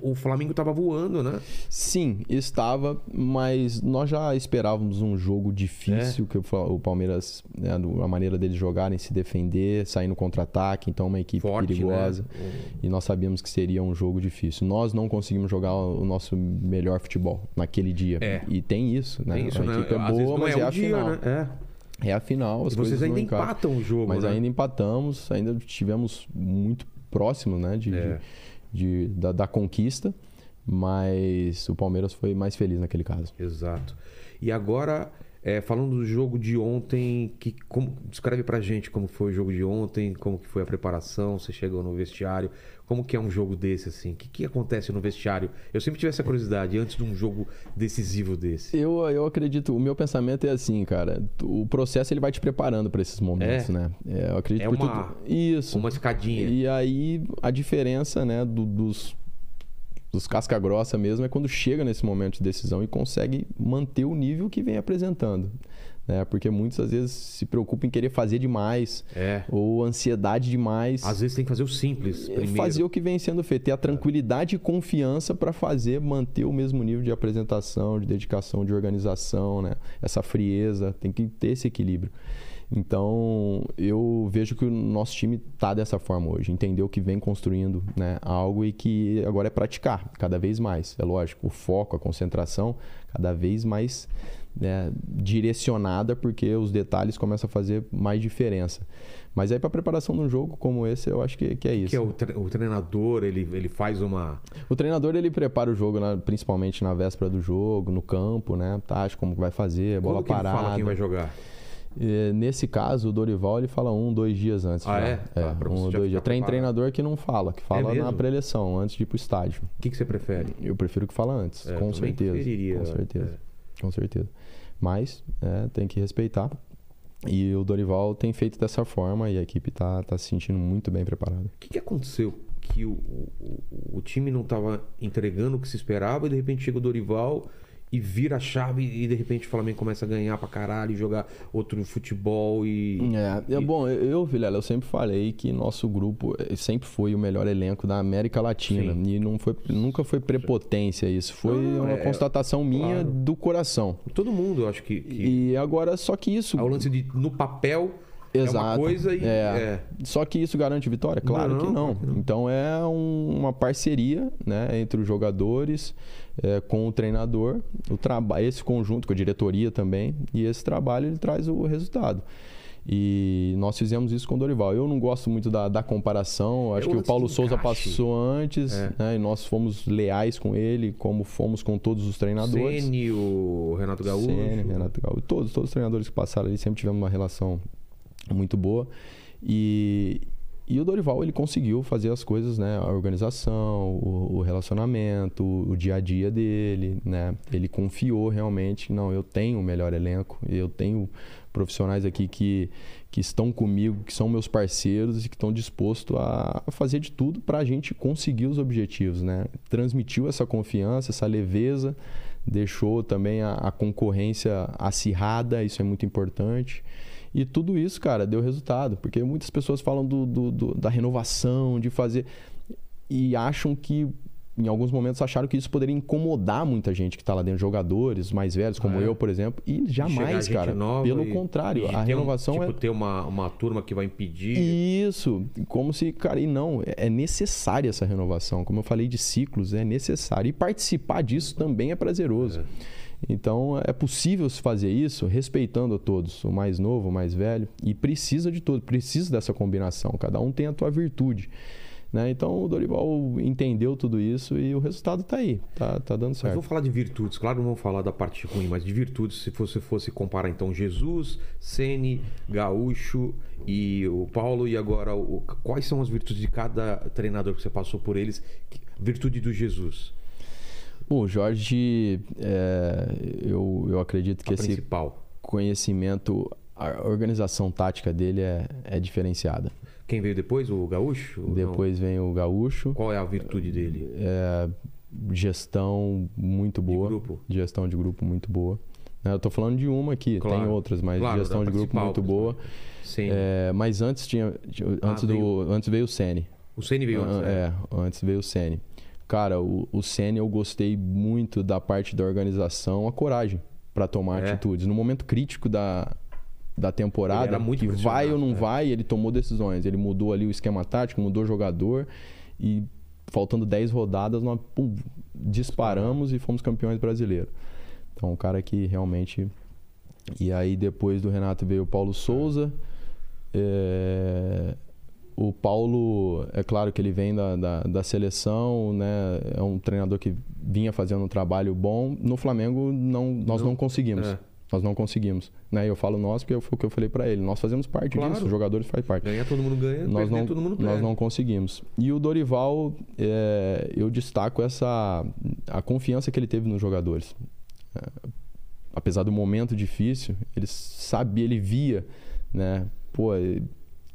O Flamengo tava voando, né? Sim, estava, mas nós já esperávamos um jogo difícil, que o Palmeiras, né, a maneira deles jogarem, se defender, sair no contra-ataque, então uma equipe Forte, perigosa. né? E nós sabíamos que seria um jogo difícil. Nós não conseguimos jogar o nosso melhor futebol naquele dia. É. E tem isso, né? Tem isso, a né? equipe é Às boa, mas é, é, a dia, final. né? É. É a final, as E vocês ainda encaixam. empatam o jogo, Mas né? ainda empatamos, ainda estivemos muito próximos, né? De, É. de- de- da, da conquista. Mas o Palmeiras foi mais feliz naquele caso. Exato. E agora, é, falando do jogo de ontem, que, como, descreve pra gente como foi o jogo de ontem, como que foi a preparação, você chegou no vestiário, como que é um jogo desse, assim? O que, que acontece no vestiário? Eu sempre tive essa curiosidade, antes de um jogo decisivo desse. Eu, eu acredito, o meu pensamento é assim, cara. O processo ele vai te preparando para esses momentos, É? né? É, eu acredito É uma- tudo. Isso. Uma escadinha. E aí a diferença, né, do- dos, dos casca grossa mesmo é quando chega nesse momento de decisão e consegue manter o nível que vem apresentando. Né? Porque muitas às vezes se preocupam em querer fazer demais É. ou ansiedade demais. Às vezes tem que fazer o simples É primeiro. fazer o que vem sendo feito, ter a tranquilidade e confiança para fazer, manter o mesmo nível de apresentação, de dedicação, de organização, né? Essa frieza, tem que ter esse equilíbrio. Então, eu vejo que o nosso time tá dessa forma hoje, entendeu que vem construindo né, algo e que agora é praticar cada vez mais. É lógico, o foco, a concentração, cada vez mais né, direcionada, porque os detalhes começam a fazer mais diferença. Mas aí, para preparação de um jogo como esse, eu acho que, que é isso. Que é o, tre- o treinador, ele, ele faz uma. O treinador ele prepara o jogo, né, principalmente na véspera do jogo, no campo, né? Tático, como que vai fazer, bola Quando que ele parada. fala quem vai jogar? E, nesse caso, o Dorival ele fala um, dois dias antes. Ah, já. é? Tá, pra um dois dias. Tem treinador que não fala, que fala mesmo? na preleção, antes de ir pro estádio. O que, que você prefere? Eu prefiro que fala antes, É, com também certeza. preferiria, com certeza. é. Com certeza. Mas é, tem que respeitar. E o Dorival tem feito dessa forma e a equipe tá, tá se sentindo muito bem preparada. O que, que aconteceu? Que o, o, o time não estava entregando o que se esperava e de repente chega o Dorival e vira a chave e de repente o Flamengo começa a ganhar pra caralho e jogar outro futebol e. É, é bom, eu, Vilela, eu sempre falei que nosso grupo eh, sempre foi o melhor elenco da América Latina. Sim. E não foi, nunca foi prepotência isso. Foi Não, uma é- constatação minha claro. do coração. Todo mundo, eu acho que. que E agora, só que isso. é o lance de no papel é uma Exato. coisa e. É. é. Só que isso garante vitória? Claro Não, que não. não. Então é um- uma parceria né, entre os jogadores, é, com o treinador, o traba esse conjunto, com a diretoria também, e esse trabalho ele traz o resultado. E nós fizemos isso com o Dorival. Eu não gosto muito da, da comparação. Acho o que o Paulo Souza passou antes, É. né, e nós fomos leais com ele, como fomos com todos os treinadores. Ceni, o Renato Gaúcho. Ceni, Renato Gaúcho, todos, todos os treinadores que passaram ali sempre tivemos uma relação muito boa. E, e o Dorival ele conseguiu fazer as coisas, né? A organização, o, o relacionamento, o dia a dia dele, né? Ele confiou realmente, não, eu tenho o melhor elenco, eu tenho profissionais aqui que, que estão comigo, que são meus parceiros e que estão dispostos a fazer de tudo para a gente conseguir os objetivos, né? Transmitiu essa confiança, essa leveza, deixou também a, a concorrência acirrada, isso é muito importante. E tudo isso, cara, deu resultado. Porque muitas pessoas falam do, do- do- da renovação, de fazer. E acham que em alguns momentos acharam que isso poderia incomodar muita gente que está lá dentro, jogadores mais velhos, como é? eu, por exemplo, e jamais, cara. Pelo e- contrário, e a ter um- renovação tipo, é ter uma, uma turma que vai impedir. isso, como se, cara, e não, é necessária essa renovação. Como eu falei de ciclos, é necessário. E participar disso também é prazeroso. Então, é possível se fazer isso respeitando a todos, o mais novo, o mais velho, e precisa de tudo, precisa dessa combinação. Cada um tem a tua virtude. Né? Então, o Dorival entendeu tudo isso e o resultado está aí, tá, tá dando Mas certo. vamos falar de virtudes. Claro, não vamos falar da parte ruim, mas de virtudes. Se você fosse comparar, então, Jesus, Sene, Gaúcho e o Paulo, e agora, o- quais são as virtudes de cada treinador que você passou por eles? Virtude do Jesus, Bom, o Jorge, é, eu, eu acredito que a esse principal. conhecimento, a organização tática dele é, é diferenciada. Quem veio depois? O Gaúcho? Não. Depois vem o Gaúcho, Qual é a virtude dele? é, gestão muito boa. grupo? Gestão de grupo muito boa. Né, Eu tô falando de uma aqui, Claro. tem outras, mas Claro, gestão de grupo muito boa. Sim. É, mas antes tinha. tinha- Ah, Antes, do, veio- antes veio o Sene. O Ceni veio antes. Ah, né? É, antes veio o Sene. Cara, o, o Sene eu gostei muito da parte da organização, a coragem para tomar É. atitudes. No momento crítico da, da temporada, que vai ou não é. vai, ele tomou decisões. Ele mudou ali o esquema tático, mudou o jogador e faltando 10 rodadas, nós pum, disparamos e fomos campeões brasileiros. Então, um cara que realmente. E aí, depois do Renato veio o Paulo Souza. É, O Paulo, é claro que ele vem da, da, da seleção, né? É um treinador que vinha fazendo um trabalho bom. No Flamengo, não, nós Não, não, conseguimos. é. Nós não conseguimos. Né? Eu falo nós porque foi o que eu falei para ele. Nós fazemos parte Claro. disso, os jogadores fazem parte Ganhar todo mundo ganha, nós não, todo mundo nós perde. não conseguimos. E o Dorival, é, eu destaco essa a confiança que ele teve nos jogadores. É, apesar do momento difícil, ele sabia, ele via, né? Pô,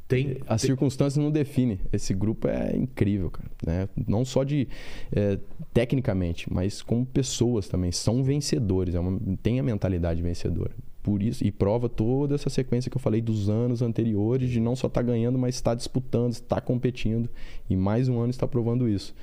Tem, as tem- circunstâncias não definem. Esse grupo é incrível, cara. Né? Não só de é, tecnicamente, mas como pessoas também. São vencedores. É uma, tem a mentalidade vencedora. Por isso, e prova toda essa sequência que eu falei dos anos anteriores, de não só estar ganhando, mas estar disputando, estar competindo. E mais um ano está provando isso.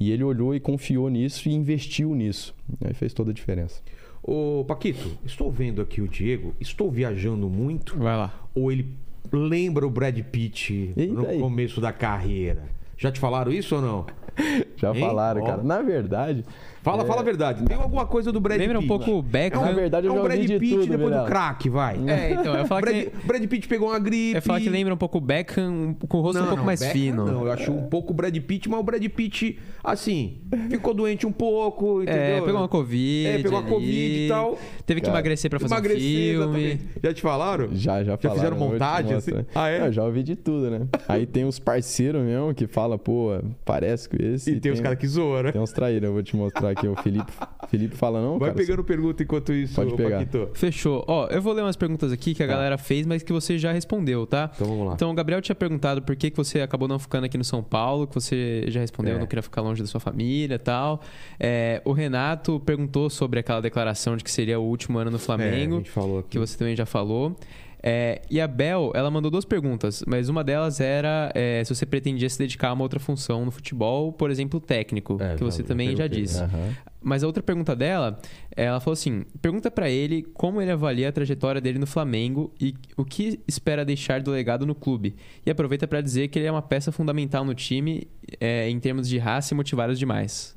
E ele olhou e confiou nisso e investiu nisso. Aí fez toda a diferença. Ô, Paquito, estou vendo aqui o Diego, estou viajando muito Vai lá. ou ele lembra o Brad Pitt Eita no aí. começo da carreira? Já te falaram isso ou não? [LAUGHS] Já Hein? falaram, cara. Na verdade. Fala, é, fala a verdade. Tem alguma coisa do Brad Lembra um Pitt? pouco o Beckham. Na verdade, eu é um já Brad ouvi de Pitt tudo, depois do Vilela. crack, vai. É, então, eu ia falar Brad, que, Brad Pitt pegou uma gripe. eu ia falar que lembra um pouco o Beckham com o rosto um pouco mais Beckham fino. Não, eu acho um pouco o Brad Pitt, mas o Brad Pitt, assim, ficou doente um pouco, entendeu? É, pegou uma Covid. É, pegou uma ali, Covid e tal. Teve que Cara, emagrecer pra fazer Emagrecer, um filme. exatamente. Já te falaram? Já, já falaram. fizeram eu vou te montagem, mostrar. assim? Ah, é? Eu já ouvi de tudo, né? Aí tem uns parceiros mesmo que fala, pô, parece com esse. E tem os caras que zoam, né? Tem uns traíra, eu vou te mostrar aqui. O Felipe, Felipe fala, não, Vai cara. pegando pergunta enquanto isso, Pode pegar. Paquito. Fechou. Ó, eu vou ler umas perguntas aqui que a Tá. galera fez, mas que você já respondeu, tá? Então vamos lá. Então, o Gabriel tinha perguntado por que, que você acabou não ficando aqui no São Paulo, que você já respondeu, É. não queria ficar longe da sua família e tal. É, o Renato perguntou sobre aquela declaração de que seria o último ano no É, a Flamengo, gente falou aqui. que você também já falou. É, e a Bel, ela mandou duas perguntas, mas uma delas era é, se você pretendia se dedicar a uma outra função no futebol, por exemplo, técnico, É, que você já- também já disse. Aham. Mas a outra pergunta dela, ela falou assim: pergunta pra ele como ele avalia a trajetória dele no Flamengo e o que espera deixar do legado no clube. E aproveita pra dizer que ele é uma peça fundamental no time é, em termos de raça e motivar os demais.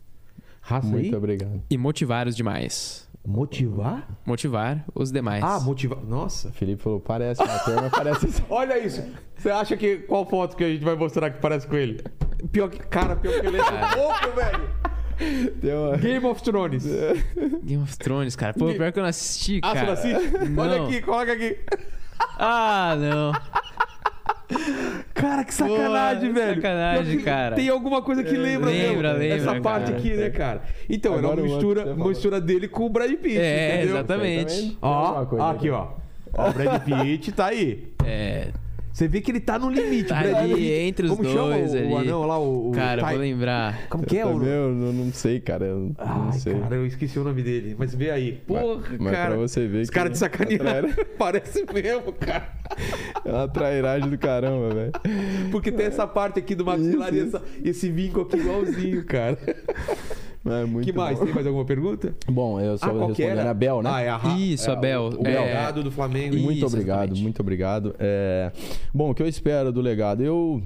Raça aí? Muito obrigado. E motivar os demais. Motivar? Motivar os demais. Ah, motivar. Nossa. O Felipe falou, parece, uma turma parece. [LAUGHS] Olha isso. Você acha que qual foto que a gente vai mostrar que parece com ele? Pior que. Cara, pior que ele é pouco, velho. Uma- Game of Thrones. [LAUGHS] Game of Thrones, cara. Pô, pior que eu não assisti, Ah, cara. você não assiste? Não. Olha aqui, coloca aqui. Ah, não. Cara, que Pô, sacanagem, velho. sacanagem, Pior cara. Tem alguma coisa que lembra, Lembra, mesmo. lembra, Essa parte cara. aqui, né, cara? Então, era Agora uma mistura, você uma falou. mistura dele com o Brad Pitt, É, entendeu? exatamente. Ó, ó, aqui, ó. Ó, o Brad Pitt tá aí. É. Você vê que ele tá no limite. Tá ali, entre os Como chama dois o, ali. o anão lá, o... o Cara, eu Ty- vou lembrar. Como que é o... eu não, não sei, cara. Eu não Ai, sei. cara, eu esqueci o nome dele. Mas vê aí. Porra, mas cara. pra você ver Os que caras de sacanearam. [LAUGHS] Parece mesmo, cara. É uma trairagem do caramba, velho. Porque tem essa parte aqui do maxilar e esse vinco aqui igualzinho, cara. [LAUGHS] É muito que mais? bom. Tem mais alguma pergunta? Bom, eu só ah, respondendo era? a Bel, né? Ah, é a Ra- Isso, é a Bel. O, o É. legado do Flamengo. Isso, Muito obrigado, exatamente. muito obrigado. É, Bom, o que eu espero do legado? Eu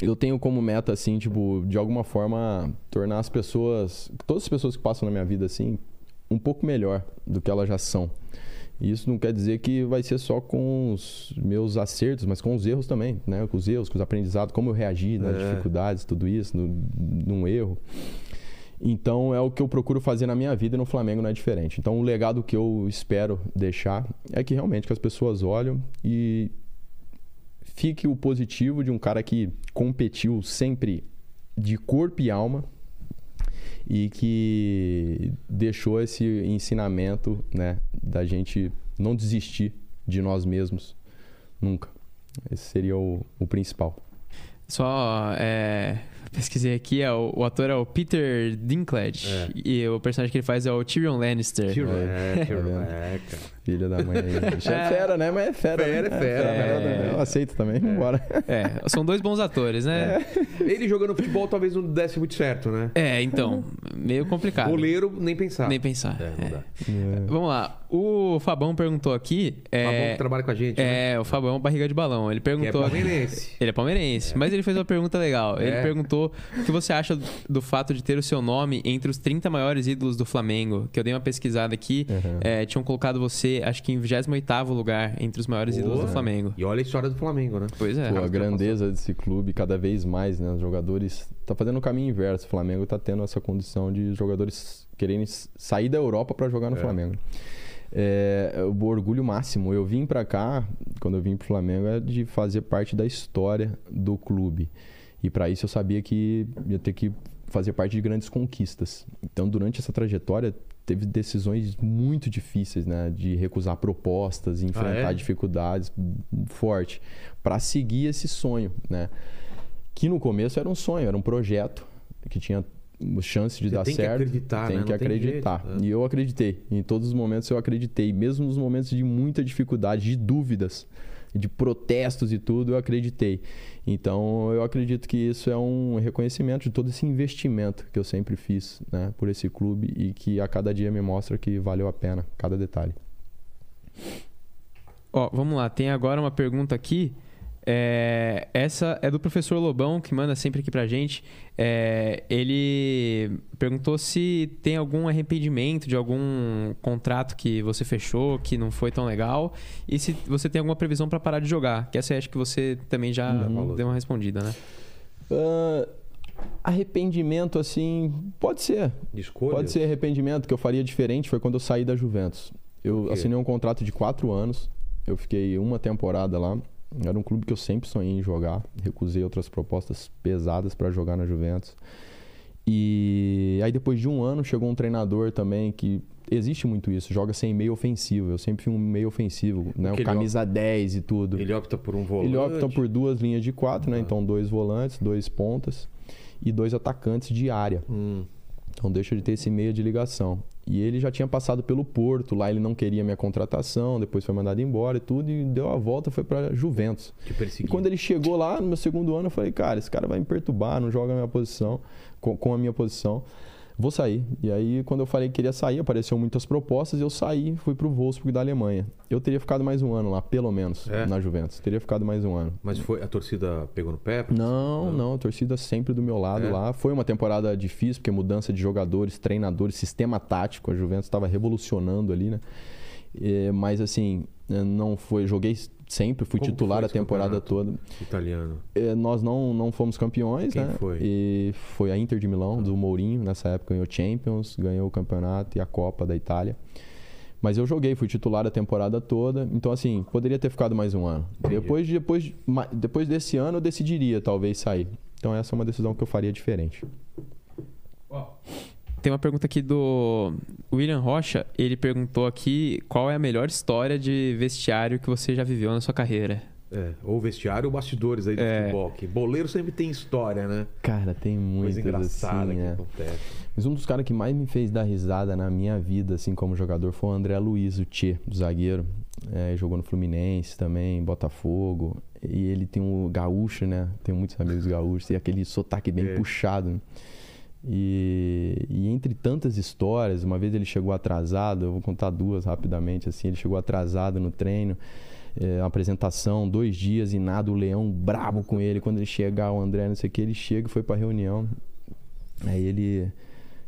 eu tenho como meta assim, tipo, de alguma forma tornar as pessoas, todas as pessoas que passam na minha vida assim, um pouco melhor do que elas já são. E isso não quer dizer que vai ser só com os meus acertos, mas com os erros também, né? Com os erros, com os aprendizados, como eu reagi nas É. dificuldades, tudo isso, no, num erro. Então é o que eu procuro fazer na minha vida e no Flamengo não é diferente. Então o legado que eu espero deixar é que realmente que as pessoas olham e fique o positivo de um cara que competiu sempre de corpo e alma e que deixou esse ensinamento, né, da gente não desistir de nós mesmos nunca. Esse seria o, o principal. Só é, pesquisei aqui, é, o, o ator é o Peter Dinklage. É. E o personagem que ele faz é o Tyrion Lannister. Tyrion, É, é, Tyrion, [LAUGHS] é, cara. Filha da mãe. [LAUGHS] Bicho é É. fera, né? Mas é fera. Fera, né? é fera, né? Eu aceito também. Vambora. É, são dois bons atores, né? Ele jogando futebol talvez não desse muito certo, né? É, então, meio complicado. Goleiro, nem pensar. Nem pensar. É, não É. dá. Vamos lá. O Fabão perguntou aqui. Tá bom É, que trabalha com a gente, né? é o Fabão barriga de balão. Ele Que é perguntou. palmeirense. Ele é palmeirense, mas ele fez uma pergunta legal. Ele É. perguntou o que você acha do fato de ter o seu nome entre os 30 maiores ídolos do Flamengo. Que eu dei uma pesquisada aqui. Uhum. é, tinham colocado você, acho que em 28º lugar entre os maiores ídolos do Flamengo. E olha a história do Flamengo, né? Pois é. Pô, a grandeza desse clube cada vez mais, né? Os jogadores tá fazendo o caminho inverso. O Flamengo tá tendo essa condição de jogadores quererem sair da Europa para jogar no É. Flamengo. É, o orgulho máximo. Eu vim para cá, quando eu vim pro Flamengo, é de fazer parte da história do clube. E para isso eu sabia que ia ter que fazer parte de grandes conquistas. Então, durante essa trajetória, teve decisões muito difíceis, né? De recusar propostas, enfrentar é? dificuldades forte para seguir esse sonho, né? Que no começo era um sonho, era um projeto que tinha chance de Você dar tem que certo. acreditar, tem né? que Não tem acreditar. jeito, né? E eu acreditei. Em todos os momentos eu acreditei, mesmo nos momentos de muita dificuldade, de dúvidas, de protestos e tudo, eu acreditei. Então eu acredito que isso é um reconhecimento de todo esse investimento que eu sempre fiz, né, por esse clube e que a cada dia me mostra que valeu a pena cada detalhe. Ó, vamos lá. Tem agora uma pergunta aqui. É, essa é do professor Lobão, que manda sempre aqui pra gente. É, ele perguntou se tem algum arrependimento de algum contrato que você fechou que não foi tão legal e se você tem alguma previsão pra parar de jogar. Que essa eu acho que você também já Uhum. deu uma respondida, né? Ah, arrependimento, assim, pode ser. Escolha. Pode ser arrependimento que eu faria diferente foi quando eu saí da Juventus. Eu assinei um contrato de quatro anos. Eu fiquei uma temporada lá. Era um clube que eu sempre sonhei em jogar. Recusei outras propostas pesadas para jogar na Juventus. E aí depois de um ano chegou um treinador também que existe muito isso, joga sem meio ofensivo. Eu sempre fui um meio ofensivo, né? O camisa 10 e tudo. Ele opta por um volante. Ele opta por duas linhas de quatro, né? Ah. Então dois volantes, dois pontas e dois atacantes de área. Hum. Então deixa de ter esse meio de ligação. E ele já tinha passado pelo Porto, lá ele não queria minha contratação, depois foi mandado embora e tudo, e deu a volta, foi para Juventus. E quando ele chegou lá no meu segundo ano, eu falei, cara, esse cara vai me perturbar, não joga a minha posição, com, com a minha posição. Vou sair. E aí, quando eu falei que queria sair, apareceu muitas propostas, eu saí, fui pro Wolfsburg da Alemanha. Eu teria ficado mais um ano lá, pelo menos, É? na Juventus. Teria ficado mais um ano. Mas foi a torcida pegou no pé? Não, não, a torcida sempre do meu lado É? lá. Foi uma temporada difícil, porque mudança de jogadores, treinadores, sistema tático. A Juventus estava revolucionando ali, né? É, mas assim, é, não foi. Joguei sempre, fui Como titular a temporada toda. Italiano. É, nós não, não fomos campeões, Quem né? foi? E foi a Inter de Milão, do Mourinho. Nessa época ganhou Champions, ganhou o campeonato e a Copa da Itália. Mas eu joguei, fui titular a temporada toda. Então, assim, poderia ter ficado mais um ano. Entendi. Depois, depois, depois desse ano, eu decidiria talvez sair. Então, essa é uma decisão que eu faria diferente. Tem uma pergunta aqui do William Rocha. Ele perguntou aqui qual é a melhor história de vestiário que você já viveu na sua carreira. É, ou vestiário ou bastidores aí do É. futebol. Que boleiro sempre tem história, né? Cara, tem Coisa muitas engraçada assim, que né? acontece. Mas um dos caras que mais me fez dar risada na minha vida, assim, como jogador, foi o André Luiz, o Tchê, o zagueiro. É, jogou no Fluminense também, Botafogo. E ele tem um gaúcho, né? Tem muitos amigos gaúchos. E aquele sotaque bem É. puxado. né? E, e entre tantas histórias, uma vez ele chegou atrasado, eu vou contar duas rapidamente, assim. Ele chegou atrasado no treino. É, apresentação, dois dias e nada, o Leão brabo com ele. Quando ele chegar, o André, não sei o que, ele chega e foi pra reunião. Aí ele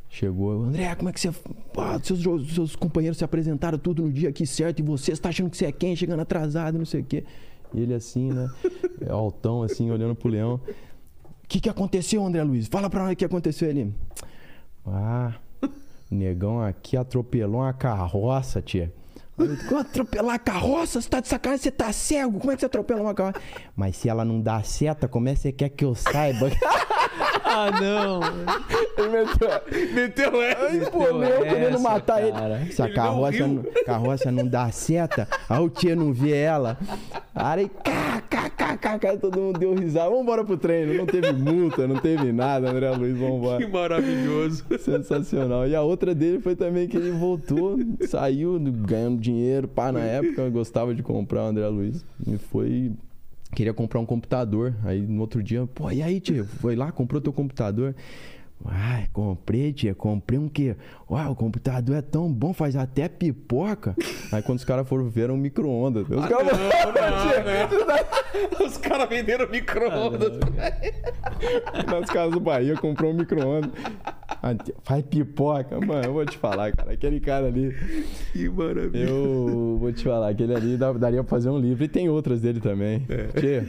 chegou, André, como é que você. Pô, seus, seus companheiros se apresentaram tudo no dia aqui certo e você está achando que você é quem? Chegando atrasado, não sei o quê. E ele assim, né? [LAUGHS] Altão, assim, olhando pro leão. O que, que aconteceu, André Luiz? Fala pra nós o que aconteceu ali. Ah, o negão aqui atropelou uma carroça, tia. "Como Atropelar a carroça? Você tá de sacanagem? Você tá cego? Como é que você atropela uma carroça? Mas se ela não dá seta, como é que você quer que eu saiba? [LAUGHS] Ah, não. Ele meteu, Meteu essa. Ai, pô, eu querendo matar cara. ele. Se a não carroça não, carroça não dá seta, aí o tia não vê ela. Aí, cá, cá, todo mundo deu risada. Vambora pro treino. Não teve multa, não teve nada, André Luiz, Que vambora. maravilhoso. Sensacional. E a outra dele foi também que ele voltou, saiu ganhando dinheiro. Pá, na época eu gostava de comprar o André Luiz. E foi. Queria comprar um computador. Aí no outro dia, pô, e aí, tia? Foi lá, comprou teu computador? Ai, comprei, tia, comprei um quê? Uau, o computador é tão bom, faz até pipoca. [LAUGHS] Aí quando os caras foram ver, era um micro-ondas. Os caras Não, não. Os caras venderam micro-ondas. nas casas do Bahia, comprou um micro-ondas. Ah, Faz pipoca. Mano, eu vou te falar, cara. Aquele cara ali. Que maravilha. Eu vou te falar, aquele ali daria pra fazer um livro. E tem outras dele também. Tchê,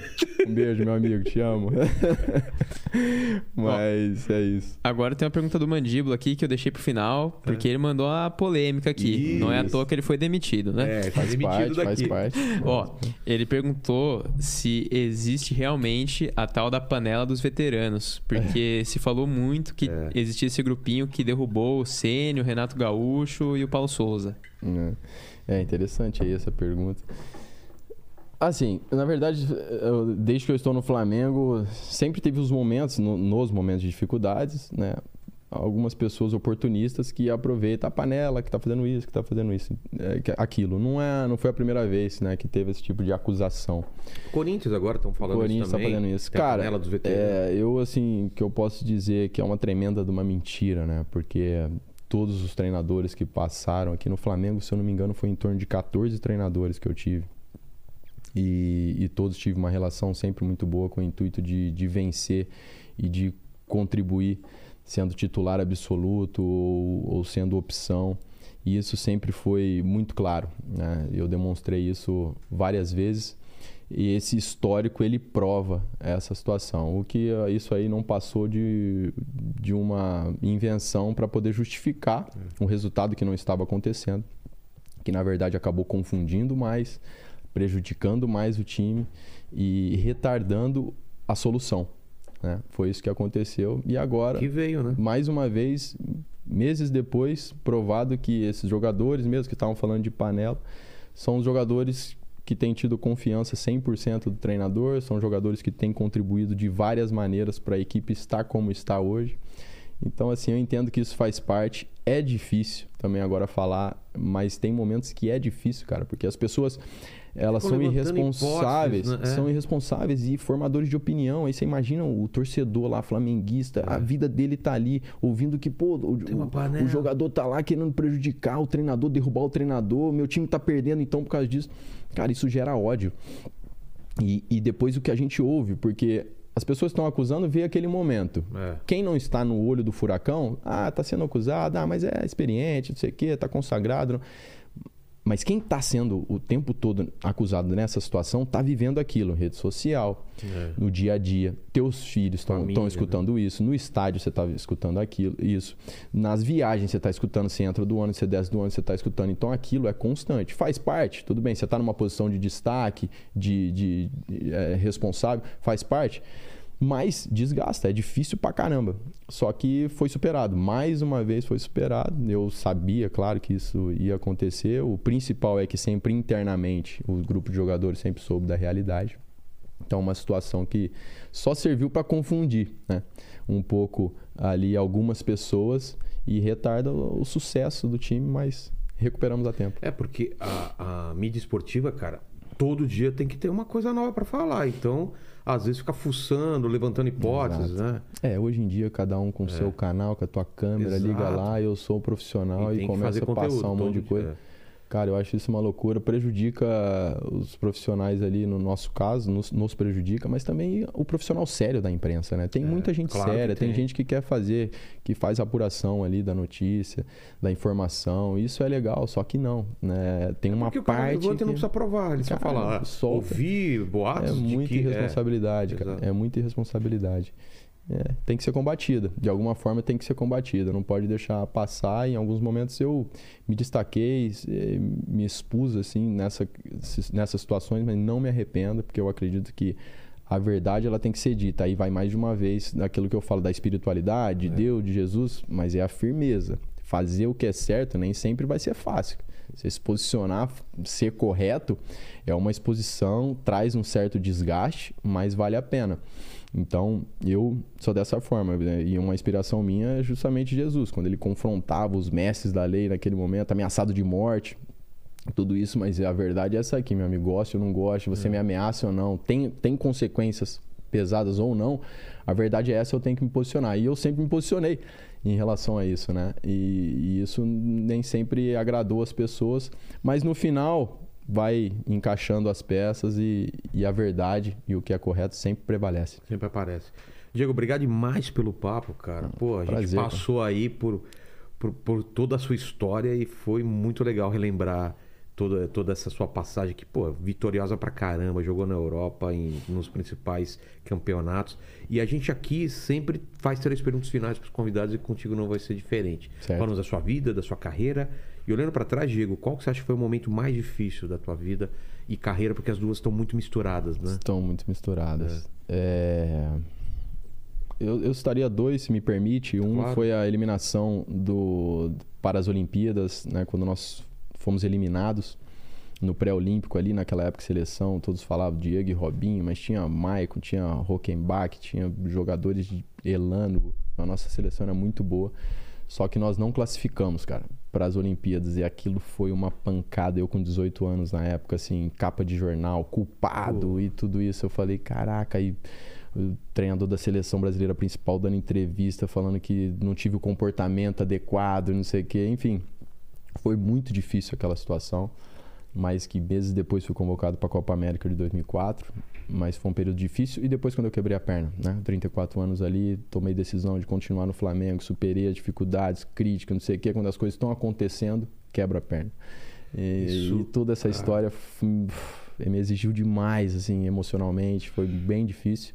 um beijo, meu amigo, te amo. [LAUGHS] Mas é isso. Agora tem uma pergunta do Mandíbula aqui que eu deixei pro final, porque ele mandou uma polêmica aqui. Não é à Isso. toa que ele foi demitido, né? É, Faz demitido parte, faz daqui. parte. Ó, ele perguntou se existe realmente a tal da panela dos veteranos. Porque se falou muito que É. existia esse grupinho que derrubou o Sênio, o Renato Gaúcho e o Paulo Souza. É, é interessante aí essa pergunta. Assim, na verdade, eu- desde que eu estou no Flamengo, sempre teve os momentos, no- nos momentos de dificuldades, né? Algumas pessoas oportunistas que aproveitam a panela, que tá fazendo isso, que tá fazendo isso, é, que- aquilo. Não, é, não foi a primeira vez, né, que teve esse tipo de acusação. Corinthians agora estão falando Corinthians isso tá também. fazendo isso. Tem a Cara, panela dos é, eu assim, que eu posso dizer que é uma tremenda de uma mentira, né? Porque todos os treinadores que passaram aqui no Flamengo, se eu não me engano, foi em torno de 14 treinadores que eu tive. E, e todos tive uma relação sempre muito boa com o intuito de, de vencer e de contribuir, sendo titular absoluto ou, ou sendo opção. E isso sempre foi muito claro. Né? Eu demonstrei isso várias vezes. E esse histórico ele prova essa situação. O que eh, isso aí não passou de, de uma invenção para poder justificar um resultado que não estava acontecendo, que na verdade acabou confundindo mais, prejudicando mais o time e retardando a solução. Né? Foi isso que aconteceu. E agora Que veio, né? mais uma vez, meses depois, provado que esses jogadores, mesmo que estavam falando de panela, são os jogadores que têm tido confiança 100% do treinador, são jogadores que têm contribuído de várias maneiras para a equipe estar como está hoje. Então, assim, eu entendo que isso faz parte. É difícil também agora falar, mas tem momentos que é difícil, cara, porque as pessoas elas são irresponsáveis, hipóteses, né? É. são irresponsáveis e formadores de opinião. Aí você imagina o torcedor lá, flamenguista, a vida dele tá ali, ouvindo que, pô, o, o- o jogador tá lá querendo prejudicar o treinador, derrubar o treinador, meu time tá perdendo então por causa disso. Cara, isso gera ódio. E, e depois o que a gente ouve, porque as pessoas estão acusando vê aquele momento. É. Quem não está no olho do furacão, ah, tá sendo acusado, ah, mas é experiente, não sei o quê, tá consagrado. não. Mas quem está sendo o tempo todo acusado nessa situação está vivendo aquilo, rede social, É. no dia a dia. Teus filhos estão né? escutando isso, no estádio você está escutando aquilo, isso. Nas viagens você está escutando, você entra do ano, você desce do ano, você está escutando. Então aquilo é constante. Faz parte, tudo bem, você está numa posição de destaque, de, de- de, é, responsável, faz parte. Mas desgasta, é difícil pra caramba. Só que foi superado. Mais uma vez foi superado. Eu sabia, claro, que isso ia acontecer. O principal é que sempre internamente o grupo de jogadores sempre soube da realidade. Então, uma situação que só serviu para confundir né? um pouco ali algumas pessoas e retarda o sucesso do time, mas recuperamos a tempo. É, porque a, a mídia esportiva, cara, todo dia tem que ter uma coisa nova para falar. Então, às vezes fica fuçando, levantando hipóteses, Exato. né? É, hoje em dia cada um com o é. seu canal, com a tua câmera, Exato. liga lá, eu sou um profissional e, e começa a passar um monte de coisa. É. Cara, eu acho isso uma loucura. Prejudica os profissionais ali, no nosso caso, nos, nos prejudica, mas também o profissional sério da imprensa, né? Tem é, muita gente claro séria, tem. tem. gente que quer fazer, que faz apuração ali da notícia, da informação. Isso é legal, só que não, né? Tem é uma parte. O cara que... não precisa provar, ele só falar. Ouvir boatos. É muita que... irresponsabilidade, é, cara. É muita irresponsabilidade. É, tem que ser combatida. De alguma forma tem que ser combatida. Não pode deixar passar. Em alguns momentos eu me destaquei, eh, me expus assim nessa, nessas situações, mas não me arrependo, porque eu acredito que a verdade ela tem que ser dita. Aí vai mais de uma vez naquilo que eu falo da espiritualidade, de é. Deus, de Jesus, mas é a firmeza. Fazer o que é certo nem sempre vai ser fácil. Você se posicionar, ser correto, é uma exposição, traz um certo desgaste, mas vale a pena. Então, eu sou dessa forma. Né? E uma inspiração minha é justamente Jesus, quando ele confrontava os mestres da lei naquele momento, ameaçado de morte, tudo isso, mas a verdade é essa aqui, meu amigo. Goste ou não goste, você é. me ameaça ou não, tem, tem consequências pesadas ou não, a verdade é essa, eu tenho que me posicionar. E eu sempre me posicionei em relação a isso, né? E, e isso nem sempre agradou as pessoas, mas no final vai encaixando as peças e, e a verdade e o que é correto sempre prevalece. Sempre aparece. Diego, obrigado demais pelo papo, cara. Pô, a Prazer, gente passou cara. aí por, por, por, toda a sua história e foi muito legal relembrar toda, toda essa sua passagem que, pô, vitoriosa pra caramba, jogou na Europa, em, nos principais campeonatos. E a gente aqui sempre faz três perguntas finais para os convidados e contigo não vai ser diferente. Falando da sua vida, da sua carreira e olhando para trás, Diego, qual que você acha que foi o momento mais difícil da tua vida e carreira? Porque as duas estão muito misturadas, né? Estão muito misturadas. É. É... Eu, eu estaria dois, se me permite. Um claro. foi a eliminação do para as Olimpíadas, né? Quando nós fomos eliminados no pré-olímpico ali, naquela época seleção, todos falavam Diego e Robinho, mas tinha Maicon, tinha Rockenbach, tinha jogadores de Elano. A nossa seleção era muito boa. Só que nós não classificamos, cara, para as Olimpíadas e aquilo foi uma pancada. Eu com 18 anos na época, assim, capa de jornal, culpado e tudo isso. Eu falei, caraca, e o treinador da seleção brasileira principal dando entrevista falando que não tive o comportamento adequado, não sei o quê. Enfim, foi muito difícil aquela situação mas que meses depois fui convocado para a Copa América de 2004, mas foi um período difícil. E depois, quando eu quebrei a perna, né? 34 anos ali, tomei decisão de continuar no Flamengo, superei as dificuldades, críticas, não sei o quê. Quando as coisas estão acontecendo, quebra a perna. E, Isso, e toda essa história me exigiu demais, assim, emocionalmente, foi bem difícil.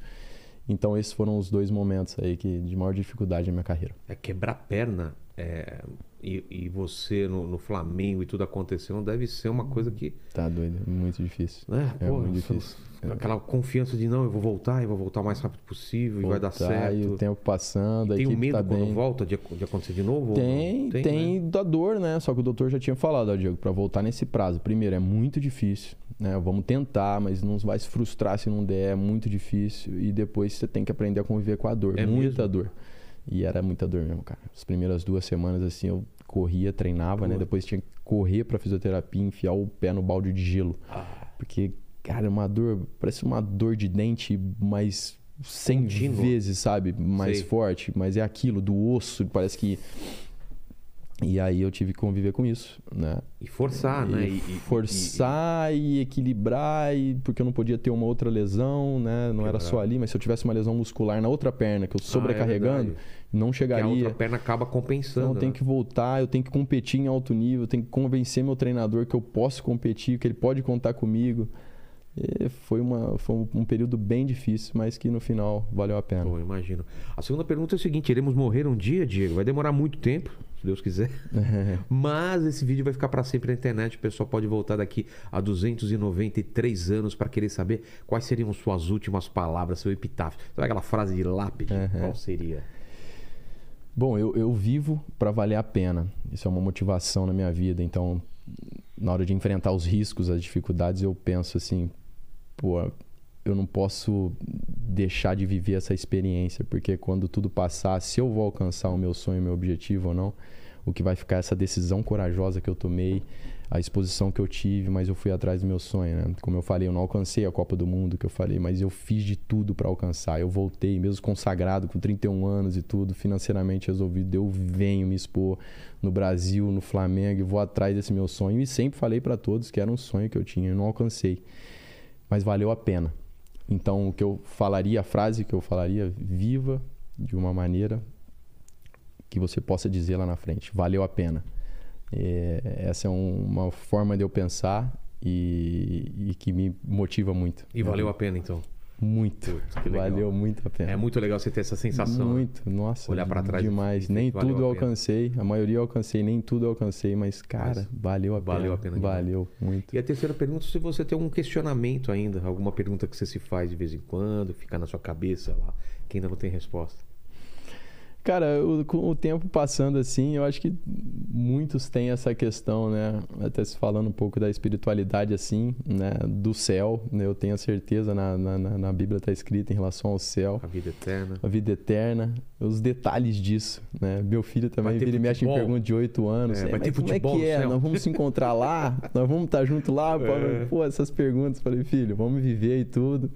Então, esses foram os dois momentos aí que de maior dificuldade na minha carreira. É quebrar a perna é, e, e você no, no, Flamengo e tudo acontecendo, deve ser uma coisa que. Tá doido, muito difícil. Né? É Pô, muito difícil. Aquela confiança de não, eu vou voltar, eu vou voltar o mais rápido possível voltar, e vai dar certo. E o tempo passando, e tem o medo tá quando bem. volta de, de, acontecer de novo? Tem, tem, tem né? da dor, né? Só que o doutor já tinha falado, ó, Diego, para voltar nesse prazo. Primeiro, é muito difícil. Né? Vamos tentar, mas não vai se frustrar se não der, é muito difícil. E depois você tem que aprender a conviver com a dor. É muita mesmo? dor. E era muita dor mesmo, cara. As primeiras duas semanas, assim, eu corria, treinava, né? Depois tinha que correr pra fisioterapia, enfiar o pé no balde de gelo. Ah. Porque, cara, uma dor, parece uma dor de dente, mas 100 Contínuo. vezes, sabe? Mais Sei. forte. Mas é aquilo, do osso, parece que e aí eu tive que conviver com isso, né? E forçar, né? e né? E, forçar e, e, equilibrar, e porque eu não podia ter uma outra lesão, né? Não era só ali, mas se eu tivesse uma lesão muscular na outra perna, que eu sobrecarregando, ah, é não chegaria. A outra perna acaba compensando. Então eu tenho né? que voltar, eu tenho que competir em alto nível, eu tenho que convencer meu treinador que eu posso competir, que ele pode contar comigo. E foi, uma, foi um período bem difícil, mas que no final valeu a pena. Pô, imagino. A segunda pergunta é a seguinte: iremos morrer um dia, Diego? Vai demorar muito tempo? se Deus quiser. [LAUGHS] Mas esse vídeo vai ficar para sempre na internet. O pessoal pode voltar daqui a 293 anos para querer saber quais seriam suas últimas palavras, seu epitáfio. Sabe aquela frase de lápide? Qual seria? Bom, eu, eu vivo para valer a pena. Isso é uma motivação na minha vida. Então, na hora de enfrentar os riscos, as dificuldades, eu penso assim, pô, eu não posso deixar de viver essa experiência, porque quando tudo passar, se eu vou alcançar o meu sonho, o meu objetivo ou não, o que vai ficar é essa decisão corajosa que eu tomei, a exposição que eu tive, mas eu fui atrás do meu sonho, né? Como eu falei, eu não alcancei a Copa do Mundo que eu falei, mas eu fiz de tudo para alcançar. Eu voltei, mesmo consagrado, com 31 anos e tudo, financeiramente resolvido, eu venho me expor no Brasil, no Flamengo, e vou atrás desse meu sonho. E sempre falei para todos que era um sonho que eu tinha, eu não alcancei. Mas valeu a pena. Então, o que eu falaria, a frase que eu falaria, viva de uma maneira que você possa dizer lá na frente, valeu a pena. É, essa é um, uma forma de eu pensar e, e, que me motiva muito. E valeu a pena, então? Muito. Valeu muito a pena. É muito legal você ter essa sensação. Né? Muito, nossa. Olhar para trás. Demais. Nem tudo eu alcancei. A maioria eu alcancei, nem tudo eu alcancei, mas, cara, mas valeu a pena. Valeu a pena. Valeu muito. E a terceira pergunta, se você tem algum questionamento ainda, alguma pergunta que você se faz de vez em quando, fica na sua cabeça lá, que ainda não tem resposta. Cara, o, com o tempo passando assim, eu acho que muitos têm essa questão, né? Até se falando um pouco da espiritualidade assim, né? Do céu, né? Eu tenho a certeza, na, na, na Bíblia está escrito em relação ao céu. A vida eterna. A vida eterna. Os detalhes disso, né? Meu filho também, ele mexe em pergunta de 8 anos. É, vai ter como é que é? Nós vamos se encontrar lá? [LAUGHS] Nós vamos estar junto lá? É. Pô, essas perguntas. Falei, filho, vamos viver e tudo.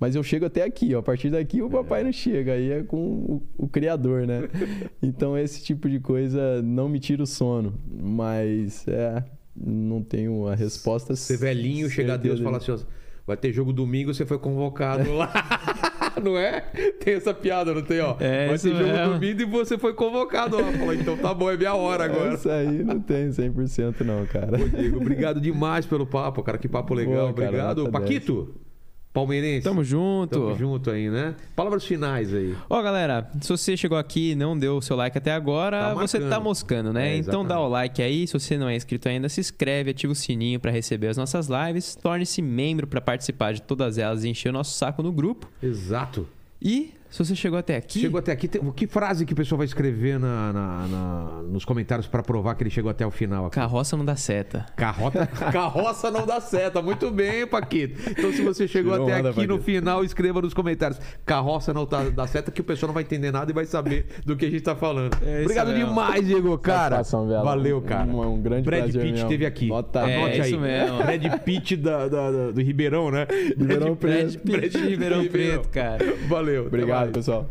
Mas eu chego até aqui, ó. A partir daqui o papai não chega, aí é com o, o, Criador, né? [LAUGHS] Então esse tipo de coisa não me tira o sono. Mas é. Não tenho a resposta. Ser velhinho, chega a Deus e fala assim: ó, vai ter jogo domingo, você foi convocado lá. [LAUGHS] não é? Tem essa piada, não tem, ó? É, vai ter jogo domingo e você foi convocado lá. Fala, então tá bom, é minha hora agora. Isso aí não tem 100% não, cara. Ô, Diego, obrigado demais pelo papo, cara. Que papo legal. Boa, cara, obrigado. Paquito. 10. Palmeirense. Tamo junto. Tamo junto aí, né? Palavras finais aí. Ó, galera, se você chegou aqui e não deu o seu like até agora, tá você tá moscando, né? É, então dá o like aí. Se você não é inscrito ainda, se inscreve, ativa o sininho para receber as nossas lives. Torne-se membro para participar de todas elas e encher o nosso saco no grupo. Exato. E se você chegou até aqui. Chegou até aqui. Que frase que o pessoal vai escrever na, na, na nos comentários para provar que ele chegou até o final? Aqui? Carroça não dá seta. Carrota... [LAUGHS] Carroça não dá seta. Muito bem, Paquito. Então, se você chegou até aqui Paquito. no final, escreva nos comentários. Carroça não tá, dá seta, que o pessoal não vai entender nada e vai saber do que a gente tá falando. É Obrigado mesmo. demais, Diego, cara. Valeu, cara. Um, um grande Brad Pitt mesmo. esteve aqui. Nota é, Anote aí. Mesmo. Brad Pitt da, da, da, do Ribeirão, né? Ribeirão Preto. Brad Pitt Ribeirão Preto, cara. Valeu. Obrigado, 哪里的时候